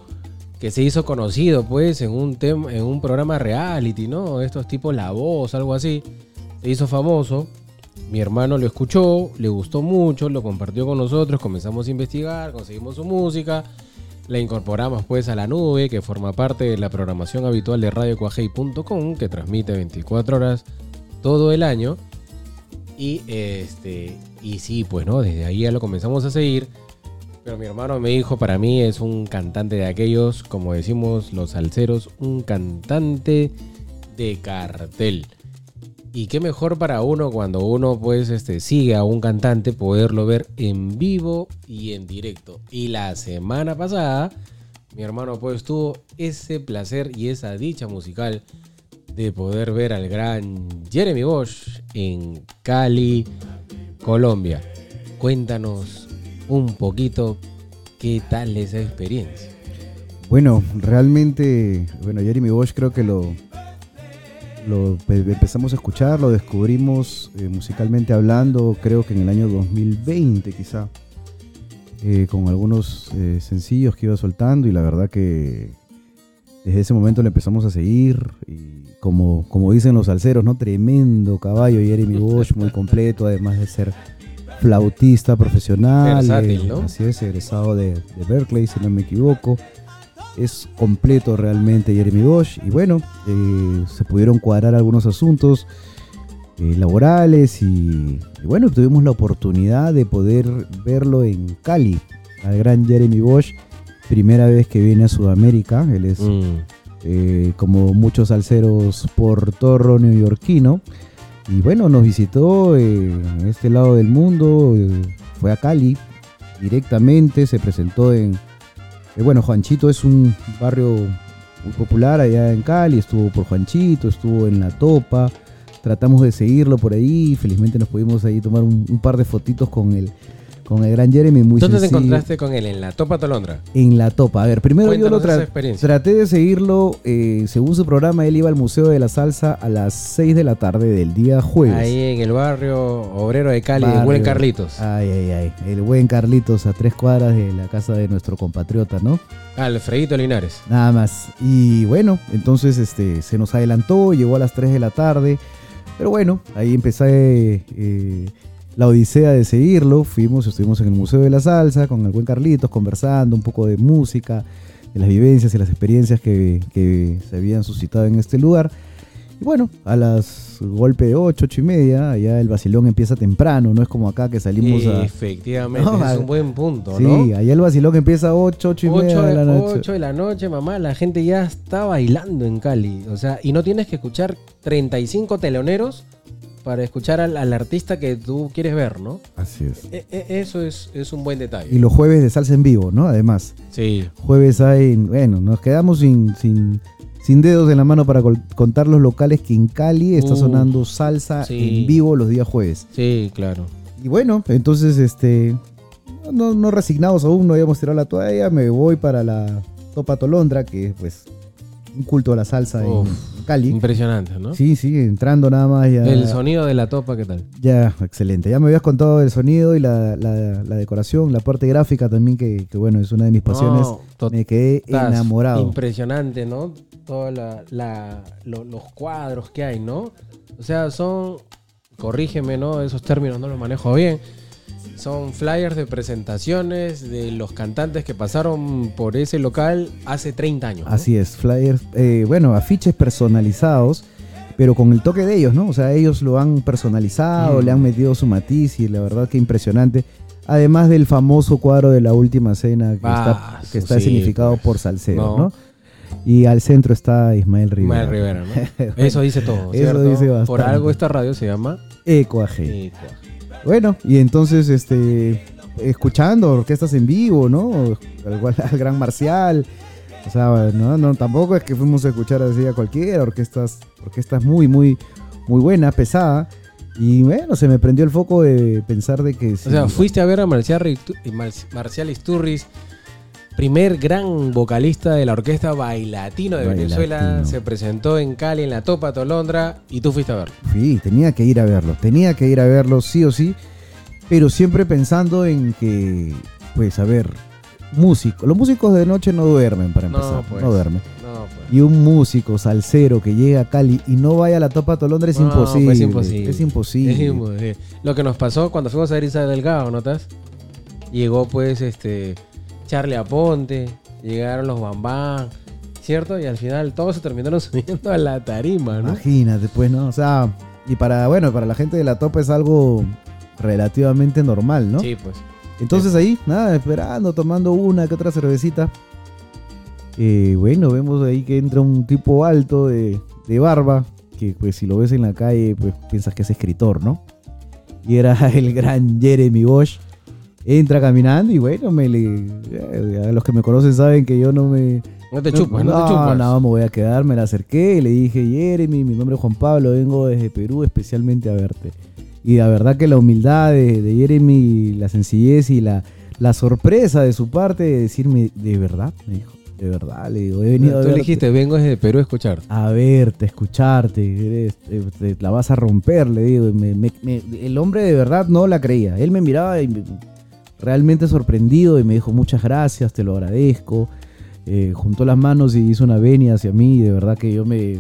B: que se hizo conocido pues en un, tem- en un programa reality, ¿no? Estos tipos La Voz, algo así. Se hizo famoso. Mi hermano lo escuchó, le gustó mucho, lo compartió con nosotros, comenzamos a investigar, conseguimos su música, la incorporamos pues a la nube, que forma parte de la programación habitual de radiocuajei.com, que transmite 24 horas todo el año. Y este y sí, pues no, desde ahí ya lo comenzamos a seguir. Pero mi hermano me dijo, para mí es un cantante de aquellos, como decimos los salseros, un cantante de cartel. Y qué mejor para uno cuando uno pues este, sigue a un cantante poderlo ver en vivo y en directo. Y la semana pasada mi hermano pues tuvo ese placer y esa dicha musical de poder ver al gran Jeremy Bosch en Cali, Colombia. Cuéntanos un poquito qué tal esa experiencia.
D: Bueno, realmente, bueno, Jeremy Bosch creo que lo, lo pe- empezamos a escuchar, lo descubrimos eh, musicalmente hablando, creo que en el año 2020 quizá, eh, con algunos eh, sencillos que iba soltando y la verdad que desde ese momento le empezamos a seguir como, como dicen los salseros, ¿no? Tremendo caballo Jeremy Bosch, muy completo, además de ser flautista profesional.
B: Versátil,
D: eh,
B: ¿no?
D: Así es, egresado de, de Berkeley, si no me equivoco. Es completo realmente Jeremy Bosch. Y bueno, eh, se pudieron cuadrar algunos asuntos eh, laborales y, y bueno, tuvimos la oportunidad de poder verlo en Cali, al gran Jeremy Bosch. Primera vez que viene a Sudamérica, él es
B: Mm.
D: Eh, como muchos salseros por torro neoyorquino. Y bueno, nos visitó eh, este lado del mundo, eh, fue a Cali directamente, se presentó en... bueno, Juanchito es un barrio muy popular allá en Cali, estuvo por Juanchito, estuvo en La Topa, tratamos de seguirlo por ahí, felizmente nos pudimos ahí tomar un, un par de fotitos con el, con el gran Jeremy, muy
B: ¿Dónde te encontraste con él? En la Topa Tolondra.
D: En La Topa. A ver, primero yo lo
B: Cuéntanos
D: tra- traté de seguirlo. eh, según su programa, él iba al Museo de la Salsa a las 6 de la tarde del día jueves.
B: Ahí en el barrio obrero de Cali,
D: Barrio.
B: Buen Carlitos.
D: Ay, ay, ay. El buen Carlitos a tres cuadras de la casa de nuestro compatriota, ¿no?
B: Alfredito Linares.
D: Nada más. Y bueno, entonces este, se nos adelantó, llegó a las 3 de la tarde. Pero bueno, ahí empecé eh, la odisea de seguirlo. Fuimos, estuvimos en el Museo de la Salsa con el buen Carlitos conversando un poco de música, de las vivencias y las experiencias que, que se habían suscitado en este lugar. Y bueno, a las golpe de 8, 8 y media, allá el vacilón empieza temprano, no es como acá que salimos a...
B: Efectivamente,
D: No,
B: es un buen punto,
D: Sí,
B: ¿no?
D: allá el vacilón empieza a 8, 8 y
B: 8
D: media de la noche.
B: de la noche, mamá, la gente ya está bailando en Cali. O sea, y no tienes que escuchar 35 teloneros para escuchar al, al artista que tú quieres ver, ¿no?
D: Así es.
B: E- e- eso es, es un buen detalle.
D: Y los jueves de salsa en vivo, ¿no? Además.
B: Sí.
D: Jueves hay, bueno, nos quedamos sin, sin, sin dedos en la mano para contar los locales que en Cali está
B: Uh,
D: sonando salsa
B: sí.
D: en vivo los días jueves.
B: Sí, claro.
D: Y bueno, entonces, este, no, no resignados aún, no habíamos tirado la toalla, me voy para la Topa Tolondra, que es pues un culto a la salsa
B: Uf,
D: en Cali.
B: Impresionante, ¿no?
D: Sí, sí, entrando nada más ya.
B: El sonido de la topa, ¿qué tal?
D: Ya, excelente. Ya me habías contado el sonido y la, la- la decoración, la parte gráfica también, que, que, bueno, es una de mis pasiones.
B: No,
D: me quedé enamorado.
B: Impresionante, ¿no? Todos los cuadros que hay, ¿no? O sea, son, corrígeme, ¿no? Esos términos no los manejo bien. Son flyers de presentaciones de los cantantes que pasaron por ese local hace 30 años. ¿no?
D: Así es, flyers, eh, bueno, afiches personalizados, pero con el toque de ellos, ¿no? O sea, ellos lo han personalizado,
B: Mm.
D: le han metido su matiz y la verdad que impresionante. Además del famoso cuadro de la última cena que
B: Ah,
D: está, que está
B: sí,
D: significado
B: pues.
D: por Salcedo,
B: No.
D: ¿no? Y al centro está Ismael Rivera.
B: Ismael Rivera, ¿no? (laughs) Eso dice todo,
D: Eso
B: ¿cierto?
D: dice
B: Por
D: bastante.
B: algo esta radio se llama
D: Eco AG. Bueno, y entonces, este, escuchando orquestas en vivo, ¿no? Al, igual al Gran Marcial. O sea, no, no, tampoco es que fuimos a escuchar así a cualquiera, orquestas, orquestas muy, muy, muy buena, pesada. Y bueno, se me prendió el foco de pensar de que...
B: O sea, fuiste a ver a Marcial, Marcial Isturris, primer gran vocalista de la orquesta Bailatino de
D: Bailatino.
B: Venezuela. Se presentó en Cali, en la Topa Tolondra, y tú fuiste a verlo.
D: Sí, tenía que ir a verlo, tenía que ir a verlo sí o sí, pero siempre pensando en que, pues a ver, músico, los músicos de noche no duermen para
B: No,
D: empezar,
B: pues.
D: no duermen.
B: No, pues.
D: Y un músico salsero que llega a Cali y no vaya a la Topa Tolondra es
B: No,
D: imposible.
B: pues, es imposible.
D: Es imposible.
B: Es imposible. Lo que nos pasó cuando fuimos a Isa Delgado, ¿notas? Llegó pues este Charlie Aponte, llegaron los Bambán, ¿cierto? Y al final todos se terminaron (laughs) subiendo a la tarima, ¿no?
D: Imagínate, pues, ¿no? O sea, y para, bueno, para la gente de la Topa es algo relativamente normal, ¿no?
B: Sí, pues.
D: Entonces ahí, nada, esperando, tomando una que otra cervecita. Eh, bueno, vemos ahí que entra un tipo alto de, de barba, que pues si lo ves en la calle, pues piensas que es escritor, ¿no? Y era (laughs) el gran Jeremy Bosch. Entra caminando y bueno, me le, eh, a los que me conocen saben que yo no me...
B: No te chupas, no,
D: no,
B: te chupas.
D: no, me voy a quedar, me la acerqué y le dije, Jeremy, mi nombre es Juan Pablo, vengo desde Perú especialmente a verte. Y la verdad que la humildad de, de Jeremy, la sencillez y la, la sorpresa de su parte de decirme, ¿de verdad? Me dijo, de verdad, le digo, he venido a
B: Tú le dijiste, vengo desde Perú a escuchar.
D: a verte, a escucharte, eres- eh, te- la vas a romper, le digo. me- me- me- el hombre de verdad no la creía. Él me miraba y realmente sorprendido y me dijo, muchas gracias, te lo agradezco. Eh, juntó las manos y hizo una venia hacia mí y de verdad que yo me,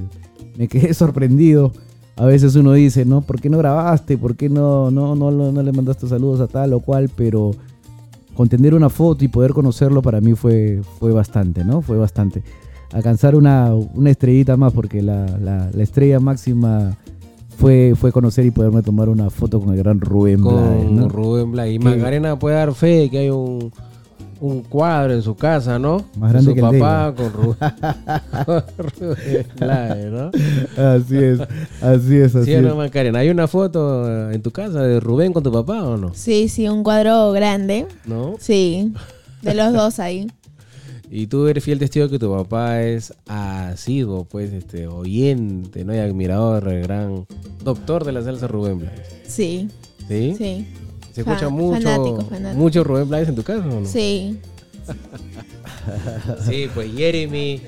D: me quedé (laughs) sorprendido. A veces uno dice, no, ¿por qué no grabaste? ¿Por qué no, no, no, no, le mandaste saludos a tal o cual? Pero con tener una foto y poder conocerlo para mí fue, fue bastante, ¿no? Fue bastante. Alcanzar una, una estrellita más porque la- la estrella máxima fue, fue conocer y poderme tomar una foto con el gran Rubén Blades,
B: Con
D: ¿no?
B: Rubén Blades. Y Macarena puede dar fe de que hay un, un cuadro en su casa, ¿no?
D: Más grande
B: De
D: que
B: su
D: el de
B: papá con (laughs) Rubén, Blades, ¿no?
D: Así es, así es, así
B: ¿Sí
D: es.
B: no, Macarena? ¿Hay una foto en tu casa de Rubén con tu papá o no?
J: Sí, sí, un cuadro grande.
B: ¿No?
J: Sí, de los dos ahí.
B: Y tú eres fiel testigo que tu papá es asiduo, pues, este, oyente, ¿no? Y admirador, el gran doctor de la salsa Rubén Blades.
J: Sí,
B: ¿Sí?
J: sí,
B: ¿Se escucha mucho,
J: fanático, fanático.
B: mucho Rubén Blades en tu casa o no?
J: sí. (laughs)
B: Sí, pues Jeremy.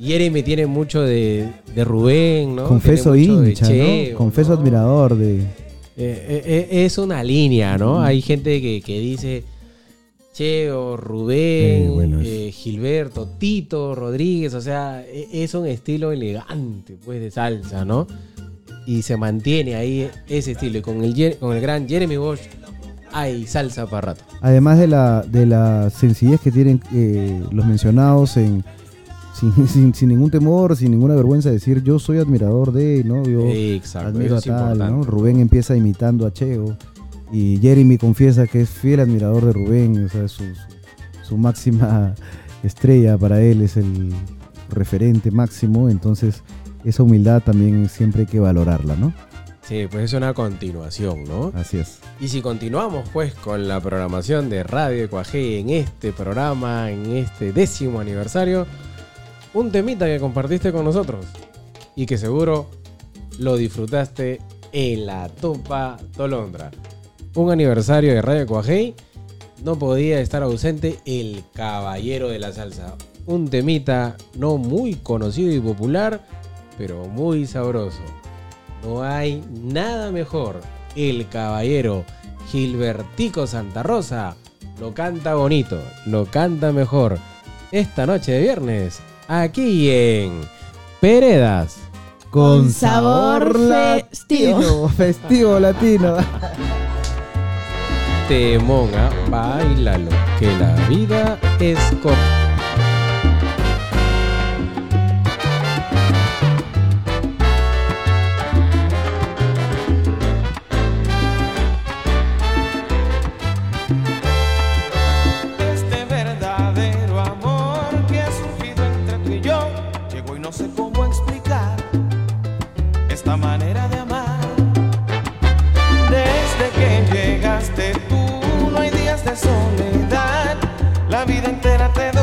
B: Jeremy tiene mucho de, de Rubén, ¿no?
D: Confeso hincha, ¿no? Confeso
B: ¿no?
D: admirador de...
B: Eh, eh, eh, es una línea, ¿no? Hay gente que, que dice Cheo, Rubén,
D: Eh, bueno,
B: eh, Gilberto, Tito, Rodríguez, o sea, e- es un estilo elegante, pues, de salsa, ¿no? Y se mantiene ahí ese estilo. Y con el, con el gran Jeremy Bosch hay salsa para rato.
D: Además de la, de la sencillez que tienen eh, los mencionados en... Sin, (laughs) sin- sin ningún temor, sin ninguna vergüenza de decir yo soy admirador de, ¿no? Yo
B: Exacto,
D: admiro a tal. ¿no? Rubén empieza imitando a Cheo y Jeremy confiesa que es fiel admirador de Rubén, o sea, su, su- su máxima (laughs) estrella para él es el referente máximo, entonces esa humildad también siempre hay que valorarla, ¿no?
B: Sí, pues es una continuación, ¿no?
D: Así es.
B: Y si continuamos pues con la programación de Radio Ecuaje en este programa, en este décimo aniversario, un temita que compartiste con nosotros y que seguro lo disfrutaste en la Topa Tolondra. Un aniversario de Radio Ecuaje, no podía estar ausente el caballero de la salsa. Un temita no muy conocido y popular, pero muy sabroso. No hay nada mejor. El caballero Gilbertico Santa Rosa lo canta bonito, lo canta mejor. Esta noche de viernes, aquí en Peredas.
J: Con sabor festivo.
D: festivo latino. (laughs)
B: Temonga, bailalo, que la vida es corta.
L: Este verdadero amor que ha surgido entre y yo llegó y no sé cómo explicar esta manera de amar. Desde que llegaste soledad. La vida entera te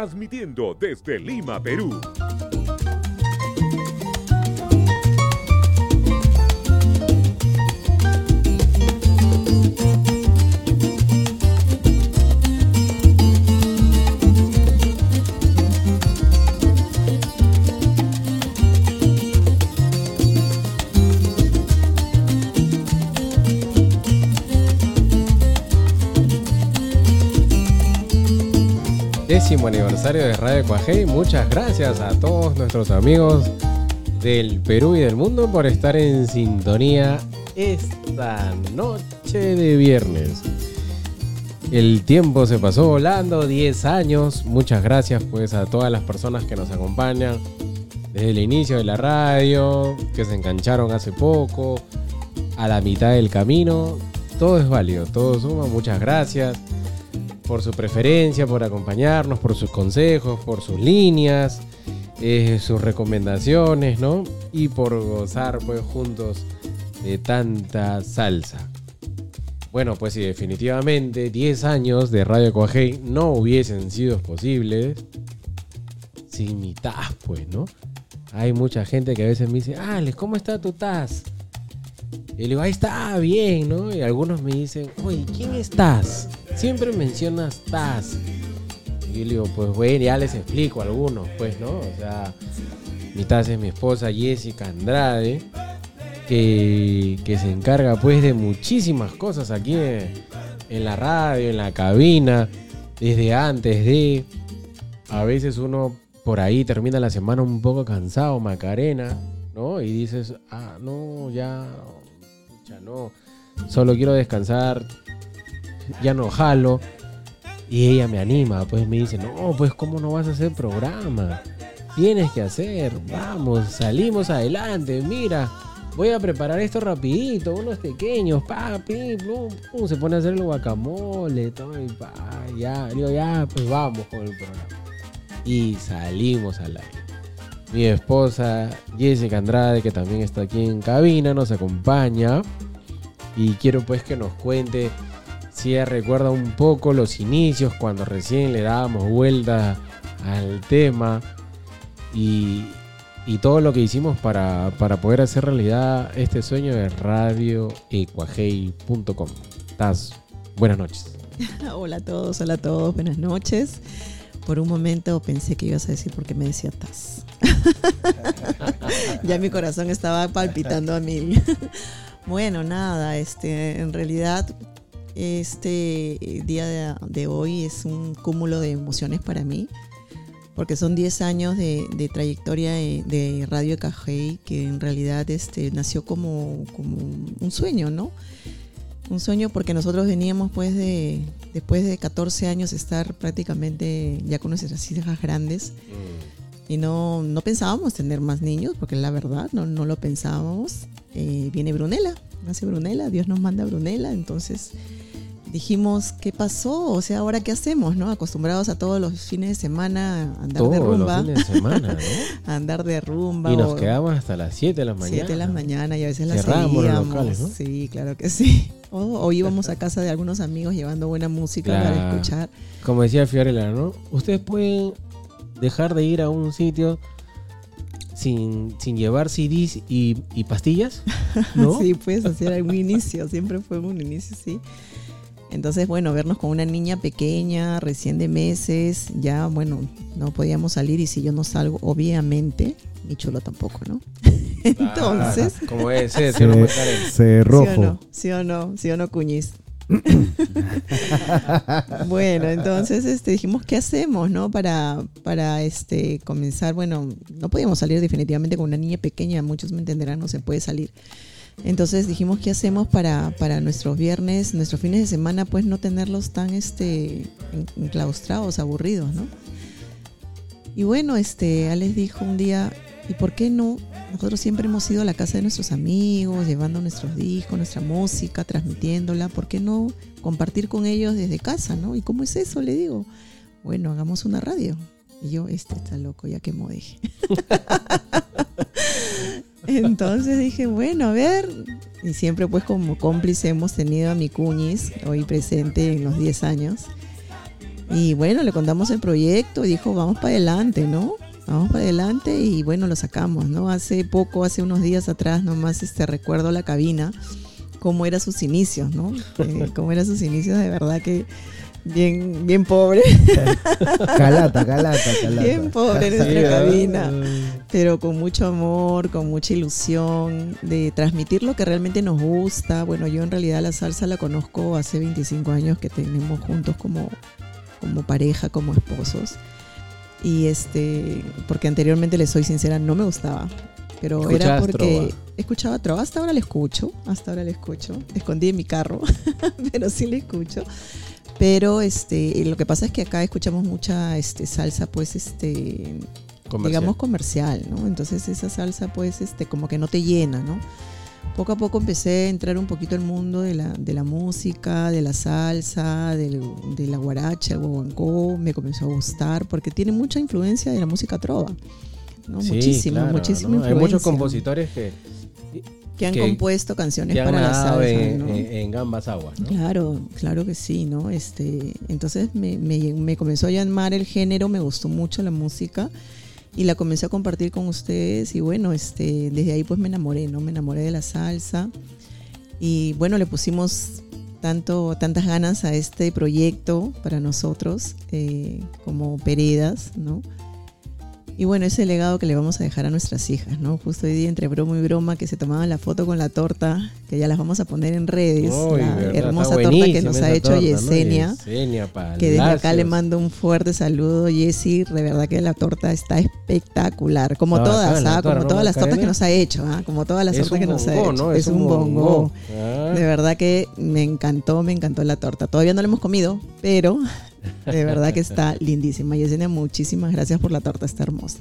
F: transmitiendo desde Lima, Perú.
B: de Radio Cuajé. Muchas gracias a todos nuestros amigos del Perú y del mundo por estar en sintonía esta noche de viernes. El tiempo se pasó volando, 10 años. Muchas gracias pues a todas las personas que nos acompañan desde el inicio de la radio, que se engancharon hace poco, a la mitad del camino. Todo es válido, todo suma. Muchas gracias por su preferencia, por acompañarnos, por sus consejos, por sus líneas, eh, sus recomendaciones, ¿no? Y por gozar pues, juntos de tanta salsa. Bueno, pues sí, definitivamente 10 años de Radio Coajei no hubiesen sido posibles sin mi TAS, pues, ¿no? Hay mucha gente que a veces me dice, Alex, ¿cómo está tu TAS? Y le digo, ahí está, bien, ¿no? Y algunos me dicen, oye, ¿quién estás? Siempre mencionas estás. Y yo le digo, pues bueno, ya les explico a algunos, pues, ¿no? O sea, mi Taz es mi esposa Jessica Andrade, que, que se encarga, pues, de muchísimas cosas aquí en, en la radio, en la cabina, desde antes de... A veces uno por ahí termina la semana un poco cansado, Macarena, ¿no? Y dices, ah, no, ya no, solo quiero descansar, ya no jalo. Y ella me anima, pues me dice, no, pues ¿cómo no vas a hacer programa? Tienes que hacer, vamos, salimos adelante, mira, voy a preparar esto rapidito, unos pequeños, pa, pim, plum, pum, se pone a hacer el guacamole, todo, y pa, ya, digo, ya, pues vamos con el programa. Y salimos al aire. Mi esposa Jessica Andrade, que también está aquí en cabina, nos acompaña. Y quiero pues que nos cuente si ella recuerda un poco los inicios, cuando recién le dábamos vuelta al tema. Y, todo lo que hicimos para, para poder hacer realidad este sueño de radioecuajei.com. Taz, buenas noches. (laughs)
M: Hola a todos, hola a todos, buenas noches. Por un momento pensé que ibas a decir por qué me decía Taz. (laughs) ya mi corazón estaba palpitando a mil. (laughs) bueno, nada, este, en realidad este día de, hoy es un cúmulo de emociones para mí, porque son 10 años de, trayectoria de, Radio Cajei, que en realidad este, nació como, como un sueño, ¿no? Un sueño porque nosotros veníamos pues de, después de 14 años estar prácticamente ya con nuestras hijas grandes y no, no pensábamos tener más niños, porque la verdad no, no lo pensábamos. Eh, viene Brunella, nace Brunella, Dios nos manda a Brunella, entonces dijimos, ¿qué pasó? O sea, ¿ahora qué hacemos? ¿no? Acostumbrados a todos los fines de semana a andar de
B: Todos los
M: rumba.
B: fines de semana, ¿no? (laughs)
M: a andar de rumba.
B: Y nos
M: o-
B: quedamos hasta las 7 de la mañana.
M: 7 de la mañana y a veces la
B: Cerrábamos los
M: seguíamos.
B: locales, ¿no?
M: Sí, claro que sí. O, o íbamos a casa de algunos amigos llevando buena música para escuchar.
B: Como decía Fiorella, ¿no? Ustedes pueden dejar de ir a un sitio sin, sin llevar CDs y, y pastillas, (laughs) ¿no?
M: Sí, puedes hacer algún inicio, siempre fue un inicio, sí. Entonces, bueno, vernos con una niña pequeña, recién de meses, ya, bueno, no podíamos salir y si yo no salgo, obviamente, mi chulo tampoco, ¿no? (laughs) Entonces,
B: Ah, como debe ser, (laughs) ¿sí o no,
D: Se, se rojo.
M: ¿Sí o no? ¿Sí o no? ¿Sí o no, Cuñiz? (laughs) bueno, entonces este, dijimos, ¿qué hacemos, no? Para, para este, comenzar, bueno, no podíamos salir definitivamente con una niña pequeña, muchos me entenderán, no se puede salir. Entonces dijimos, ¿qué hacemos para, para nuestros viernes, nuestros fines de semana, pues no tenerlos tan este, en- enclaustrados, aburridos, ¿no? Y bueno, este, Alex dijo un día, ¿y por qué no? Nosotros siempre hemos ido a la casa de nuestros amigos, llevando nuestros discos, nuestra música, transmitiéndola. ¿Por qué no compartir con ellos desde casa, no? ¿Y cómo es eso? Le digo, bueno, hagamos una radio. Y yo, este está loco, ya que dije. (laughs) Entonces dije, bueno, a ver. Y siempre pues como cómplice hemos tenido a mi cuñis, hoy presente en los 10 años. Y bueno, le contamos el proyecto y dijo, vamos para adelante, ¿no? Vamos para adelante y bueno, lo sacamos, ¿no? Hace poco, hace unos días atrás nomás, este, recuerdo la cabina, cómo eran sus inicios, ¿no? Eh, (laughs) cómo eran sus inicios, de verdad que bien, bien pobre,
D: Calata, (laughs) calata, calata.
M: bien pobre
B: Sí,
M: nuestra cabina pero con mucho amor, con mucha ilusión de transmitir lo que realmente nos gusta. Bueno, yo en realidad la salsa la conozco hace 25 años que tenemos juntos como, como pareja, como esposos. Y este, porque anteriormente, les soy sincera, no me gustaba. Pero era porque
B: trova.
M: escuchaba trova. Hasta ahora le escucho, hasta ahora le escucho. Escondí en mi carro, (laughs) pero sí le escucho. Pero este, lo que pasa es que acá escuchamos mucha este, salsa, pues, este,
B: Comercial.
M: digamos comercial, ¿no? Entonces esa salsa pues este como que no te llena, ¿no? Poco a poco empecé a entrar un poquito al mundo de la, de la música, de la salsa, del- de la guaracha, el guaguancó, me comenzó a gustar porque tiene mucha influencia de la música trova, ¿no?
B: Sí,
M: muchísima,
B: claro,
M: muchísima
B: ¿no?
M: influencia.
B: Hay muchos compositores que,
M: que han
B: que-
M: compuesto canciones
B: que han
M: para la salsa,
B: en,
M: ¿no?
B: en- en ambas aguas, ¿no?
M: Claro, claro que sí, ¿no? Este, entonces me, me- me comenzó a llamar el género, me gustó mucho la música y la comencé a compartir con ustedes y bueno, este, desde ahí pues me enamoré, ¿no? Me enamoré de la salsa y bueno, le pusimos tanto, tantas ganas a este proyecto para nosotros eh, como Peredas, ¿no? Y bueno, ese legado que le vamos a dejar a nuestras hijas, ¿no? Justo hoy día entre broma y broma que se tomaban la foto con la torta, que ya las vamos a poner en redes, la
B: verdad,
M: hermosa torta que nos ha hecho
B: torta, ¿no?
M: Yesenia.
B: Yesenia,
M: Que desde acá le mando un fuerte saludo, Jessy. De verdad que la torta está espectacular. Como todas, ¿ah? como
B: ¿no,
M: todas las tortas que nos ha hecho, ¿ah? Como todas las tortas que nos ha hecho.
B: ¿no?
M: Es, un bongo.
B: Ah.
M: De verdad que me encantó, me encantó la torta. Todavía no la hemos comido, pero de verdad que está lindísima. Yesenia, muchísimas gracias por la torta, está hermosa.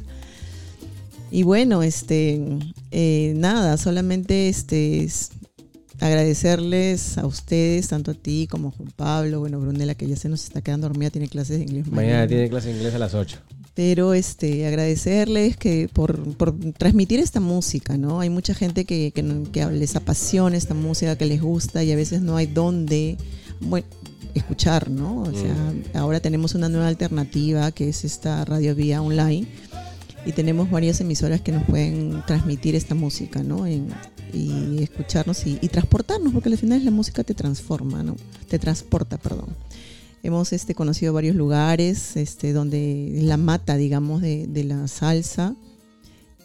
M: Y bueno, este, eh, nada, solamente este, es agradecerles a ustedes, tanto a ti como a Juan Pablo, bueno, Brunella, que ya se nos está quedando dormida, tiene clases de inglés
B: Mañana tiene clase de inglés a las 8.
M: pero este agradecerles que por, por transmitir esta música, ¿no? Hay mucha gente que, que, que les apasiona esta música, que les gusta y a veces no hay dónde bueno, escuchar, ¿no? O sea, ahora tenemos una nueva alternativa que es esta radio vía online y tenemos varias emisoras que nos pueden transmitir esta música, ¿no? En- y escucharnos y, y transportarnos, porque al final la música te transforma, ¿no? Te transporta, perdón. Hemos este, conocido varios lugares este, donde la mata, digamos, de, de la salsa.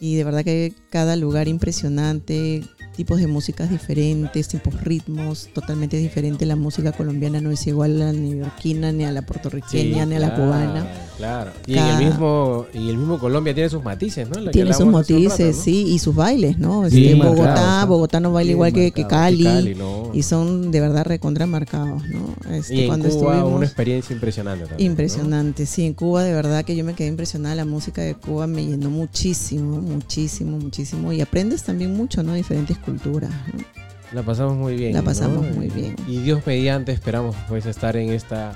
M: Y de verdad que cada lugar impresionante, tipos de músicas diferentes, tipos ritmos, totalmente diferente. La música colombiana no es igual a la neoyorquina, ni a la puertorriqueña, ni a la
B: claro,
M: cubana.
B: Claro. Y,
M: Cada-
B: en el mismo, y el mismo Colombia tiene sus matices, ¿no?
M: Tiene sus matices,
B: rato,
M: sí, y sus bailes, ¿no?
B: Sí,
M: Este, Bogotá,
B: ¿no?
M: Bogotá no baila igual que, Cali.
B: que Cali, no.
M: Y son de verdad recontra marcados, ¿no? Este,
B: Y en
M: cuando
B: Cuba
M: estuvimos-
B: una experiencia impresionante también.
M: Impresionante, sí, en Cuba de verdad que yo me quedé impresionada, la música de Cuba me llenó muchísimo, muchísimo, muchísimo y aprendes también mucho, ¿no? Diferentes culturas, ¿no?
B: La pasamos muy bien.
M: La
B: ¿no?
M: pasamos muy bien.
B: Y Dios mediante esperamos pues estar en esta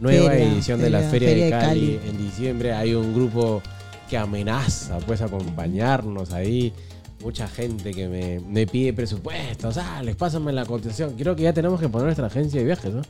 B: nueva
M: Feria,
B: edición de la
M: feria-
B: de Cali. en diciembre. Hay un grupo que amenaza pues acompañarnos ahí. Mucha gente que me, me pide presupuestos. Ah, les pásame la cotización. Creo que ya tenemos que poner nuestra agencia de viajes, ¿no?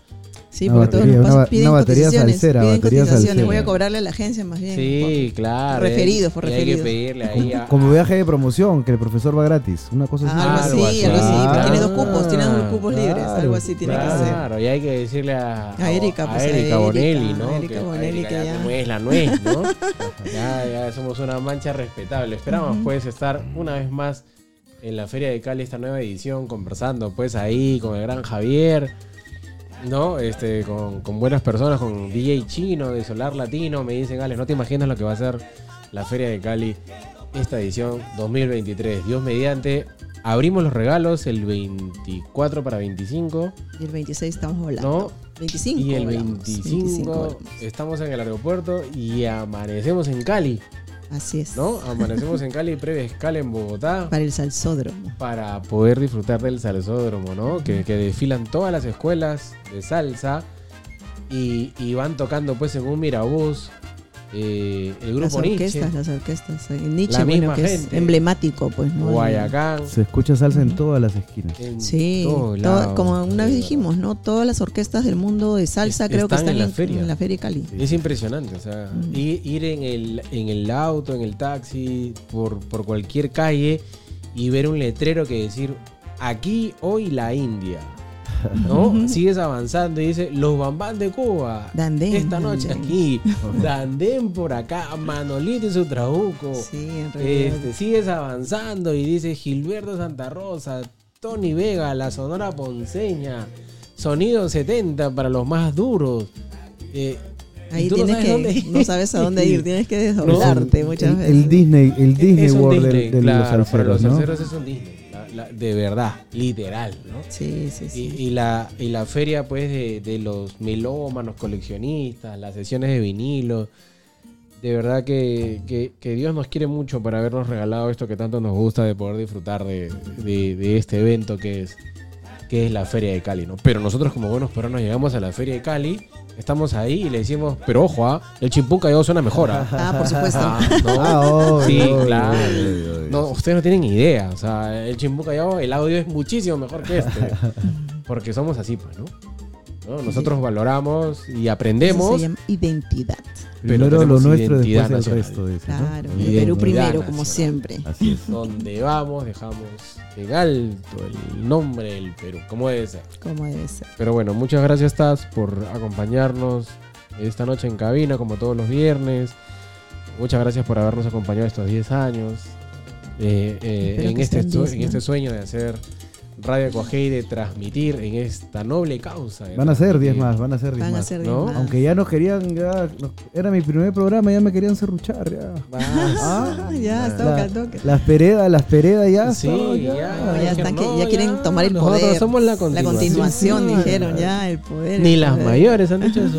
M: Sí,
D: Una
M: porque todos
D: batería,
M: nos
D: una
M: pasan, piden
D: una batería
M: cotizaciones,
D: salsera,
M: piden
D: batería
M: cotizaciones.
D: salsera.
M: Voy a cobrarle a la agencia más bien.
B: Sí,
M: por-
B: claro.
M: referidos, por
B: Y hay que
M: referidos.
B: pedirle ahí a,
D: Como viaje de promoción, que el profesor va gratis. Una cosa así.
M: Ah, algo así, algo así.
D: Claro.
M: Tiene dos cupos, tiene dos cupos libres,
D: Claro,
M: algo así tiene que ser.
B: Claro, y hay que decirle a,
M: A Erika, pues, a
B: Erika Bonelli, ¿no?
M: a Erika
B: Que-
M: Bonelli,
B: Erika
M: que
B: ya como es la nuez, ¿no? (laughs) ya, ya somos una mancha respetable. Esperamos pues estar una vez más en la Feria de Cali, esta nueva edición, conversando pues ahí con el gran Javier, ¿no? Este, con, con buenas personas, con DJ Chino de Solar Latino. Me dicen, Alex, no te imaginas lo que va a ser la Feria de Cali esta edición 2023. Dios mediante. Abrimos los regalos el 24 para 25.
M: Y el 26 estamos volando.
B: ¿No?
M: 25.
B: Y el
M: volamos,
B: 25,
M: volamos.
B: estamos en el aeropuerto y amanecemos en Cali,
M: Así es.
B: ¿no? Amanecemos en Cali, previa escala en Bogotá (laughs)
M: Para el salsódromo.
B: para poder disfrutar del salsódromo, ¿no? Que, que desfilan todas las escuelas de salsa y, y van tocando pues en un mirabús eh, el
M: Las
B: grupo Nietzsche,
M: orquestas, las orquestas. Nietzsche,
B: La
M: bueno, es emblemático, pues, ¿no?
B: Guayacán,
D: Se escucha salsa en todas las esquinas.
B: en
M: Sí,
B: todos
M: todo-
B: lados.
M: como una vez dijimos, ¿no? Todas las orquestas del mundo de salsa
B: Es-
M: creo que
B: están
M: están
B: en la feria.
M: en la feria Cali.
B: Es impresionante, o sea,
M: Mm.
B: ir, ir en, el, en el auto, en el taxi, por, por cualquier calle y ver un letrero que decir, aquí hoy la India. ¿No? Sigues avanzando y dice, los bambán de Cuba.
M: Dandén,
B: Esta noche
M: Dandén.
B: aquí. Dandén por acá. Manolito y su trabuco.
M: Sí, en realidad.
B: Este, sigues avanzando y dice Gilberto Santa Rosa, Tony Vega, la Sonora Ponceña, Sonido 70 para los más duros. Eh,
M: Ahí
B: tú no
M: tienes
B: sabes
M: que,
B: dónde ir.
M: no sabes a dónde ir, tienes que (laughs) desdoblarte muchas
D: el,
M: veces.
D: el Disney, el Disney
B: es un
D: World
B: Disney,
D: de,
B: claro,
D: los
B: para
D: salseros,
B: los
D: ¿no?
B: es un Disney, la- de verdad, literal, ¿no?
M: Sí, sí, sí.
B: Y, y la, y la feria pues de, de los melómanos, coleccionistas, las sesiones de vinilo. De verdad que, que- que Dios nos quiere mucho para habernos regalado esto que tanto nos gusta de poder disfrutar de, de- de este evento que es, que es la Feria de Cali, ¿no? Pero nosotros como buenos peruanos llegamos a la Feria de Cali, estamos ahí y le decimos, pero ojo, ¿ah? el chimpún callado suena mejor, ¿ah? (laughs)
M: Ah, por supuesto.
B: Ah, ¿no? (laughs)
D: Ah, obvio,
B: sí,
D: obvio,
B: claro.
D: obvio.
B: No, ustedes no tienen idea. O sea, el chimpún callado, el audio es muchísimo mejor que este. (laughs) Porque somos así, pues, ¿no? ¿No? Nosotros valoramos y
M: Eso
B: aprendemos.
M: se llama identidad.
D: Primero lo nuestro, después el
B: nacional.
D: resto. dice, ¿no?
M: Claro, el
B: Identidad
M: Perú primero,
B: nacional.
M: como siempre.
D: Así es.
B: Donde vamos, dejamos en alto el nombre del Perú, como debe ser.
M: Como debe ser.
B: Pero bueno, muchas gracias, Taz, por acompañarnos esta noche en cabina, como todos los viernes. Muchas gracias por habernos acompañado estos 10 años. eh, eh,
M: Espero
B: en, este,
M: sean
B: sue-
M: 10,
B: en
M: ¿no?
B: este sueño de hacer Radio Coajei, de transmitir en esta noble causa.
D: Van a ser 10
B: transmitir.
D: más, van a ser 10
M: Van a
D: más.
M: ser
B: ¿no?
M: 10 más.
D: Aunque ya nos querían, ya, nos- era mi primer programa, ya me querían serruchar. Ya.
M: Ah, (laughs) ya,
D: La-
M: toca, toca.
D: Las peredas, las peredas ya.
B: Sí, ya.
M: No, ya
B: Dijeron,
M: están que
B: no,
M: ya quieren
B: ya,
M: tomar el
B: nosotros
M: poder.
B: somos la
M: La
B: continuación.
M: continuación,
B: Sí.
M: dijeron ya, el poder.
B: Ni
M: el
B: las
M: poder.
B: mayores han dicho eso.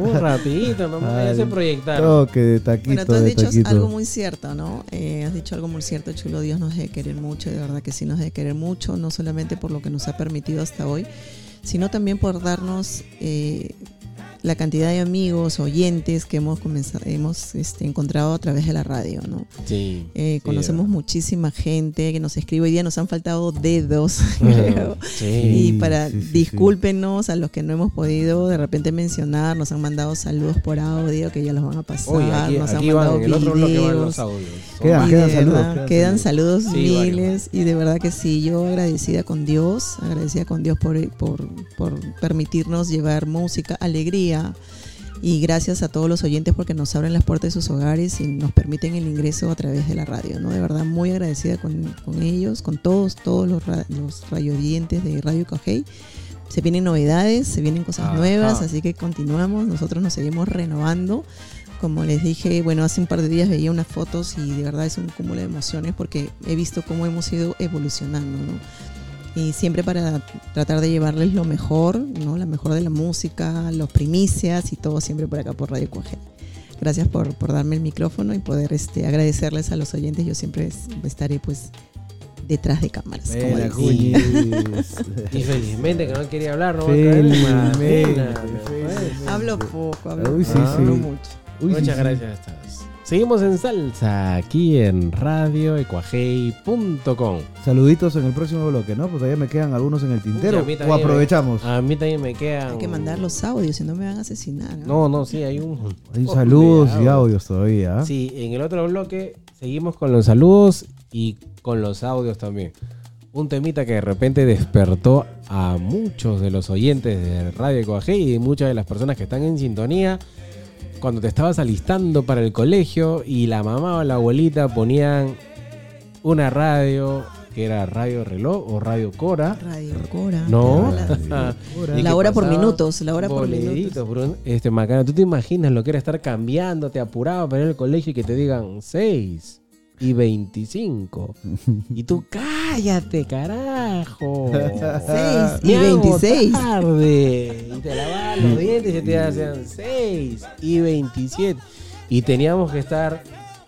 B: Muy (laughs) rapidito, nomás ya se proyectaron.
D: Toque de taquito,
M: Bueno, tú has dicho
D: taquito.
M: algo muy cierto, ¿no? Eh, has dicho algo muy cierto, Chulo. Dios nos debe querer mucho, de verdad que sí nos debe querer mucho, no solamente por lo que nos ha permitido hasta hoy, sino también por darnos eh, la cantidad de amigos, oyentes que hemos comenzado, hemos este, encontrado a través de la radio, ¿no?
B: Sí.
M: Eh,
B: sí,
M: conocemos muchísima gente que nos escribe hoy día, nos han faltado dedos, (laughs)
B: verdad.
M: creo.
B: Sí.
M: Y para
D: sí, sí, sí.
M: discúlpenos a los que no hemos podido de repente mencionar, nos han mandado saludos por audio que ya los van a pasar,
B: Oye, aquí,
M: nos han
B: aquí van,
M: mandado
B: en el otro bloque van
M: videos.
B: los audios.
D: Quedan, quedan
M: de
D: saludos,
M: verdad,
D: quedan
M: quedan saludos
B: Sí,
M: miles y de verdad que sí, yo agradecida con Dios, agradecida con Dios por, por, por permitirnos llevar música, alegría y gracias a todos los oyentes porque nos abren las puertas de sus hogares y nos permiten el ingreso a través de la radio, ¿no? De verdad muy agradecida con, con ellos, con todos, todos los, los radio oyentes de Radio Cajey. Se vienen novedades, se vienen cosas
B: Ajá.
M: nuevas, así que continuamos, nosotros nos seguimos renovando. Como les dije, bueno, hace un par de días veía unas fotos y de verdad es un cúmulo de emociones porque he visto cómo hemos ido evolucionando, ¿no? Y siempre para tratar de llevarles lo mejor, ¿no? La mejor de la música, los primicias y todo siempre por acá por Radio Cuajé. Gracias por, por darme el micrófono y poder este, agradecerles a los oyentes. Yo siempre es- estaré pues detrás de cámaras. como dicen.
D: Cuñis. (laughs)
B: Y felizmente que no quería hablar, ¿no?
D: Felizmente,
B: Imagínate,
D: felizmente.
M: Hablo poco, hablo,
D: Uy, sí,
M: poco,
D: sí.
M: hablo mucho.
D: Uy, sí,
B: Muchas
D: sí.
B: gracias. Taz. Seguimos en salsa aquí en radioecuajei.com.
D: Saluditos en el próximo bloque, ¿no? Pues todavía me quedan algunos en el tintero.
B: Uy, a mí
D: o
B: también
D: aprovechamos.
B: A mí también me quedan.
M: Hay que mandar los audios, si no me van a asesinar. ¿no?
B: No, no, sí, hay un.
D: Hay
B: Oh,
D: saludos y audios todavía. ¿ah?
B: Sí, en el otro bloque seguimos con los saludos y con los audios también. Un temita que de repente despertó a muchos de los oyentes de Radio Coajé y muchas de las personas que están en sintonía. Cuando te estabas alistando para el colegio y la mamá o la abuelita ponían una radio que era Radio Reloj o Radio Cora.
M: Radio Cora.
B: No.
M: La, (laughs) la hora por minutos, la hora por minutos.
B: este macana. ¿Tú te imaginas lo que era estar cambiándote apurado para ir al colegio y que te digan 6 y 25? y tú cállate, carajo.
M: 6 y
B: Me hago
M: 26.
B: tarde. Y te lavabas los dientes y te hacían 6 y 27. Y teníamos que estar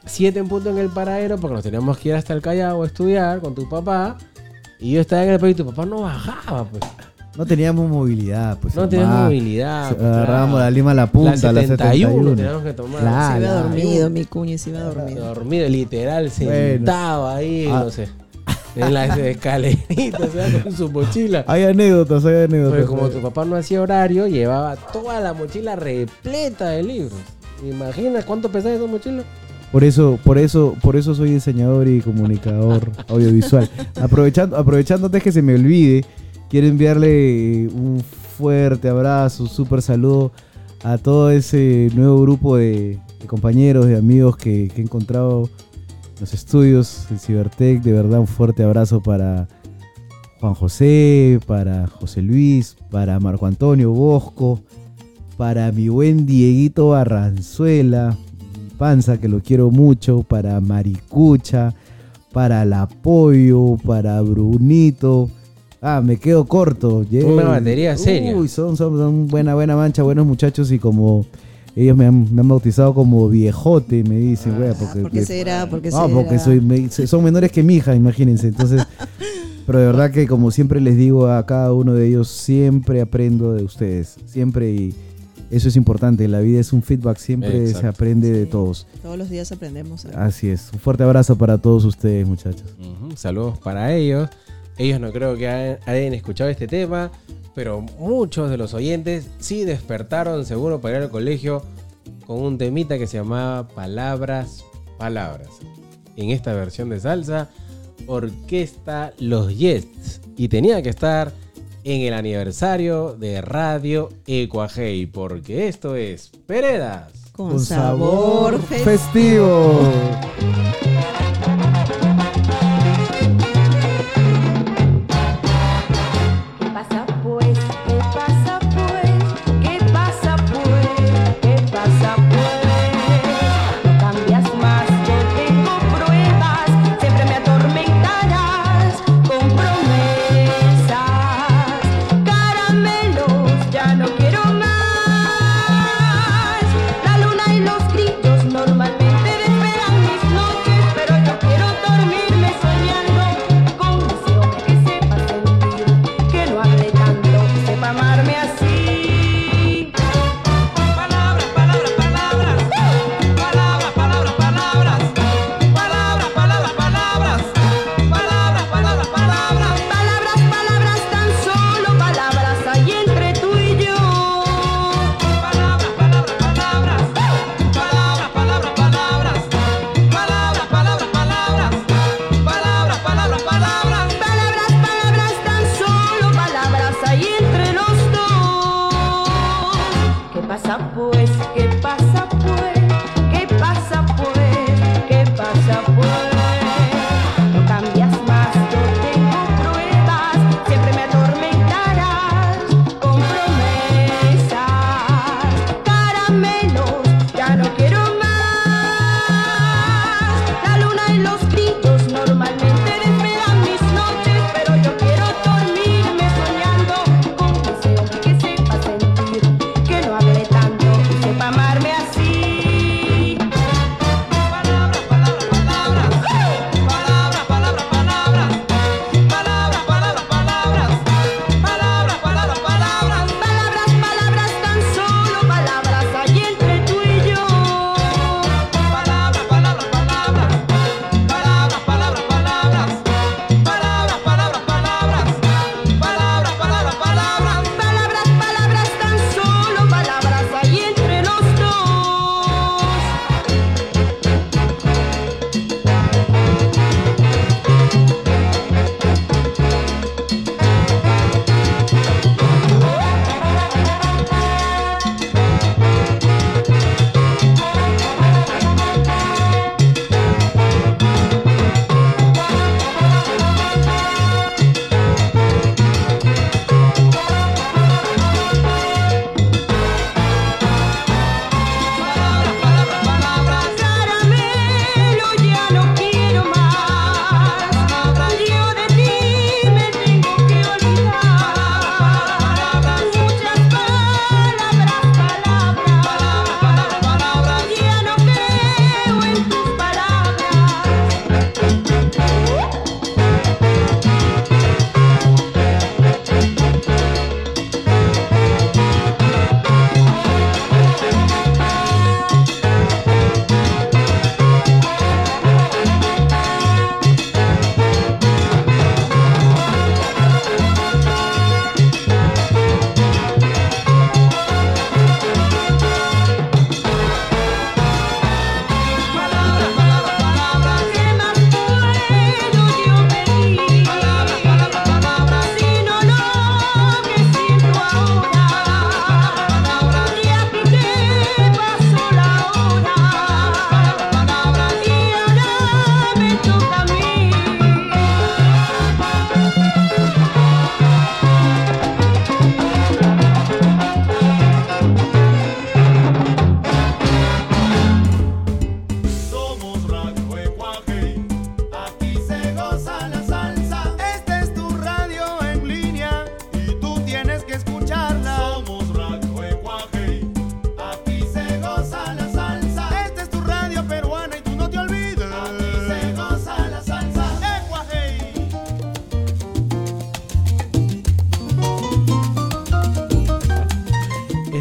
B: 7 en punto en el paradero porque nos teníamos que ir hasta el Callao a estudiar con tu papá. Y yo estaba en el país y tu papá no bajaba, pues.
D: No teníamos movilidad, pues.
B: No teníamos movilidad. pues,
D: Agarrábamos
B: claro.
D: la lima a la punta, la
B: 71,
D: 71.
B: teníamos que tomar.
D: Claro.
M: Se iba
D: la-
M: dormido, mi cuño se iba dormido.
B: Dormido, literal, sentado ahí,
D: Ah.
B: no sé. En la escalerita, (laughs) o sea, con su mochila.
D: Hay anécdotas, hay anécdotas.
B: Porque como tu papá no hacía horario, llevaba toda la mochila repleta de libros. ¿Imaginas cuánto pesaba esa mochila?
D: Por eso, por eso, por eso soy diseñador y comunicador (laughs) audiovisual. Aprovechando, aprovechando antes que se me olvide, quiero enviarle un fuerte abrazo, un súper saludo a todo ese nuevo grupo de, compañeros, de amigos que, he encontrado en los estudios en Cibertech. De verdad, un fuerte abrazo para Juan José, para José Luis, para Marco Antonio Bosco, para mi buen Dieguito Barranzuela, panza que lo quiero mucho, para Maricucha, para La Pollo, para Brunito. Ah, me quedo corto.
B: Una batería seria.
D: Uy, son, son, son buena, buena mancha, buenos muchachos y como ellos me han, me han bautizado como viejote, me dicen, wea, porque,
M: ¿Por qué será? ¿Por qué
D: no,
M: será?
D: porque soy, me- son menores que mi hija, imagínense. Entonces, (laughs) pero de verdad que como siempre les digo a cada uno de ellos, siempre aprendo de ustedes. Siempre y eso es importante. La vida es un feedback, siempre se aprende de todos.
M: Todos los días aprendemos. algo.
D: Así es. Un fuerte abrazo para todos ustedes, muchachos.
B: Ujú, Saludos para ellos. Ellos no creo que hayan escuchado este tema, pero muchos de los oyentes sí despertaron seguro para ir al colegio con un temita que se llamaba Palabras, Palabras. En esta versión de salsa, orquesta Los Jets. Y tenía que estar en el aniversario de Radio Ecuajei, porque esto es Peredas.
M: Con sabor
N: festivo.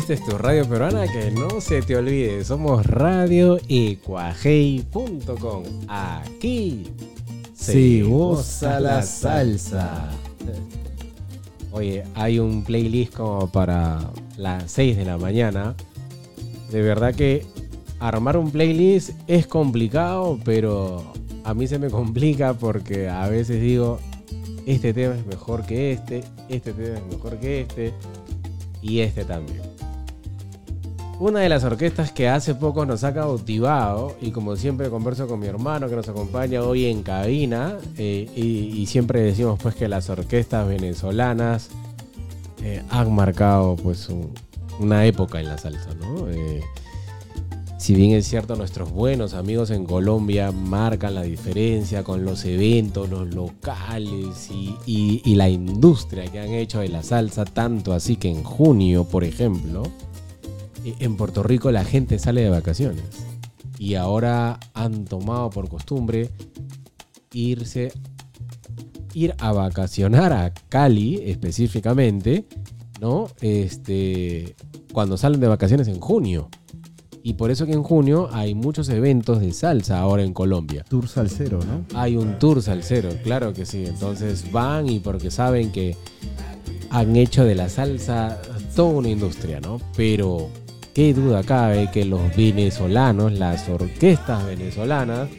O: Es tu radio peruana,
B: que no se te olvide, somos radioecuajei.com. Aquí
N: se goza la salsa.
B: Oye, hay un playlist como para las 6 de la mañana. De verdad que armar un playlist es complicado, pero a mí se me complica porque a veces digo, este tema es mejor que este, este tema es mejor que este y este también. Una de las orquestas que hace poco nos ha cautivado, y como siempre converso con mi hermano que nos acompaña hoy en cabina, eh, y, siempre decimos pues que las orquestas venezolanas eh, han marcado pues un- una época en la salsa, ¿no? Eh, si bien es cierto, nuestros buenos amigos en Colombia marcan la diferencia con los eventos, los locales y, la industria que han hecho de la salsa, tanto así que en junio, por ejemplo, en Puerto Rico la gente sale de vacaciones y ahora han tomado por costumbre irse ir a vacacionar a Cali específicamente, ¿no? Este cuando salen de vacaciones en junio. Y por eso que en junio hay muchos eventos de salsa ahora en Colombia.
D: Tour salsero, ¿no?
B: Hay un tour salsero, claro que sí. Entonces van y porque saben que han hecho de la salsa toda una industria, ¿no? Pero qué duda cabe que los venezolanos, las orquestas venezolanas,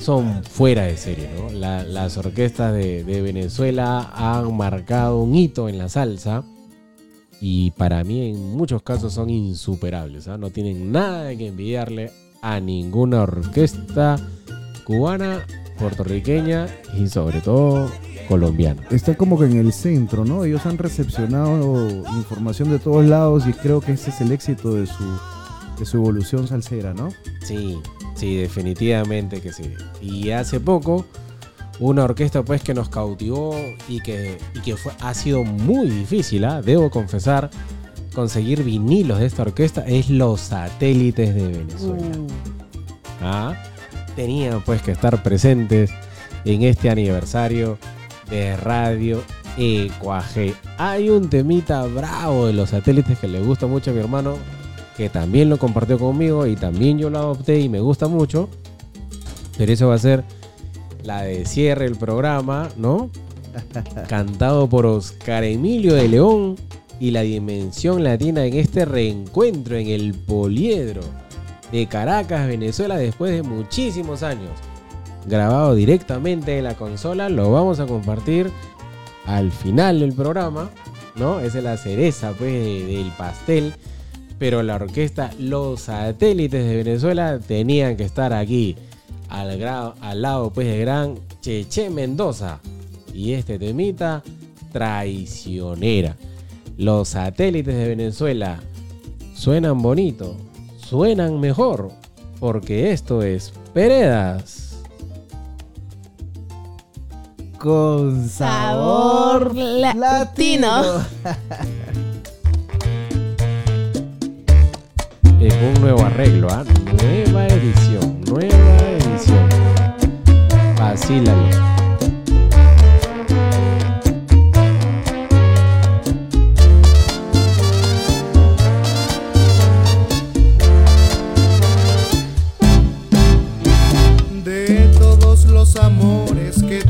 B: son fuera de serie, ¿no? La- las orquestas de, Venezuela han marcado un hito en la salsa y para mí en muchos casos son insuperables, ¿ah? No tienen nada que envidiarle a ninguna orquesta cubana, puertorriqueña y sobre todo colombiana.
D: Está como que en el centro, ¿no? Ellos han recepcionado información de todos lados y creo que ese es el éxito de su, de su evolución salsera, ¿no?
B: Sí, sí, definitivamente que sí. Y hace poco, una orquesta pues que nos cautivó y que, y que fue, ha sido muy difícil, ¿ah? debo confesar, conseguir vinilos de esta orquesta es Los Satélites de Venezuela. ¿Ah? Tenían pues que estar presentes en este aniversario de Radio Ecuaje. Hay un temita bravo de los satélites que le gusta mucho a mi hermano, que también lo compartió conmigo y también yo lo adopté y me gusta mucho. Pero eso va a ser la de cierre del programa, ¿no? (laughs) Cantado por Oscar Emilio de León y la Dimensión Latina en este reencuentro en el Poliedro de Caracas, Venezuela, después de muchísimos años. Grabado directamente de la consola, lo vamos a compartir al final del programa, ¿no? Esa es la cereza pues, de- del pastel. Pero la orquesta Los Satélites de Venezuela tenían que estar aquí, al, al lado pues, de gran Cheche Mendoza. Y este temita, traicionera. Los satélites de Venezuela suenan bonito, suenan mejor, porque esto es Peredas.
D: Con
J: Sabor la- latino. (laughs)
B: En un nuevo arreglo, ¿ah? Nueva edición, nueva edición. Vacílalo.
G: De todos los amores que he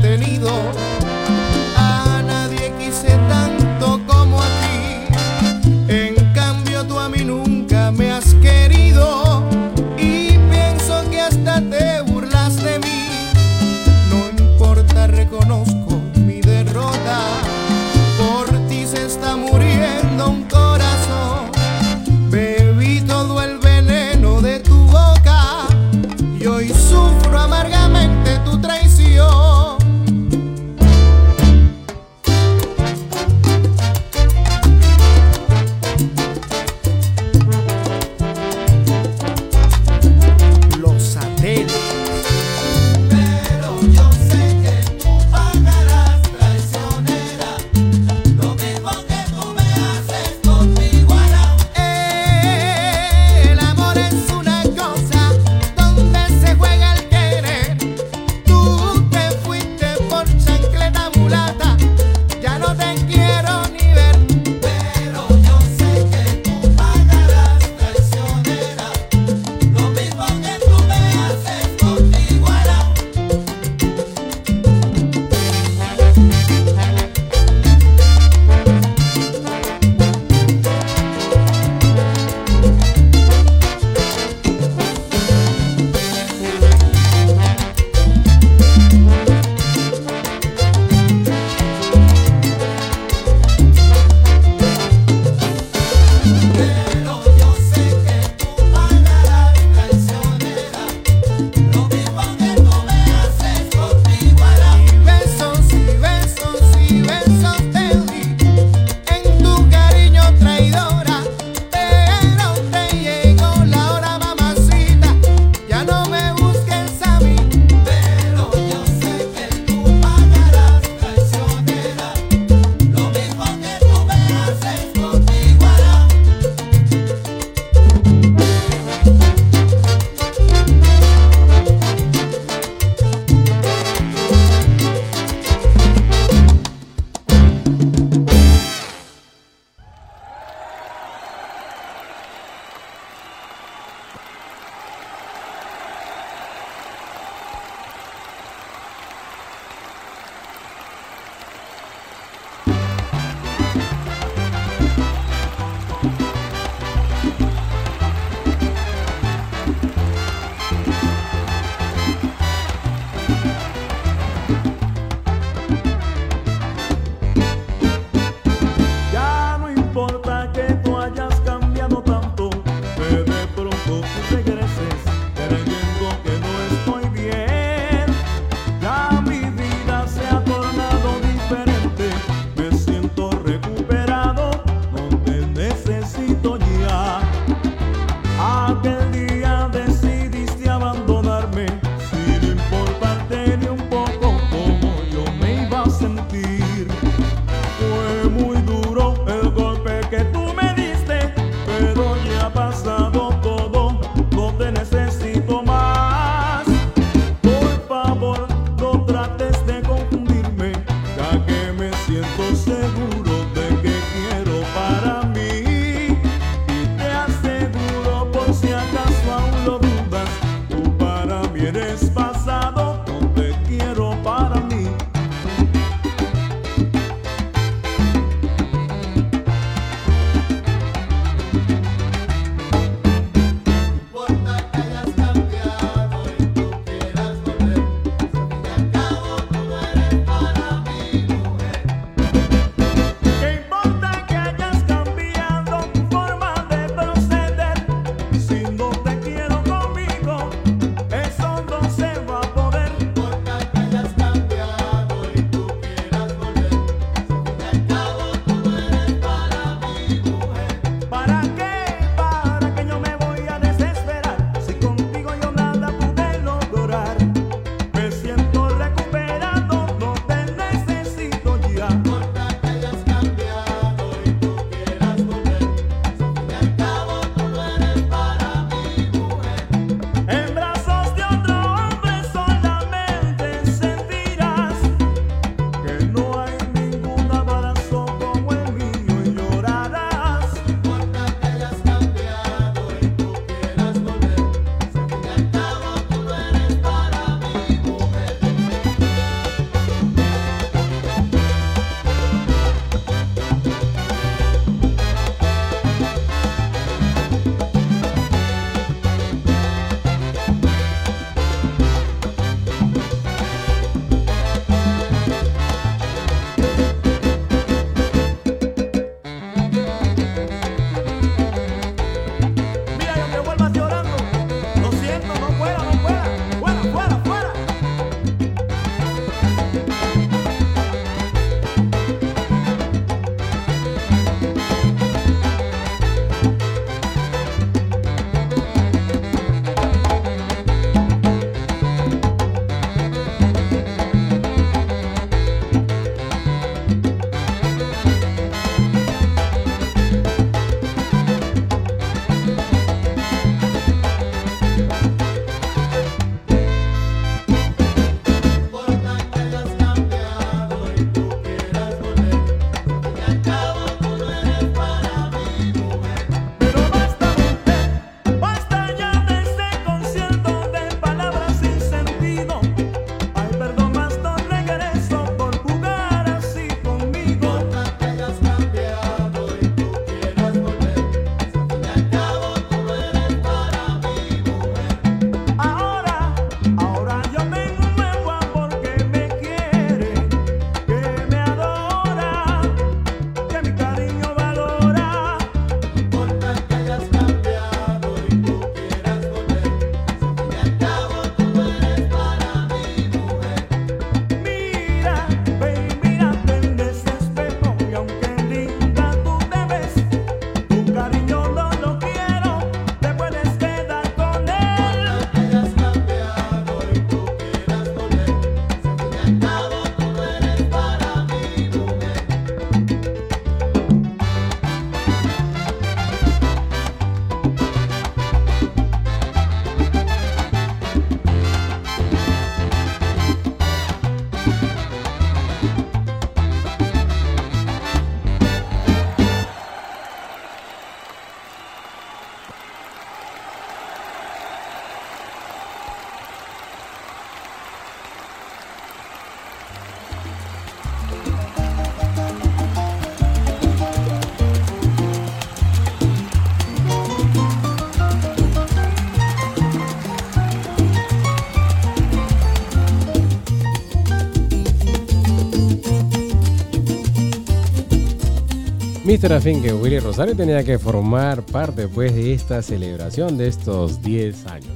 B: Mr. Afín que Willy Rosario tenía que formar parte pues de esta celebración de estos 10 años.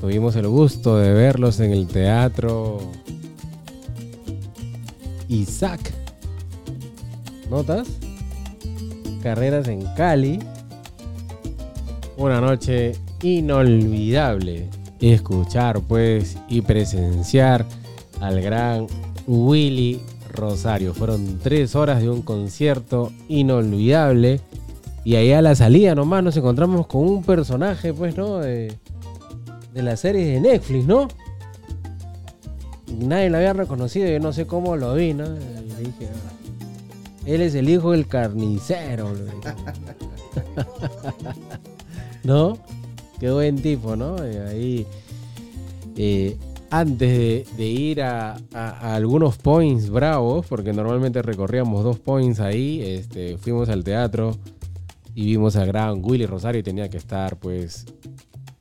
B: Tuvimos el gusto de verlos en el teatro Isaac. ¿Notas? Carreras en Cali. Una noche inolvidable. Escuchar pues y presenciar al gran Willy Rosario. Fueron tres horas de un concierto inolvidable. Y ahí a la salida nomás nos encontramos con un personaje, pues, ¿no? De, de la serie de Netflix, ¿no? Nadie lo había reconocido, yo no sé cómo lo vi, ¿no? Le dije, "Ah, él es el hijo del carnicero. (laughs) ¿No? Qué buen tipo, ¿no? Y ahí, eh, antes de, ir a, a- a algunos points bravos, porque normalmente recorríamos dos points ahí, este, fuimos al teatro y vimos al gran Willy Rosario y tenía que estar, pues,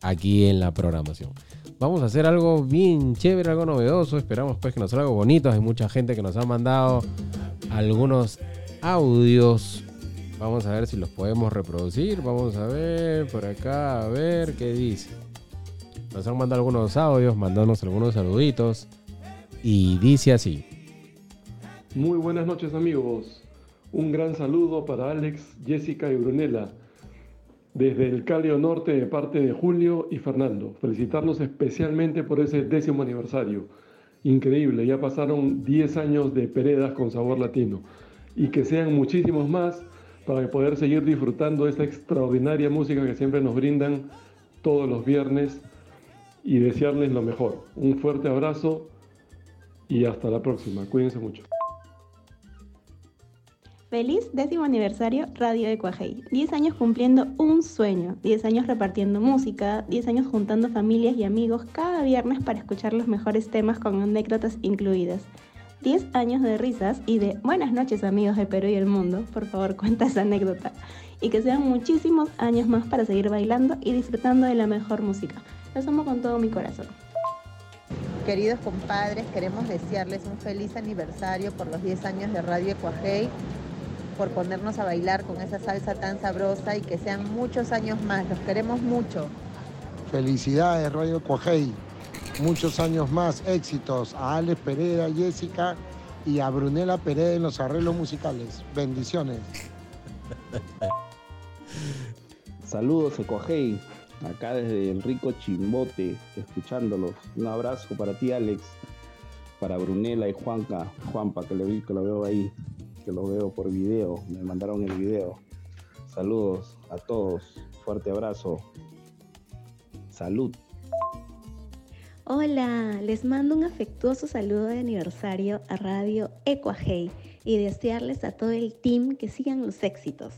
B: aquí en la programación. Vamos a hacer algo bien chévere, algo novedoso. Esperamos pues que nos salga algo bonito. Hay mucha gente que nos ha mandado algunos audios. Vamos a ver si los podemos reproducir. Vamos a ver por acá, a ver qué dice. Nos han mandado algunos audios, mandándonos algunos saluditos. Y dice así.
P: Muy buenas noches amigos. Un gran saludo para Alex, Jessica y Brunella. Desde el Calio Norte de parte de Julio y Fernando. Felicitarlos especialmente por ese décimo aniversario. Increíble, ya pasaron 10 años de Peredas con sabor latino. Y que sean muchísimos más para poder seguir disfrutando de esta extraordinaria música que siempre nos brindan todos los viernes y desearles lo mejor. Un fuerte abrazo y hasta la próxima. Cuídense mucho.
Q: Feliz décimo aniversario Radio de Cuajei. 10 años cumpliendo un sueño, 10 años repartiendo música, 10 años juntando familias y amigos cada viernes para escuchar los mejores temas con anécdotas incluidas. 10 años de risas y de buenas noches amigos de Perú y el mundo. Por favor, cuenta esa anécdota. Y que sean muchísimos años más para seguir bailando y disfrutando de la mejor música. Los amo con todo mi corazón.
R: Queridos compadres, queremos desearles un feliz aniversario por los 10 años de Radio Ecuajei, por ponernos a bailar con esa salsa tan sabrosa y que sean muchos años más. Los queremos mucho.
A: Felicidades, Radio Cuajei. Muchos años más, éxitos a Alex Pereira, Jessica y a Brunella Pereira en los arreglos musicales. Bendiciones.
S: Saludos, Ecuajei. Acá desde el rico Chimbote, escuchándolos. Un abrazo para ti, Alex. Para Brunella y Juanca. Juanpa, que lo, veo ahí. Que lo veo por video. Me mandaron el video. Saludos a todos. Fuerte abrazo. Salud.
T: Hola, les mando un afectuoso saludo de aniversario a Radio Ecuajei y desearles a todo el team que sigan los éxitos.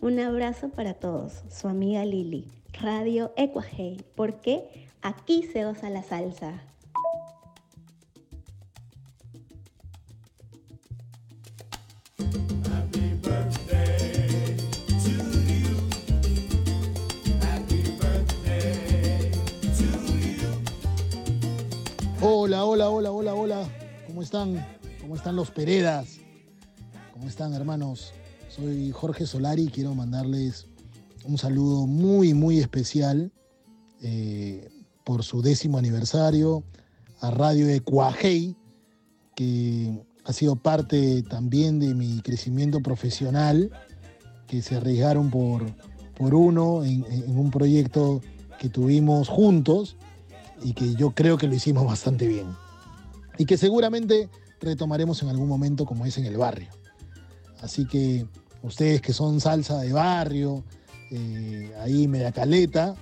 T: Un abrazo para todos, su amiga Lili, Radio Ecuajei, porque aquí se goza la salsa.
U: Hola, hola, hola, hola, hola. ¿Cómo están? ¿Cómo están los Peredas? ¿Cómo están, hermanos? Soy Jorge Solari y quiero mandarles un saludo muy, muy especial eh, por su décimo aniversario a Radio Ecuajei, que ha sido parte también de mi crecimiento profesional, que se arriesgaron por, por uno en, en un proyecto que tuvimos juntos y que yo creo que lo hicimos (laughs) bastante bien. Y que seguramente retomaremos en algún momento como es en el barrio. Así que ustedes que son salsa de barrio, eh, ahí media caleta,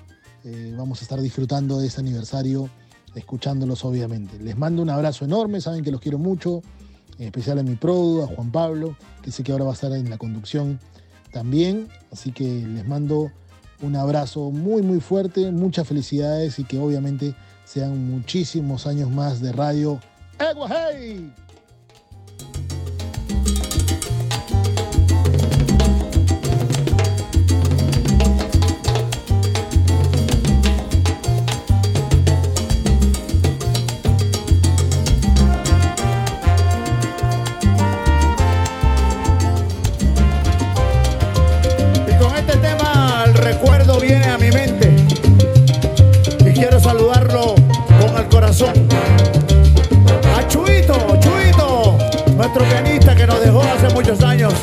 U: eh, vamos a estar disfrutando de este aniversario, escuchándolos obviamente. Les mando un abrazo enorme, saben que los quiero mucho, en especial a mi produ, a Juan Pablo, que sé que ahora va a estar en la conducción también. Así que les mando un abrazo muy muy fuerte, muchas felicidades y que obviamente sean muchísimos años más de radio.
G: corazón. A Chuito, Chuito, nuestro pianista que nos dejó
F: hace muchos años.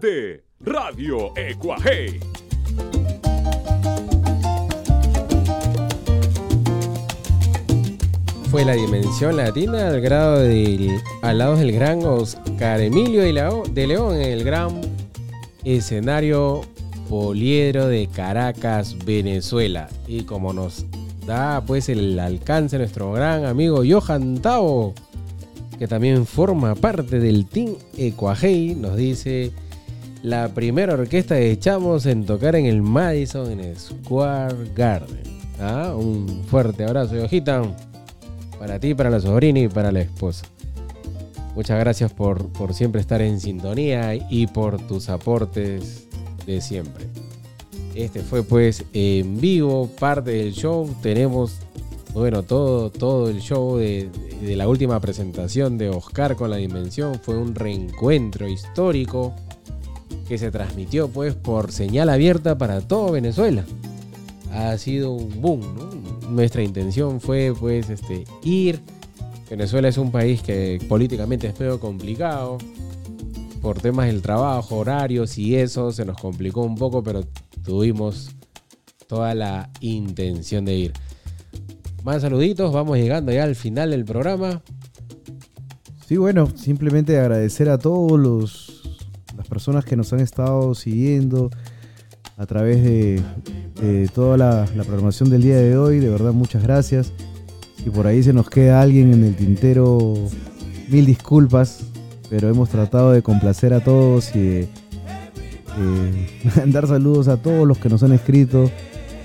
F: De Radio Ecuaje.
B: Fue la dimensión latina al grado del, al lado del gran Oscar Emilio de León en el gran escenario poliedro de Caracas, Venezuela. Y como nos da pues el alcance nuestro gran amigo Johan Tao, que también forma parte del Team Ecuajei, nos dice la primera orquesta de Chamos en tocar en el Madison Square Garden. Ah, Un fuerte abrazo, Yojita, para ti, para la sobrina y para la esposa. Muchas gracias por, por siempre estar en sintonía y por tus aportes de siempre. Este fue pues en vivo, parte del show. Tenemos, bueno, todo, todo el show de, de la última presentación de Oscar con la Dimensión. Fue un reencuentro histórico que se transmitió pues por señal abierta para todo Venezuela. Ha sido un boom. Nuestra intención fue pues este, ir. Venezuela es un país que políticamente es medio complicado. Por temas del trabajo, horarios y eso se nos complicó un poco, pero tuvimos toda la intención de ir. Más saluditos, vamos llegando ya al final del programa.
D: Sí, bueno, simplemente agradecer a todos los personas que nos han estado siguiendo a través de, de toda la, programación del día de hoy. De verdad, muchas gracias. Si por ahí se nos queda alguien en el tintero, mil disculpas, pero hemos tratado de complacer a todos y de eh, (laughs) dar saludos a todos los que nos han escrito.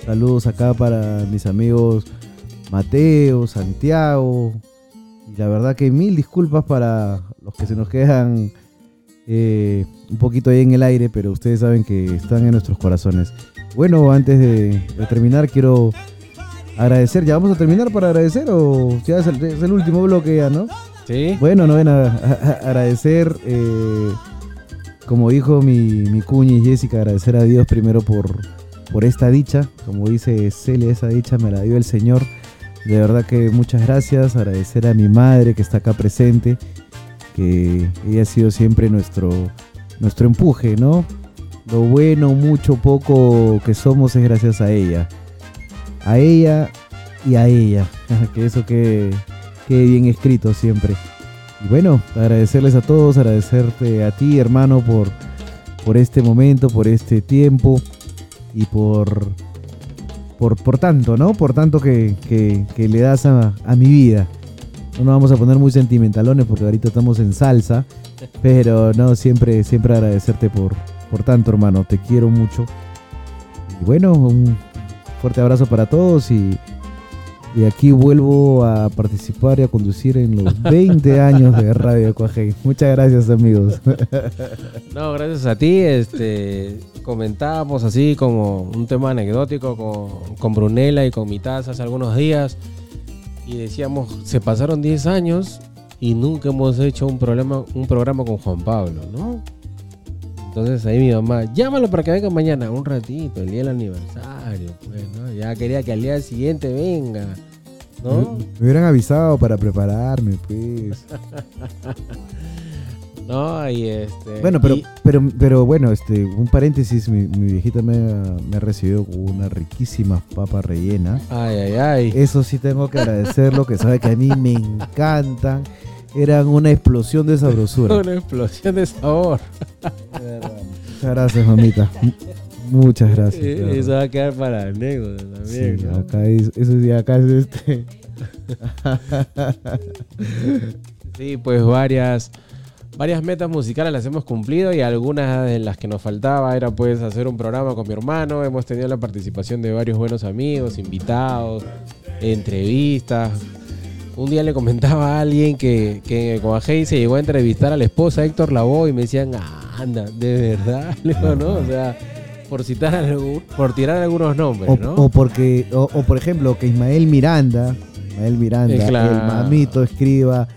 D: Saludos acá para mis amigos Mateo, Santiago. Y la verdad que mil disculpas para los que se nos quedan eh, un poquito ahí en el aire, pero ustedes saben que están en nuestros corazones. Bueno, antes de, de terminar, quiero agradecer. ¿Ya vamos a terminar para agradecer o ya es el, es el último bloque ya, no?
B: Sí.
D: Bueno, no ven a, a- a agradecer, eh, como dijo mi, mi cuñi Jessica, agradecer a Dios primero por, por esta dicha. Como dice Celia, esa dicha me la dio el Señor. De verdad que muchas gracias. Agradecer a mi madre que está acá presente, que ella ha sido siempre nuestro, nuestro empuje, ¿no? Lo bueno, mucho, poco que somos es gracias a ella. A ella y a ella. (laughs) que eso quede, bien escrito siempre. Y bueno, agradecerles a todos, agradecerte a ti, hermano, por, por este momento, por este tiempo y por, por, por tanto, ¿no? Por tanto que, que- que le das a, a mi vida. No nos vamos a poner muy sentimentalones porque ahorita estamos en salsa, pero no, siempre, siempre agradecerte por, por tanto, hermano. Te quiero mucho. Y bueno, un fuerte abrazo para todos y de aquí vuelvo a participar y a conducir en los (laughs) 20 años de Radio Cuajé. Muchas gracias, amigos. (laughs)
B: No, gracias a ti. Este, comentábamos así como un tema anecdótico con, con Brunella y con mi taza hace algunos días. Y decíamos, se pasaron 10 años y nunca hemos hecho un, problema, un programa con Juan Pablo, ¿no? Entonces ahí mi mamá, llámalo para que venga mañana, un ratito, el día del aniversario, pues, ¿no? Ya quería que al día siguiente venga, ¿no?
D: Me, me hubieran avisado para prepararme, pues. (laughs)
B: No, y este.
D: Bueno, pero,
B: y-
D: pero, pero bueno, este, un paréntesis, mi, mi viejita me ha, me ha recibido con una riquísima papa rellena.
B: Ay, ay, ay.
D: Eso sí tengo que agradecerlo, que sabe que a mí me encantan. Eran una explosión de sabrosura.
B: Una explosión de sabor.
D: Muchas gracias, mamita. Muchas gracias.
B: Eso va a quedar para anécdota también,
D: Sí,
B: ¿no?
D: acá es, eso sí, acá es este.
B: Sí, pues varias, varias metas musicales las hemos cumplido y algunas de las que nos faltaba era pues hacer un programa con mi hermano. Hemos tenido la participación de varios buenos amigos, invitados, entrevistas. Un día le comentaba a alguien que, que en Coajei se llegó a entrevistar a la esposa Héctor Lavoe y me decían, "Ah, anda, de verdad, (laughs) digo, ¿no? O sea, por citar algún- por tirar algunos nombres,
D: O,
B: ¿no?
D: o porque, o, o por ejemplo, que Ismael Miranda, Ismael Miranda,
B: Eh, claro.
D: el mamito escriba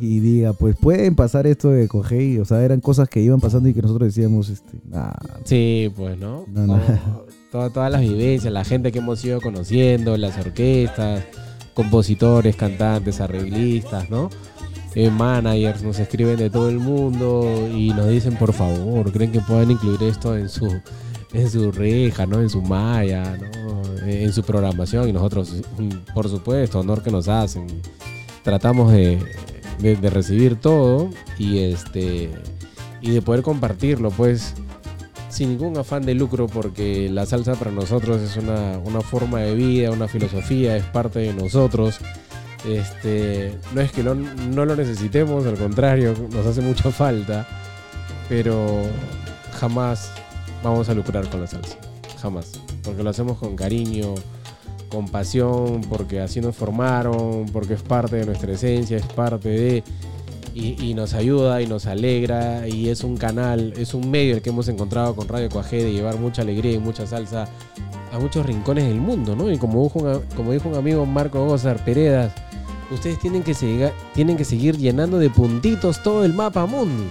D: y, diga, pues pueden pasar esto de Cogey, o sea, eran cosas que iban pasando y que nosotros decíamos, este, nah,
B: Sí, pues, ¿no?
D: No, no.
B: O toda- todas las vivencias, la gente que hemos ido conociendo, las orquestas, compositores, cantantes, arreglistas, ¿no? Eh, managers nos escriben de todo el mundo y nos dicen, por favor, creen que puedan incluir esto en su en su reja, ¿no? En su malla, ¿no? Eh, En su programación y nosotros, mm, por supuesto, honor que nos hacen. Tratamos de, de- recibir todo y este y de poder compartirlo, pues sin ningún afán de lucro, porque la salsa para nosotros es una, una forma de vida, una filosofía, es parte de nosotros. Este, no es que no lo necesitemos, al contrario, nos hace mucha falta, pero jamás vamos a lucrar con la salsa, jamás, porque lo hacemos con cariño, con pasión, porque así nos formaron, porque es parte de nuestra esencia, es parte de y, nos ayuda y nos alegra y es un canal, es un medio el que hemos encontrado con Radio Cuajé de llevar mucha alegría y mucha salsa a muchos rincones del mundo, ¿no? Y como dijo un, como dijo un amigo Marco Gozar Peredas, ustedes tienen que, seguir, tienen que seguir llenando de puntitos todo el mapa mundi,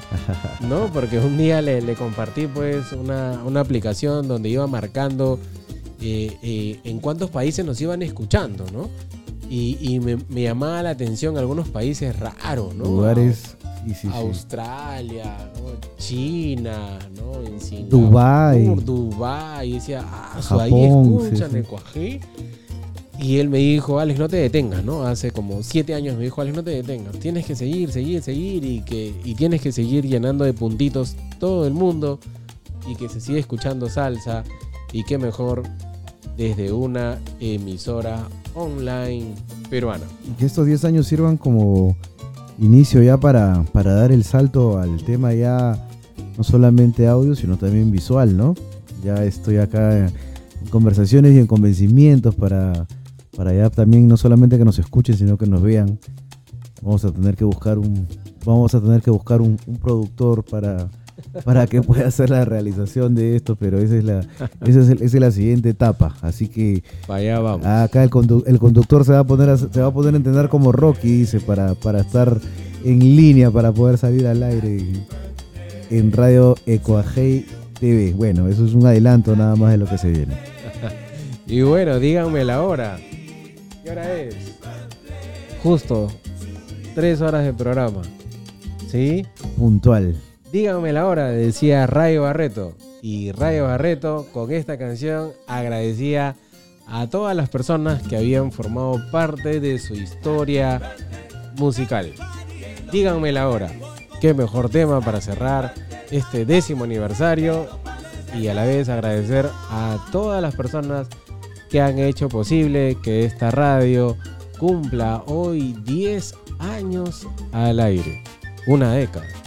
B: ¿no? Porque un día le, le compartí pues una, una aplicación donde iba marcando eh, eh, en cuántos países nos iban escuchando, ¿no? Y, y me, me llamaba la atención algunos países raros, ¿no?
D: lugares, sí, sí, sí.
B: Australia, ¿no? China, ¿no? En Singapur,
D: Dubái.
B: Dubái. Y decía, ah, ahí
D: Japón, sí,
B: escuchan el cuajé. Y él me dijo, Alex, no te detengas, ¿no? Hace como siete años me dijo, Alex, no te detengas. Tienes que seguir, seguir, seguir y, que, y tienes que seguir llenando de puntitos todo el mundo y que se siga escuchando salsa. Y qué mejor desde una emisora online peruana.
D: y que estos 10 años sirvan como inicio ya para, para dar el salto al tema ya no solamente audio, sino también visual, ¿no? Ya estoy acá en conversaciones y en convencimientos para, para ya también no solamente que nos escuchen, sino que nos vean. Vamos a tener que buscar un, vamos a tener que buscar un, un productor para, para que pueda hacer la realización de esto, pero esa es la, esa es, el- esa es la siguiente etapa. Así que
B: Vaya, vamos.
D: Acá el, condu- el conductor se va a poner a, se va a poner a entender como Rocky, dice, para, para estar en línea, para poder salir al aire en, Radio Ecoajei TV. Bueno, eso es un adelanto nada más de lo que se viene. (laughs)
B: Y bueno, díganme la hora. ¿Qué hora es? Justo. Tres horas de programa. ¿Sí?
D: Puntual.
B: Díganme la hora, decía Rayo Barreto. Y Rayo Barreto con esta canción agradecía a todas las personas que habían formado parte de su historia musical. Díganme la hora. Qué mejor tema para cerrar este décimo aniversario y a la vez agradecer a todas las personas que han hecho posible que esta radio cumpla hoy 10 años al aire. Una década.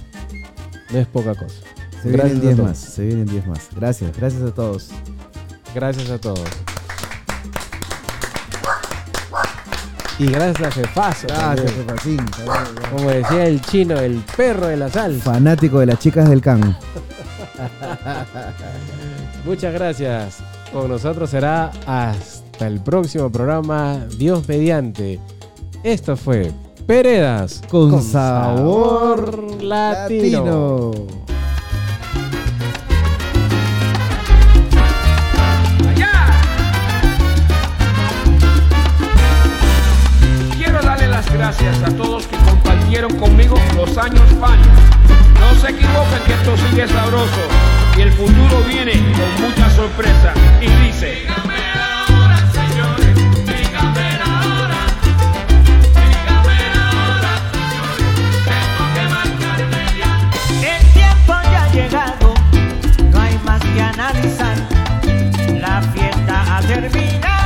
B: No es poca cosa.
D: Se
B: Gracias
D: vienen
B: a
D: 10
B: todos.
D: más, se vienen 10 más. Gracias, gracias a todos.
B: Gracias a todos. Y gracias a Jefazo.
D: Gracias. Jefacín.
B: Como decía el chino, el perro de la sal.
D: Fanático de las chicas del can. (laughs)
B: Muchas gracias. Con nosotros será hasta el próximo programa, Dios mediante. Esto fue Peredas
D: Con sabor
B: latino.
V: Quiero darle las gracias a todos que compartieron conmigo los años Fania. No se equivoquen que esto sigue sabroso y el futuro viene con mucha sorpresa. Y dice...
E: La fiesta ha terminado